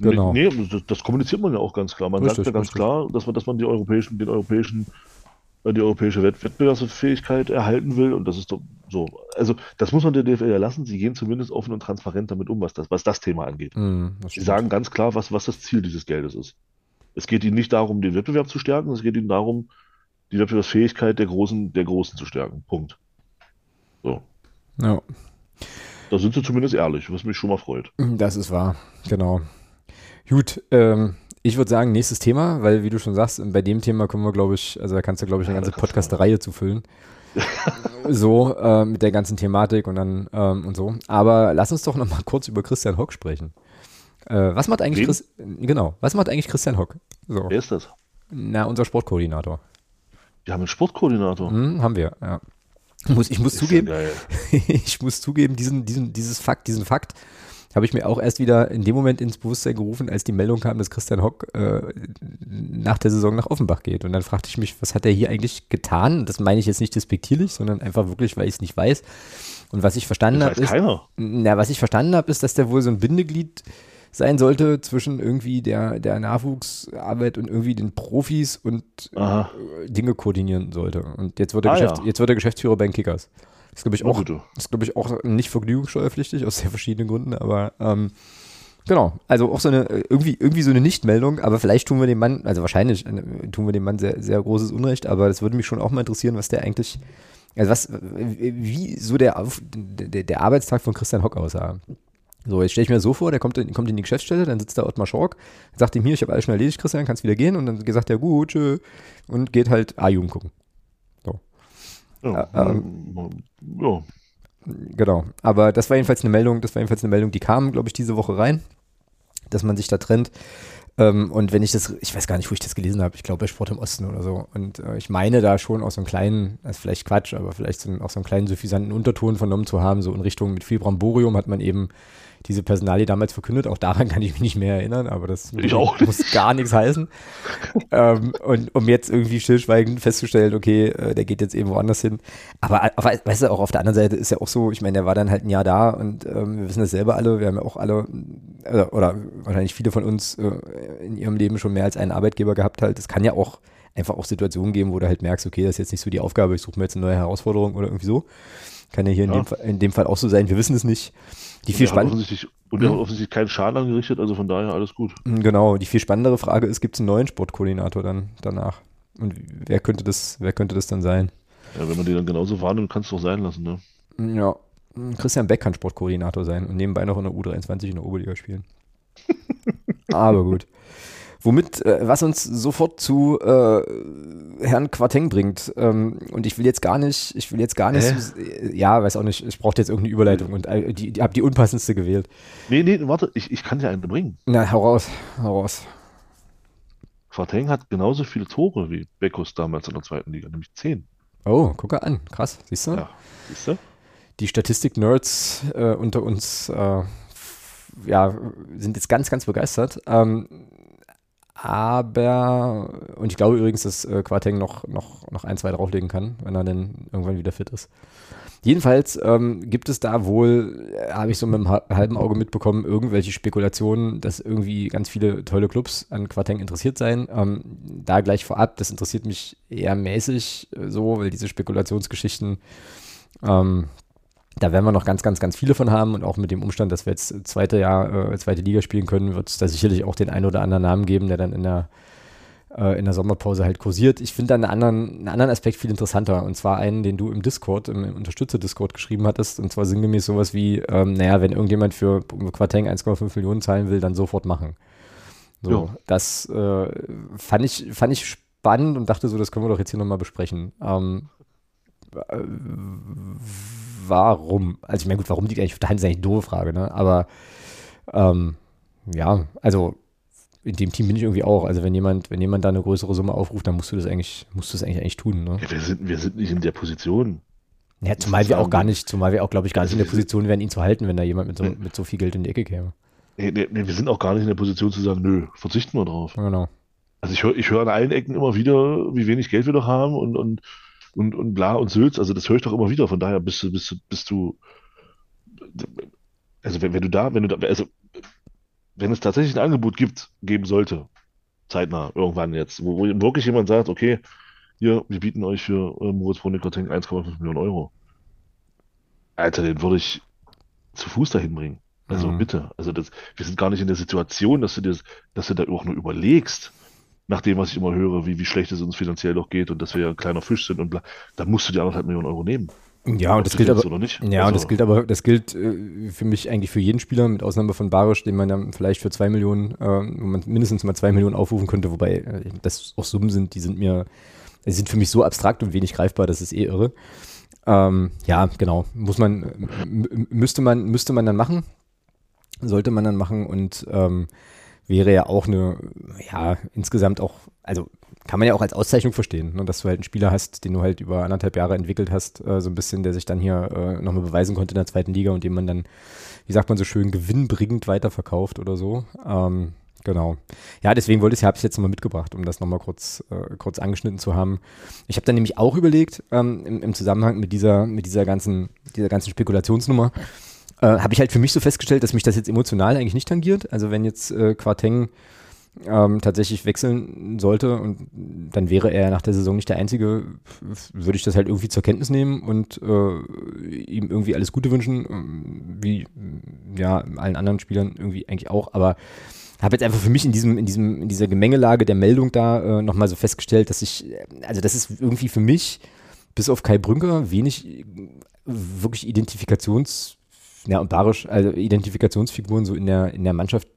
Genau. Nee, nee das, kommuniziert man ja auch ganz klar. Man Richtig, sagt ja ganz richtig. klar, dass man, dass man die europäischen, den europäischen, äh, die europäische Wett Wettbewerbsfähigkeit erhalten will. Und das ist doch so. Also, das muss man der DFL ja lassen. Sie gehen zumindest offen und transparent damit um, was das, was das Thema angeht. Mm, das Sie sagen ganz klar, was, was das Ziel dieses Geldes ist. Es geht ihnen nicht darum, den Wettbewerb zu stärken, es geht ihnen darum, die Wettbewerbsfähigkeit der Großen, der Großen zu stärken. Punkt. So. Ja, Da sind sie zumindest ehrlich, was mich schon mal freut. das ist wahr, genau. Gut, ähm, ich würde sagen, nächstes Thema, weil wie du schon sagst, bei dem Thema können wir, glaube ich, also da kannst du, glaube ich, eine ganze Podcast-Reihe zu füllen. so, äh, mit der ganzen Thematik und dann ähm, und so. Aber lass uns doch noch mal kurz über Christian Hock sprechen. Äh, was macht eigentlich? Chris, genau, was macht eigentlich Christian Hock? So, Wer ist das? na, unser Sportkoordinator. Wir haben einen Sportkoordinator. Hm, haben wir, ja. Muss, ich muss Ist zugeben, ich muss zugeben, diesen, diesen, dieses Fakt, diesen Fakt habe ich mir auch erst wieder in dem Moment ins Bewusstsein gerufen, als die Meldung kam, dass Christian Hock äh, nach der Saison nach Offenbach geht. Und dann fragte ich mich, was hat er hier eigentlich getan? Das meine ich jetzt nicht despektierlich, sondern einfach wirklich, weil ich es nicht weiß. Und was ich verstanden habe, ist, na, was ich verstanden habe, ist, dass der wohl so ein Bindeglied sein sollte zwischen irgendwie der, der Nachwuchsarbeit und irgendwie den Profis und äh, Dinge koordinieren sollte. Und jetzt wird er, ah, Geschäfts-, ja. jetzt wird er Geschäftsführer bei den Kickers. Das glaube ich auch, das glaube ich auch nicht vergnügungssteuerpflichtig aus sehr verschiedenen Gründen, aber ähm, genau, also auch so eine irgendwie irgendwie so eine Nichtmeldung, aber vielleicht tun wir dem Mann, also wahrscheinlich äh, tun wir dem Mann sehr sehr großes Unrecht, aber das würde mich schon auch mal interessieren, was der eigentlich also was wie so der der, der Arbeitstag von Christian Hock aussah. So, jetzt stelle ich mir so vor, der kommt in, kommt in die Geschäftsstelle, dann sitzt da Ottmar Schork, sagt ihm hier, ich habe alles schon erledigt, Christian, kannst wieder gehen. Und dann sagt er, gut, tschö, und geht halt A-Jugend gucken. Ja, äh, ähm, ja. Genau. Aber das war jedenfalls eine Meldung, das war jedenfalls eine Meldung, die kam, glaube ich, diese Woche rein, dass man sich da trennt. Ähm, und wenn ich das, ich weiß gar nicht, wo ich das gelesen habe, ich glaube bei Sport im Osten oder so. Und äh, ich meine da schon aus so einem kleinen, das ist vielleicht Quatsch, aber vielleicht so, auch so einen kleinen suffisanten Unterton vernommen zu haben, so in Richtung mit viel Bramborium hat man eben diese Personalie damals verkündet. Auch daran kann ich mich nicht mehr erinnern, aber das muss, gar nichts heißen. ähm, und um jetzt irgendwie stillschweigend festzustellen, okay, äh, der geht jetzt eben woanders hin. Aber auf, weißt du, auch auf der anderen Seite ist ja auch so, ich meine, der war dann halt ein Jahr da und ähm, wir wissen das selber alle, wir haben ja auch alle, oder, oder wahrscheinlich viele von uns äh, in ihrem Leben schon mehr als einen Arbeitgeber gehabt halt. Es kann ja auch einfach auch Situationen geben, wo du halt merkst, okay, das ist jetzt nicht so die Aufgabe, ich suche mir jetzt eine neue Herausforderung oder irgendwie so. Kann ja hier ja. In, dem, in dem Fall auch so sein, wir wissen es nicht. Die viel spannendere. Und er hat hm? offensichtlich keinen Schaden angerichtet, also von daher alles gut. Hm, genau, die viel spannendere Frage ist, gibt es einen neuen Sportkoordinator dann danach? Und wer könnte das, wer könnte das dann sein? Ja, wenn man den dann genauso wahrnimmt, kannst du es auch sein lassen, ne? Hm, ja. Christian Beck kann Sportkoordinator sein und nebenbei noch in der U23 in der Oberliga spielen. Aber gut. Womit, äh, was uns sofort zu äh, Herrn Quateng bringt. Ähm, und ich will jetzt gar nicht, ich will jetzt gar nicht, so, ja, weiß auch nicht, ich brauchte jetzt irgendeine Überleitung und äh, die, die habe die unpassendste gewählt. Nee, nee, warte, ich, ich kann dir eine bringen. Na, hau raus, hau raus. Quateng hat genauso viele Tore wie Beckus damals in der zweiten Liga, nämlich zehn. Oh, guck an, krass, siehst du? Ja, siehst du? Die Statistik-Nerds äh, unter uns äh, ja, sind jetzt ganz, ganz begeistert. Ähm, aber, und ich glaube übrigens, dass äh, Quarteng noch, noch, noch ein, zwei drauflegen kann, wenn er dann irgendwann wieder fit ist. Jedenfalls ähm, gibt es da wohl, äh, habe ich so mit einem halben Auge mitbekommen, irgendwelche Spekulationen, dass irgendwie ganz viele tolle Clubs an Quarteng interessiert seien. Ähm, da gleich vorab, das interessiert mich eher mäßig äh, so, weil diese Spekulationsgeschichten, ähm, da werden wir noch ganz, ganz, ganz viele von haben und auch mit dem Umstand, dass wir jetzt zweite Jahr, äh, zweite Liga spielen können, wird es da sicherlich auch den einen oder anderen Namen geben, der dann in der, äh, in der Sommerpause halt kursiert. Ich finde da einen anderen, einen anderen Aspekt viel interessanter und zwar einen, den du im Discord, im, im Unterstützer-Discord geschrieben hattest und zwar sinngemäß sowas wie, ähm, naja, wenn irgendjemand für Quarteng 1,5 Millionen zahlen will, dann sofort machen. So, ja. das äh, fand ich, fand ich spannend und dachte so, das können wir doch jetzt hier nochmal besprechen. Ähm, äh, warum? Also ich meine, gut, warum liegt eigentlich auf der Hand, ist eigentlich eine doofe Frage, ne? Aber ähm, ja, also in dem Team bin ich irgendwie auch. Also wenn jemand, wenn jemand da eine größere Summe aufruft, dann musst du das eigentlich, musst du das eigentlich, eigentlich tun. Ne? Ja, wir, sind, wir sind nicht in der Position. Ja, zumal wir auch gar nicht, zumal wir auch, glaube ich, gar nicht in der Position wären, ihn zu halten, wenn da jemand mit so, mit so viel Geld in die Ecke käme. Nee, nee, nee, wir sind auch gar nicht in der Position zu sagen, nö, verzichten wir drauf. Genau. Also ich höre ich hör an allen Ecken immer wieder, wie wenig Geld wir doch haben und, und und, und bla und Sülz, also das höre ich doch immer wieder, von daher bist du, bist du, bist du, also wenn, wenn du da, wenn du da, also wenn es tatsächlich ein Angebot gibt, geben sollte, zeitnah, irgendwann jetzt, wo, wo wirklich jemand sagt, okay, hier, wir bieten euch für äh, Moritz Brunniker-Tank 1,5 Millionen Euro. Alter, den würde ich zu Fuß dahin bringen. Also mhm. bitte. Also das, wir sind gar nicht in der Situation, dass du dir, dass du da auch nur überlegst, nach dem, was ich immer höre, wie, wie schlecht es uns finanziell doch geht und dass wir ja ein kleiner Fisch sind und bla, da musst du die anderthalb Millionen Euro nehmen. Ja, und das gilt aber, ja, also, und das gilt aber, das gilt äh, für mich eigentlich für jeden Spieler, mit Ausnahme von Barisch, den man dann vielleicht für zwei Millionen, äh, wo man mindestens mal zwei Millionen aufrufen könnte, wobei äh, das auch Summen sind, die sind mir, die sind für mich so abstrakt und wenig greifbar, das ist eh irre. Ähm, ja, genau, muss man, müsste man, müsste man dann machen, sollte man dann machen und ähm, wäre ja auch eine, ja, insgesamt auch, also kann man ja auch als Auszeichnung verstehen, ne? dass du halt einen Spieler hast, den du halt über anderthalb Jahre entwickelt hast, äh, so ein bisschen, der sich dann hier äh, nochmal beweisen konnte in der zweiten Liga und den man dann, wie sagt man so schön, gewinnbringend weiterverkauft oder so. Ähm, genau. Ja, deswegen wollte ich, ich jetzt nochmal mitgebracht, um das nochmal kurz, äh, kurz angeschnitten zu haben. Ich habe dann nämlich auch überlegt, ähm, im, im, Zusammenhang mit dieser, mit dieser ganzen, dieser ganzen Spekulationsnummer, äh, habe ich halt für mich so festgestellt, dass mich das jetzt emotional eigentlich nicht tangiert. Also wenn jetzt äh, Quarteng ähm, tatsächlich wechseln sollte und dann wäre er nach der Saison nicht der Einzige, würde ich das halt irgendwie zur Kenntnis nehmen und äh, ihm irgendwie alles Gute wünschen, ähm, wie ja allen anderen Spielern irgendwie eigentlich auch, aber habe jetzt einfach für mich in diesem, in diesem, in dieser Gemengelage der Meldung da äh, nochmal so festgestellt, dass ich, also das ist irgendwie für mich, bis auf Kai Brünker, wenig wirklich Identifikations, ja und Barisch, also Identifikationsfiguren so in der, in der Mannschaft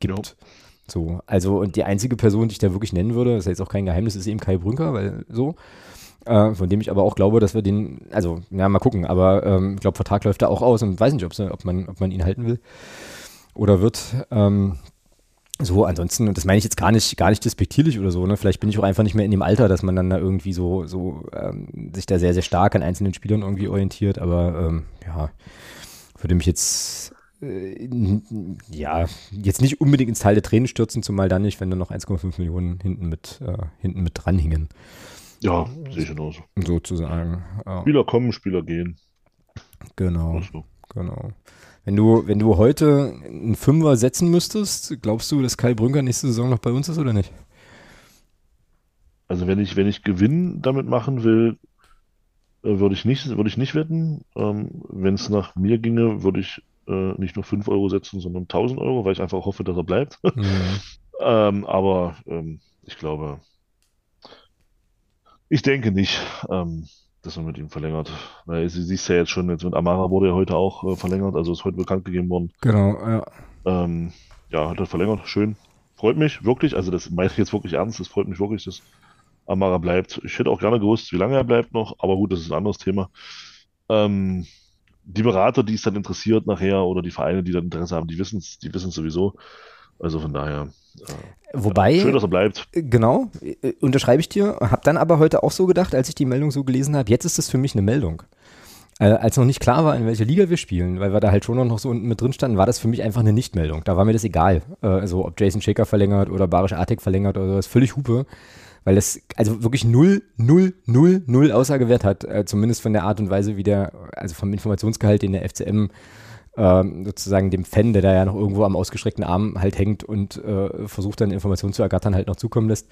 gibt. Ja. So, also und die einzige Person, die ich da wirklich nennen würde, das ist jetzt auch kein Geheimnis, ist eben Kai Brünker, weil so, äh, von dem ich aber auch glaube, dass wir den, also, ja, mal gucken, aber ähm, ich glaube, Vertrag läuft da auch aus und weiß nicht, ob man, ob man ihn halten will oder wird. Ähm, so, ansonsten, und das meine ich jetzt gar nicht, gar nicht despektierlich oder so, ne? Vielleicht bin ich auch einfach nicht mehr in dem Alter, dass man dann da irgendwie so, so ähm, sich da sehr, sehr stark an einzelnen Spielern irgendwie orientiert, aber ähm, ja, würde mich jetzt äh, ja, jetzt nicht unbedingt ins Teil der Tränen stürzen, zumal dann nicht, wenn da noch 1,5 Millionen hinten mit, äh, hinten mit dranhingen. Ja, sehe ich genauso. Sozusagen. Ja. Spieler kommen, Spieler gehen. Genau. So. Genau. Wenn du, wenn du heute einen Fünfer setzen müsstest, glaubst du, dass Kai Brünker nächste Saison noch bei uns ist oder nicht? Also wenn ich, wenn ich Gewinn damit machen will, äh, würde ich nicht, würde ich nicht wetten. Ähm, wenn es nach mir ginge, würde ich äh, nicht nur 5 Euro setzen, sondern 1000 Euro, weil ich einfach hoffe, dass er bleibt. Mhm. ähm, aber ähm, ich glaube, ich denke nicht, ähm, dass man mit ihm verlängert. Weil sie siehst ja jetzt schon, jetzt mit Amara wurde ja heute auch äh, verlängert, also ist heute bekannt gegeben worden. Genau, ja. Ähm, ja, hat er verlängert, schön. Freut mich wirklich, also das meine ich jetzt wirklich ernst, das freut mich wirklich, dass Amara bleibt. Ich hätte auch gerne gewusst, wie lange er bleibt noch, aber gut, das ist ein anderes Thema. Ähm, die Berater, die es dann interessiert nachher oder die Vereine, die dann Interesse haben, die wissen es die wissen's sowieso. Also von daher. Äh, Wobei. Schön, dass er bleibt. Genau, äh, unterschreibe ich dir. Hab dann aber heute auch so gedacht, als ich die Meldung so gelesen habe, jetzt ist es für mich eine Meldung. Äh, als noch nicht klar war, in welcher Liga wir spielen, weil wir da halt schon noch so unten mit drin standen, war das für mich einfach eine Nichtmeldung. Da war mir das egal. Äh, also ob Jason Shaker verlängert oder Barisch Artek verlängert oder sowas, völlig Hupe weil das also wirklich null, null, null, null Aussagewert hat, äh, zumindest von der Art und Weise, wie der, also vom Informationsgehalt, den der FCM äh, sozusagen dem Fan, der da ja noch irgendwo am ausgestreckten Arm halt hängt und äh, versucht dann Informationen zu ergattern, halt noch zukommen lässt.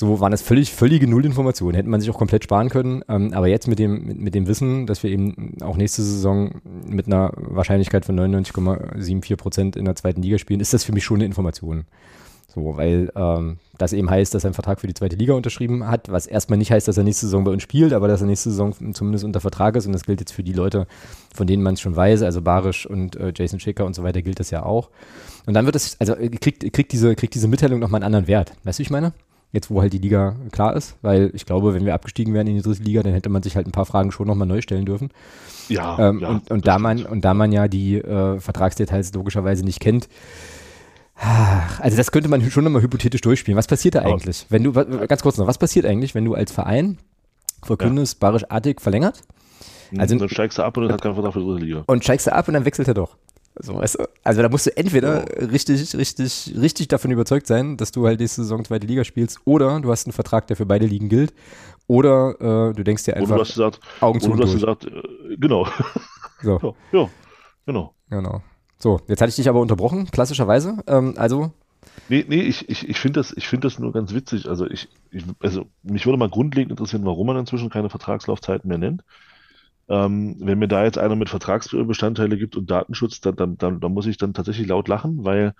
So waren das völlig, völlige Nullinformationen. Hätte man sich auch komplett sparen können. Ähm, aber jetzt mit dem, mit, mit, dem Wissen, dass wir eben auch nächste Saison mit einer Wahrscheinlichkeit von 99,74 Prozent in der zweiten Liga spielen, ist das für mich schon eine Information. So, weil ähm, das eben heißt, dass er einen Vertrag für die zweite Liga unterschrieben hat, was erstmal nicht heißt, dass er nächste Saison bei uns spielt, aber dass er nächste Saison zumindest unter Vertrag ist und das gilt jetzt für die Leute, von denen man es schon weiß, also Barisch und äh, Jason Schicker und so weiter gilt das ja auch. Und dann wird es, also kriegt, kriegt, diese, kriegt diese Mitteilung nochmal einen anderen Wert. Weißt du, ich meine? Jetzt, wo halt die Liga klar ist, weil ich glaube, wenn wir abgestiegen wären in die dritte Liga, dann hätte man sich halt ein paar Fragen schon nochmal neu stellen dürfen. Ja. Ähm, ja und, und da man, und da man ja die äh, Vertragsdetails logischerweise nicht kennt, also das könnte man schon nochmal hypothetisch durchspielen. Was passiert da eigentlich? Wenn du, ganz kurz noch, was passiert eigentlich, wenn du als Verein verkündest, ja. Barisch Artig verlängert? Mhm, also, dann steigst du ab und dann hat keinen Vertrag für die dritte Liga. Und steigst du ab und dann wechselt er doch. So, weißt du? Also da musst du entweder oh. richtig, richtig, richtig davon überzeugt sein, dass du halt nächste Saison zweite Liga spielst, oder du hast einen Vertrag, der für beide Ligen gilt, oder äh, du denkst dir einfach oder du hast gesagt, Augen zu. Oder du hast gesagt, äh, genau. So. Ja, ja, genau. Genau. So, jetzt hatte ich dich aber unterbrochen, klassischerweise. Ähm, also. Nee, nee, ich, ich, ich finde das, find das nur ganz witzig. Also, ich, ich, also, mich würde mal grundlegend interessieren, warum man inzwischen keine Vertragslaufzeiten mehr nennt. Ähm, wenn mir da jetzt einer mit Vertragsbestandteile gibt und Datenschutz, dann, dann, dann, dann muss ich dann tatsächlich laut lachen, weil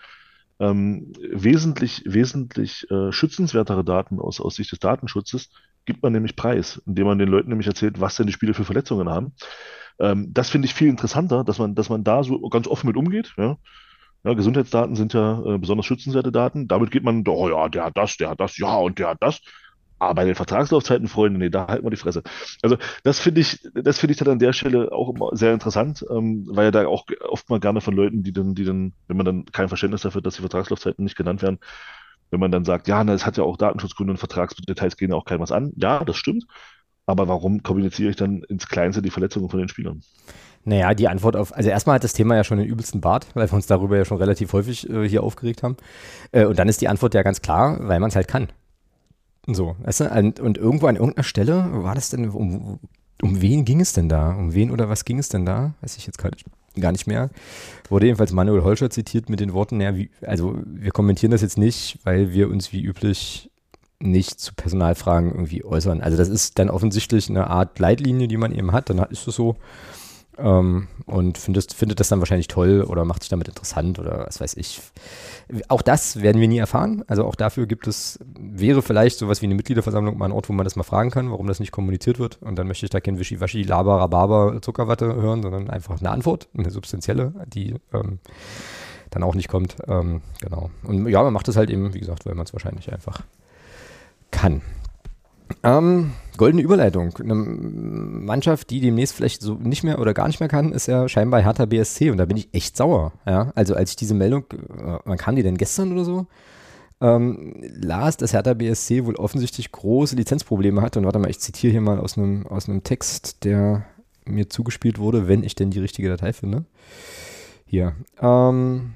ähm, wesentlich, wesentlich äh, schützenswertere Daten aus, aus Sicht des Datenschutzes gibt man nämlich preis, indem man den Leuten nämlich erzählt, was denn die Spiele für Verletzungen haben. Ähm, das finde ich viel interessanter, dass man, dass man da so ganz offen mit umgeht. Ja? Ja, Gesundheitsdaten sind ja äh, besonders schützenswerte Daten. Damit geht man, oh ja, der hat das, der hat das, ja, und der hat das. Aber bei den Vertragslaufzeiten, Freunde, nee, da halten wir die Fresse. Also das finde ich, das finde ich dann an der Stelle auch immer sehr interessant, ähm, weil ja da auch oft mal gerne von Leuten, die dann, die dann, wenn man dann kein Verständnis dafür, dass die Vertragslaufzeiten nicht genannt werden, wenn man dann sagt, ja, na, es hat ja auch Datenschutzgründe und Vertragsdetails gehen ja auch keinem was an. Ja, das stimmt. Aber warum kommuniziere ich dann ins Kleinste die Verletzungen von den Spielern? Naja, die Antwort auf, also erstmal hat das Thema ja schon den übelsten Bart, weil wir uns darüber ja schon relativ häufig äh, hier aufgeregt haben. Äh, und dann ist die Antwort ja ganz klar, weil man es halt kann. So, weißt du, und, und, irgendwo an irgendeiner Stelle war das denn, um, um wen ging es denn da? Um wen oder was ging es denn da? Weiß ich jetzt gar nicht, gar nicht mehr. Wurde jedenfalls Manuel Holscher zitiert mit den Worten, ja, wie, also wir kommentieren das jetzt nicht, weil wir uns wie üblich nicht zu Personalfragen irgendwie äußern. Also das ist dann offensichtlich eine Art Leitlinie, die man eben hat, dann ist es so. Ähm, und findet, findet das dann wahrscheinlich toll oder macht sich damit interessant oder was weiß ich. Auch das werden wir nie erfahren. Also auch dafür gibt es, wäre vielleicht sowas wie eine Mitgliederversammlung mal ein Ort, wo man das mal fragen kann, warum das nicht kommuniziert wird. Und dann möchte ich da kein Wischiwaschi, Laber, Rhabarber, Zuckerwatte hören, sondern einfach eine Antwort, eine substanzielle, die ähm, dann auch nicht kommt. Ähm, genau. Und ja, man macht das halt eben, wie gesagt, weil man es wahrscheinlich einfach kann. Ähm, goldene Überleitung. Eine Mannschaft, die demnächst vielleicht so nicht mehr oder gar nicht mehr kann, ist ja scheinbar Hertha BSC und da bin ich echt sauer. Ja? Also als ich diese Meldung, äh, wann kam die denn gestern oder so? Ähm, las, dass Hertha BSC wohl offensichtlich große Lizenzprobleme hat. Und warte mal, ich zitiere hier mal aus einem, aus einem Text, der mir zugespielt wurde, wenn ich denn die richtige Datei finde. Hier. Ähm,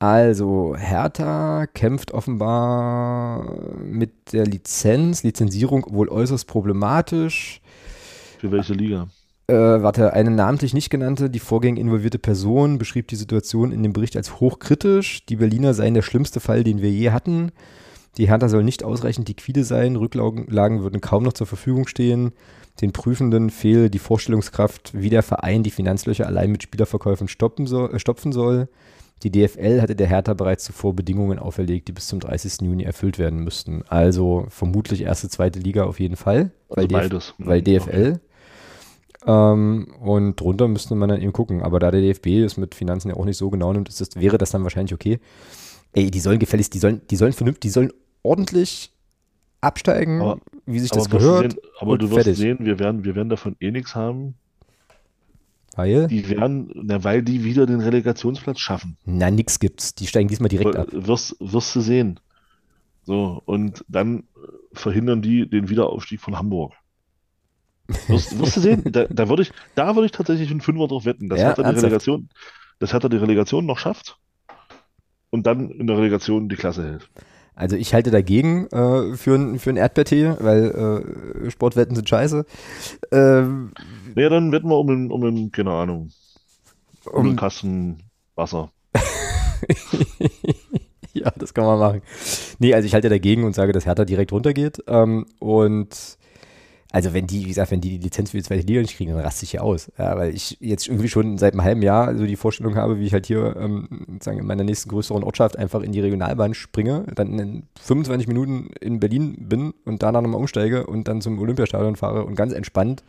also, Hertha kämpft offenbar mit der Lizenz, Lizenzierung wohl äußerst problematisch. Für welche Liga? Äh, warte, eine namentlich nicht genannte, die Vorgänge involvierte Person beschrieb die Situation in dem Bericht als hochkritisch. Die Berliner seien der schlimmste Fall, den wir je hatten. Die Hertha soll nicht ausreichend liquide sein, Rücklagen würden kaum noch zur Verfügung stehen. Den Prüfenden fehle die Vorstellungskraft, wie der Verein die Finanzlöcher allein mit Spielerverkäufen soll, äh, stopfen soll. Die DFL hatte der Hertha bereits zuvor Bedingungen auferlegt, die bis zum 30. Juni erfüllt werden müssten. Also vermutlich erste, zweite Liga auf jeden Fall. Also weil beides. DF weil DFL. Okay. Ähm, und drunter müsste man dann eben gucken. Aber da der DFB es mit Finanzen ja auch nicht so genau nimmt, das, wäre das dann wahrscheinlich okay. Ey, die sollen gefälligst, die sollen, die sollen vernünftig, die sollen ordentlich absteigen, aber, wie sich das gehört. Sehen, aber du wirst fertig. sehen, wir werden, wir werden davon eh nichts haben. Weil? Die werden, na, weil die wieder den Relegationsplatz schaffen. Na, nix gibt's. Die steigen diesmal direkt ab. Wirst, wirst du sehen. So, und dann verhindern die den Wiederaufstieg von Hamburg. Wirst, wirst du sehen, da, da würde ich, da würde ich tatsächlich einen Fünfer drauf wetten, dass ja, Hertha die Relegation, dass Hertha die Relegation noch schafft und dann in der Relegation die Klasse hält. Also ich halte dagegen äh, für, ein, für ein Erdbeertee, weil äh, Sportwetten sind scheiße. Ähm, ja, dann wetten wir um einen, um einen keine Ahnung, um, um einen Kasten Wasser. ja, das kann man machen. Nee, also ich halte dagegen und sage, dass Hertha direkt runtergeht. Ähm, und also wenn die, wie gesagt, wenn die die Lizenz für die zweite Liga nicht kriegen, dann raste ich hier aus. Ja, weil ich jetzt irgendwie schon seit einem halben Jahr so die Vorstellung habe, wie ich halt hier ähm, sagen in meiner nächsten größeren Ortschaft einfach in die Regionalbahn springe, dann in 25 Minuten in Berlin bin und danach nochmal umsteige und dann zum Olympiastadion fahre und ganz entspannt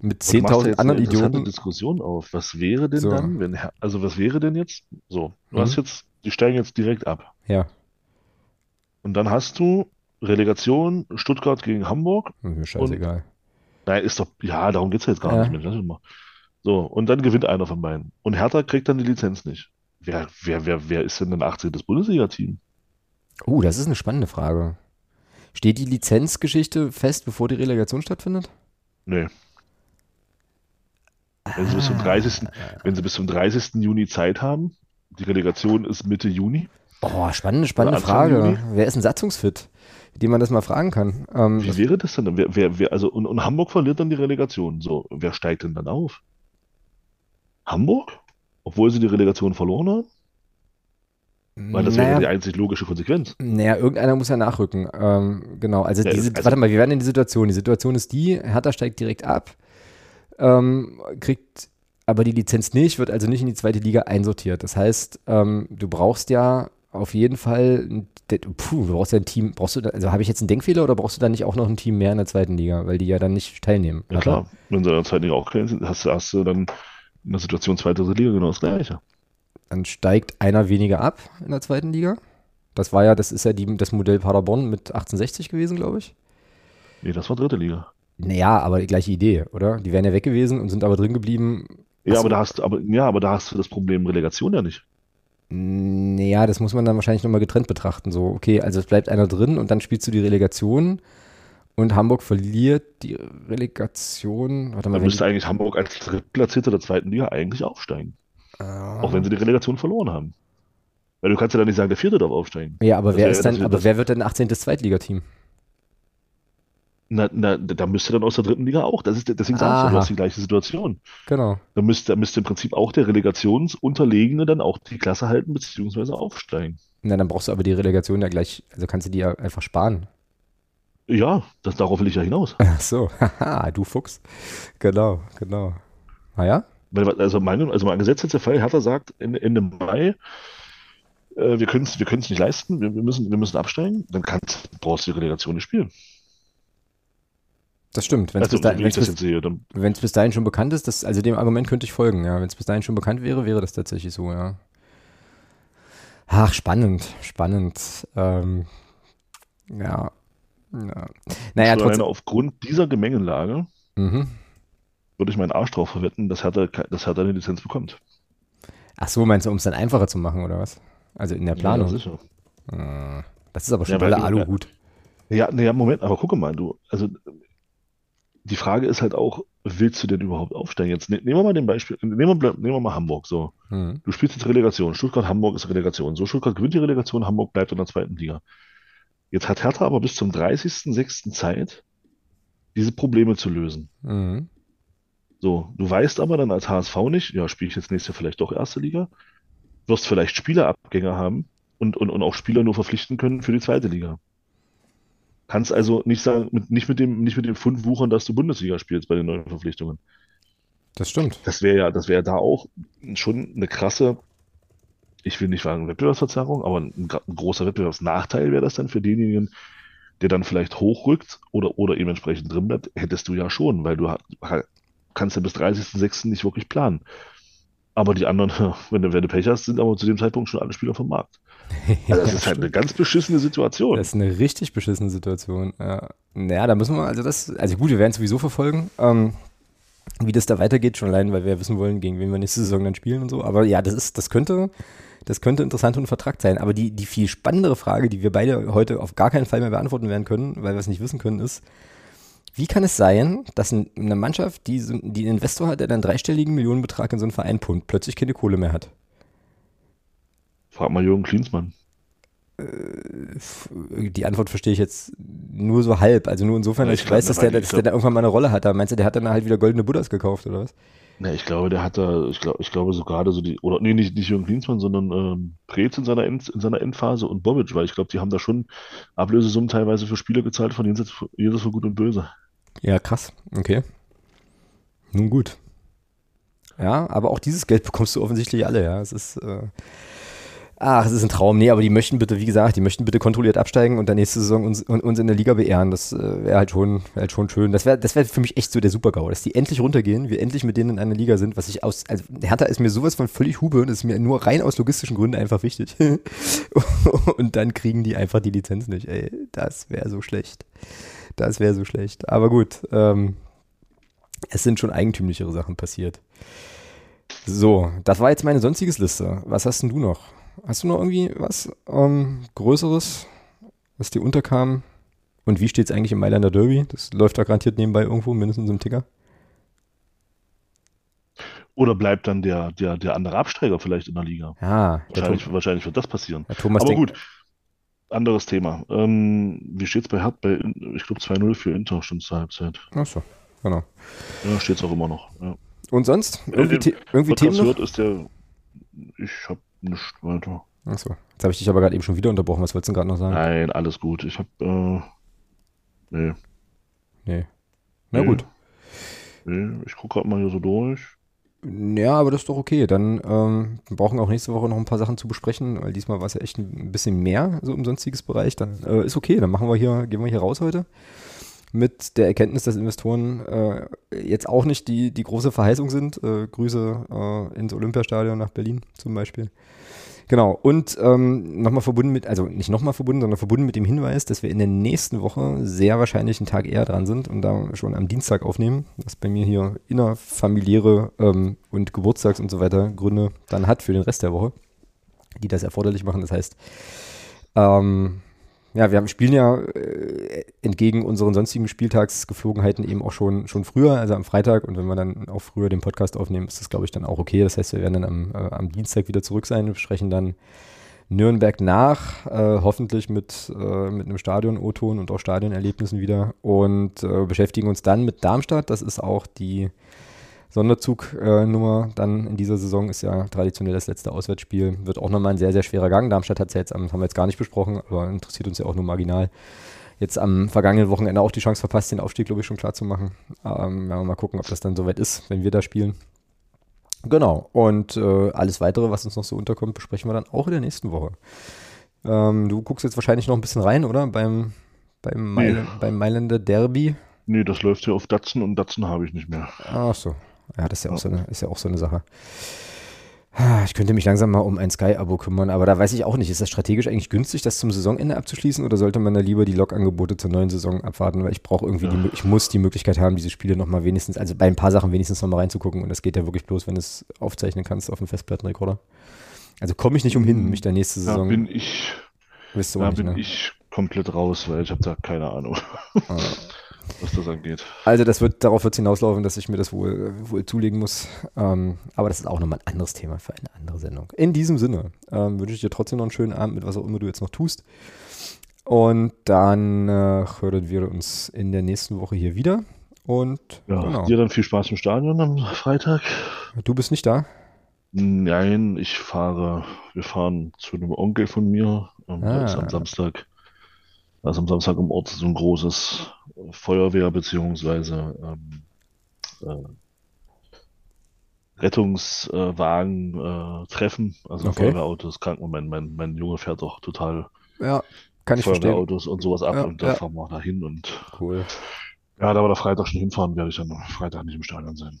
mit 10.000 anderen eine Idioten. Diskussion auf. Was wäre denn so. dann, wenn, also was wäre denn jetzt, so, du mhm. hast jetzt, die steigen jetzt direkt ab. Ja. Und dann hast du Relegation Stuttgart gegen Hamburg. Mir scheißegal. Nein, ist doch, ja, darum geht es ja jetzt gar ja. nicht mehr. So, und dann gewinnt einer von beiden. Und Hertha kriegt dann die Lizenz nicht. Wer, wer, wer, wer ist denn ein 18. Bundesliga-Team? Oh, das ist eine spannende Frage. Steht die Lizenzgeschichte fest, bevor die Relegation stattfindet? Nee. Wenn sie, bis zum 30., ah. wenn sie bis zum 30. Juni Zeit haben, die Relegation ist Mitte Juni. Oh, spannende, spannende Frage. Juni. Wer ist ein Satzungsfit? Die man das mal fragen kann. Ähm, Wie wäre das denn? Wer, wer, wer, also, und, und Hamburg verliert dann die Relegation. So, wer steigt denn dann auf? Hamburg? Obwohl sie die Relegation verloren haben? Weil das naja, wäre die einzig logische Konsequenz. Naja, irgendeiner muss ja nachrücken. Ähm, genau, also, ja, diese, also, warte mal, wir werden in die Situation. Die Situation ist die, Hertha steigt direkt ab, ähm, kriegt aber die Lizenz nicht, wird also nicht in die zweite Liga einsortiert. Das heißt, ähm, du brauchst ja auf jeden Fall, puh, du brauchst ja ein Team, brauchst du, da, also habe ich jetzt einen Denkfehler oder brauchst du da nicht auch noch ein Team mehr in der zweiten Liga, weil die ja dann nicht teilnehmen? Ja klar, wenn sie in der zweiten Liga auch sind, hast, hast du dann in der Situation zweite Liga genau das gleiche. Dann steigt einer weniger ab in der zweiten Liga. Das war ja, das ist ja die, das Modell Paderborn mit 1860 gewesen, glaube ich. Nee, das war dritte Liga. Naja, aber die gleiche Idee, oder? Die wären ja weg gewesen und sind aber drin geblieben. Ja, aber da hast aber, ja, aber da hast du das Problem Relegation ja nicht. Naja, das muss man dann wahrscheinlich nochmal getrennt betrachten. So, okay, also es bleibt einer drin und dann spielst du die Relegation und Hamburg verliert die Relegation. Warte mal, dann müsste eigentlich Hamburg als Drittplatzierte der zweiten Liga eigentlich aufsteigen. Ah. Auch wenn sie die Relegation verloren haben. Weil du kannst ja dann nicht sagen, der Vierte darf aufsteigen. Ja, aber wer ist dann, aber wer wird denn 18. Zweitligateam? Na, na, da müsste dann aus der dritten Liga auch. Das ist, deswegen ich ja, du hast die gleiche Situation. Genau. Da müsste, da müsste im Prinzip auch der Relegationsunterlegene dann auch die Klasse halten, beziehungsweise aufsteigen. Na, dann brauchst du aber die Relegation ja gleich, also kannst du die ja einfach sparen. Ja, das, darauf will ich ja hinaus. Ach so, haha, du Fuchs. Genau, genau. Ah ja? Also, meine, also mein Gesetz jetzt der Fall, Hertha sagt Ende, Ende Mai, äh, wir können es wir nicht leisten, wir, wir, müssen, wir müssen absteigen, dann kannst, brauchst du die Relegation nicht spielen. Das stimmt. Wenn es also, bis, bis, bis, dahin schon bekannt ist, das, also dem Argument könnte ich folgen, ja. Wenn es bis dahin schon bekannt wäre, wäre das tatsächlich so, ja. Ach, spannend, spannend. Ähm, ja. ja. Naja, trotzdem. Aufgrund dieser Gemengelage mhm. würde ich meinen Arsch drauf verwetten, dass Hertha, dass Hertha eine Lizenz bekommt. Ach so, meinst du, um es dann einfacher zu machen, oder was? Also in der Planung? Ja, sicher. Ah, das ist aber schon ja, toller Aluhut. Ja, naja, Moment, aber gucke mal, du, also die Frage ist halt auch, willst du denn überhaupt aufsteigen? Jetzt ne, nehmen wir mal den Beispiel, nehmen wir, nehmen wir mal Hamburg so. Mhm. Du spielst jetzt Relegation. Stuttgart-Hamburg ist Relegation. So, Stuttgart gewinnt die Relegation, Hamburg bleibt in der zweiten Liga. Jetzt hat Hertha aber bis zum 30.06. Zeit, diese Probleme zu lösen. Mhm. So, du weißt aber dann als HSV nicht, ja, spiele ich jetzt nächstes Jahr vielleicht doch erste Liga, wirst vielleicht Spielerabgänge haben und, und, und auch Spieler nur verpflichten können für die zweite Liga. Kannst also nicht sagen, mit, nicht mit dem, nicht mit dem Fund wuchern, dass du Bundesliga spielst bei den neuen Verpflichtungen. Das stimmt. Das wäre ja, das wäre da auch schon eine krasse, ich will nicht sagen Wettbewerbsverzerrung, aber ein, ein großer Wettbewerbsnachteil wäre das dann für denjenigen, der dann vielleicht hochrückt oder, oder eben entsprechend drin bleibt, hättest du ja schon, weil du kannst ja bis 30.06. nicht wirklich planen. Aber die anderen, wenn du, wenn du Pech hast, sind aber zu dem Zeitpunkt schon alle Spieler vom Markt. Also das ist halt eine ganz beschissene Situation. Das ist eine richtig beschissene Situation. Ja. Naja, da müssen wir, also das, also gut, wir werden sowieso verfolgen, ähm, wie das da weitergeht, schon allein, weil wir ja wissen wollen, gegen wen wir nächste Saison dann spielen und so. Aber ja, das ist, das könnte, das könnte interessant und vertragt sein. Aber die, die viel spannendere Frage, die wir beide heute auf gar keinen Fall mehr beantworten werden können, weil wir es nicht wissen können, ist, wie kann es sein, dass eine Mannschaft, die, die einen Investor hat, der einen dreistelligen Millionenbetrag in so einen Verein pumpt, plötzlich keine Kohle mehr hat? Frag mal Jürgen Klinsmann. Äh, die Antwort verstehe ich jetzt nur so halb. Also nur insofern, dass ich, ich weiß, dass der, dass der da irgendwann mal eine Rolle hat. meinst du, der hat dann halt wieder goldene Buddhas gekauft, oder was? Ne, ich glaube, der hat da, ich glaube, ich glaube so gerade so die, oder nee, nicht, nicht Jürgen Klinsmann, sondern ähm, Preetz in seiner, End, in seiner Endphase und Bobic, weil ich glaube, die haben da schon Ablösesummen teilweise für Spieler gezahlt von jenseits, jenseits von Gut und Böse. Ja, krass. Okay. Nun gut. Ja, aber auch dieses Geld bekommst du offensichtlich alle, ja. Es ist, äh, ach, es ist ein Traum. Nee, aber die möchten bitte, wie gesagt, die möchten bitte kontrolliert absteigen und dann nächste Saison uns, uns in der Liga beehren. Das äh, wäre halt schon, wär halt schon schön. Das wäre das wär für mich echt so der Super-GAU, dass die endlich runtergehen, wir endlich mit denen in einer Liga sind, was ich aus, also Hertha ist mir sowas von völlig Hube und ist mir nur rein aus logistischen Gründen einfach wichtig. und dann kriegen die einfach die Lizenz nicht, ey. Das wäre so schlecht. Das wäre so schlecht. Aber gut, ähm, es sind schon eigentümlichere Sachen passiert. So, das war jetzt meine sonstiges Liste. Was hast denn du noch? Hast du noch irgendwie was ähm, Größeres, was dir unterkam? Und wie steht es eigentlich im Mailander Derby? Das läuft da garantiert nebenbei irgendwo, mindestens im Ticker. Oder bleibt dann der, der, der andere Absteiger vielleicht in der Liga? Ja, wahrscheinlich, wahrscheinlich wird das passieren. Aber gut, anderes Thema. Ähm, wie steht es bei Hart? Bei, ich glaube 2-0 für Inter schon zur Halbzeit. Achso, genau. Ja, steht es auch immer noch. Ja. Und sonst? Irgendwie, äh, irgendwie Themen noch? ist der, ich habe nichts weiter. Achso, jetzt habe ich dich aber gerade eben schon wieder unterbrochen. Was wolltest du gerade noch sagen? Nein, alles gut. Ich habe, äh, nee. Nee. Na nee. gut. Nee, ich gucke gerade mal hier so durch. Ja, aber das ist doch okay. Dann ähm, wir auch nächste Woche noch ein paar Sachen zu besprechen, weil diesmal war es ja echt ein bisschen mehr so im sonstiges Bereich. Dann äh, ist okay, dann machen wir hier, gehen wir hier raus heute. Mit der Erkenntnis, dass Investoren äh, jetzt auch nicht die, die große Verheißung sind. Äh, Grüße äh, ins Olympiastadion nach Berlin zum Beispiel. Genau, und ähm, nochmal verbunden mit, also nicht nochmal verbunden, sondern verbunden mit dem Hinweis, dass wir in der nächsten Woche sehr wahrscheinlich einen Tag eher dran sind und da schon am Dienstag aufnehmen, was bei mir hier innerfamiliäre ähm, und Geburtstags und so weiter Gründe dann hat für den Rest der Woche. die das erforderlich machen. Das heißt, ähm, ja, wir haben, spielen ja äh, entgegen unseren sonstigen Spieltagsgeflogenheiten eben auch schon, schon früher, also am Freitag. Und wenn wir dann auch früher den Podcast aufnehmen, ist das, glaube ich, dann auch okay. Das heißt, wir werden dann am, äh, am Dienstag wieder zurück sein, besprechen dann Nürnberg nach, äh, hoffentlich mit, äh, mit einem Stadion-O-Ton und auch Stadionerlebnissen wieder und äh, beschäftigen uns dann mit Darmstadt. Das ist auch die Sonderzugnummer dann in dieser Saison ist ja traditionell das letzte Auswärtsspiel. Wird auch nochmal ein sehr, sehr schwerer Gang. Darmstadt hat es ja jetzt, haben wir jetzt gar nicht besprochen, aber interessiert uns ja auch nur marginal. Jetzt am vergangenen Wochenende auch die Chance verpasst, den Aufstieg, glaube ich, schon klar zu machen. Ähm, wir mal gucken, ob das dann soweit ist, wenn wir da spielen. Genau. Und äh, alles weitere, was uns noch so unterkommt, besprechen wir dann auch in der nächsten Woche. Ähm, du guckst jetzt wahrscheinlich noch ein bisschen rein, oder? Beim, beim, nee. beim Mailänder Derby. Nee, das läuft hier auf Datsen und Datsen habe ich nicht mehr. Ach so. Ja, das ist ja, Auch, so eine, ist ja auch so eine Sache. Ah, ich könnte mich langsam mal um ein Sky-Abo kümmern, aber da weiß ich auch nicht, ist das strategisch eigentlich günstig, das zum Saisonende abzuschließen oder sollte man da lieber die Log-Angebote zur neuen Saison abwarten, weil ich brauche irgendwie, die, ich muss die Möglichkeit haben, diese Spiele nochmal wenigstens, also bei ein paar Sachen wenigstens nochmal reinzugucken und das geht ja wirklich bloß, wenn du es aufzeichnen kannst auf dem Festplattenrekorder. Also komme ich nicht umhin, mich der nächste Saison. Da bin ich, da nicht, bin ne? ich komplett raus, weil ich habe da keine Ahnung. Ah. was das angeht. Also das wird, darauf wird es hinauslaufen, dass ich mir das wohl, wohl zulegen muss. Ähm, aber das ist auch nochmal ein anderes Thema für eine andere Sendung. In diesem Sinne ähm, wünsche ich dir trotzdem noch einen schönen Abend mit was auch immer du jetzt noch tust. Und dann äh, hören wir uns in der nächsten Woche hier wieder. Und ja, genau. dir dann viel Spaß im Stadion am Freitag. Du bist nicht da? Nein, ich fahre, wir fahren zu einem Onkel von mir ähm, ah. am Samstag also am Samstag im Ort so ein großes Feuerwehr- bzw. Ähm, äh, Rettungswagen-Treffen, äh, also okay. Feuerwehrautos, Krankenmoment. Mein, mein Junge fährt doch total ja, kann ich Feuerwehrautos und sowas ab ja, und da ja. fahren wir da hin und cool. Ja, da wir da Freitag schon hinfahren, werde ich dann Freitag nicht im Stadion sein.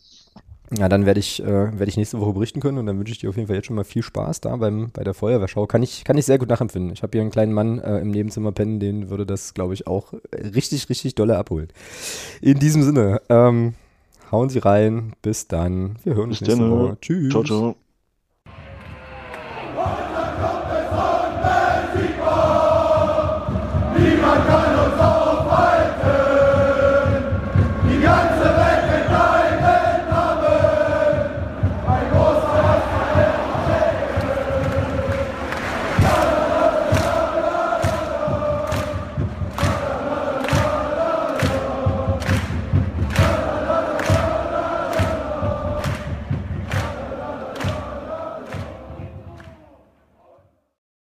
Ja, dann werde ich, äh, werd ich nächste Woche berichten können und dann wünsche ich dir auf jeden Fall jetzt schon mal viel Spaß da beim, bei der Feuerwehrschau. Kann ich, kann ich sehr gut nachempfinden. Ich habe hier einen kleinen Mann äh, im Nebenzimmer pennen, den würde das, glaube ich, auch richtig, richtig dolle abholen. In diesem Sinne, ähm, hauen Sie rein. Bis dann. Wir hören uns nächste Woche. Tschüss. Ciao, ciao. Niemand kann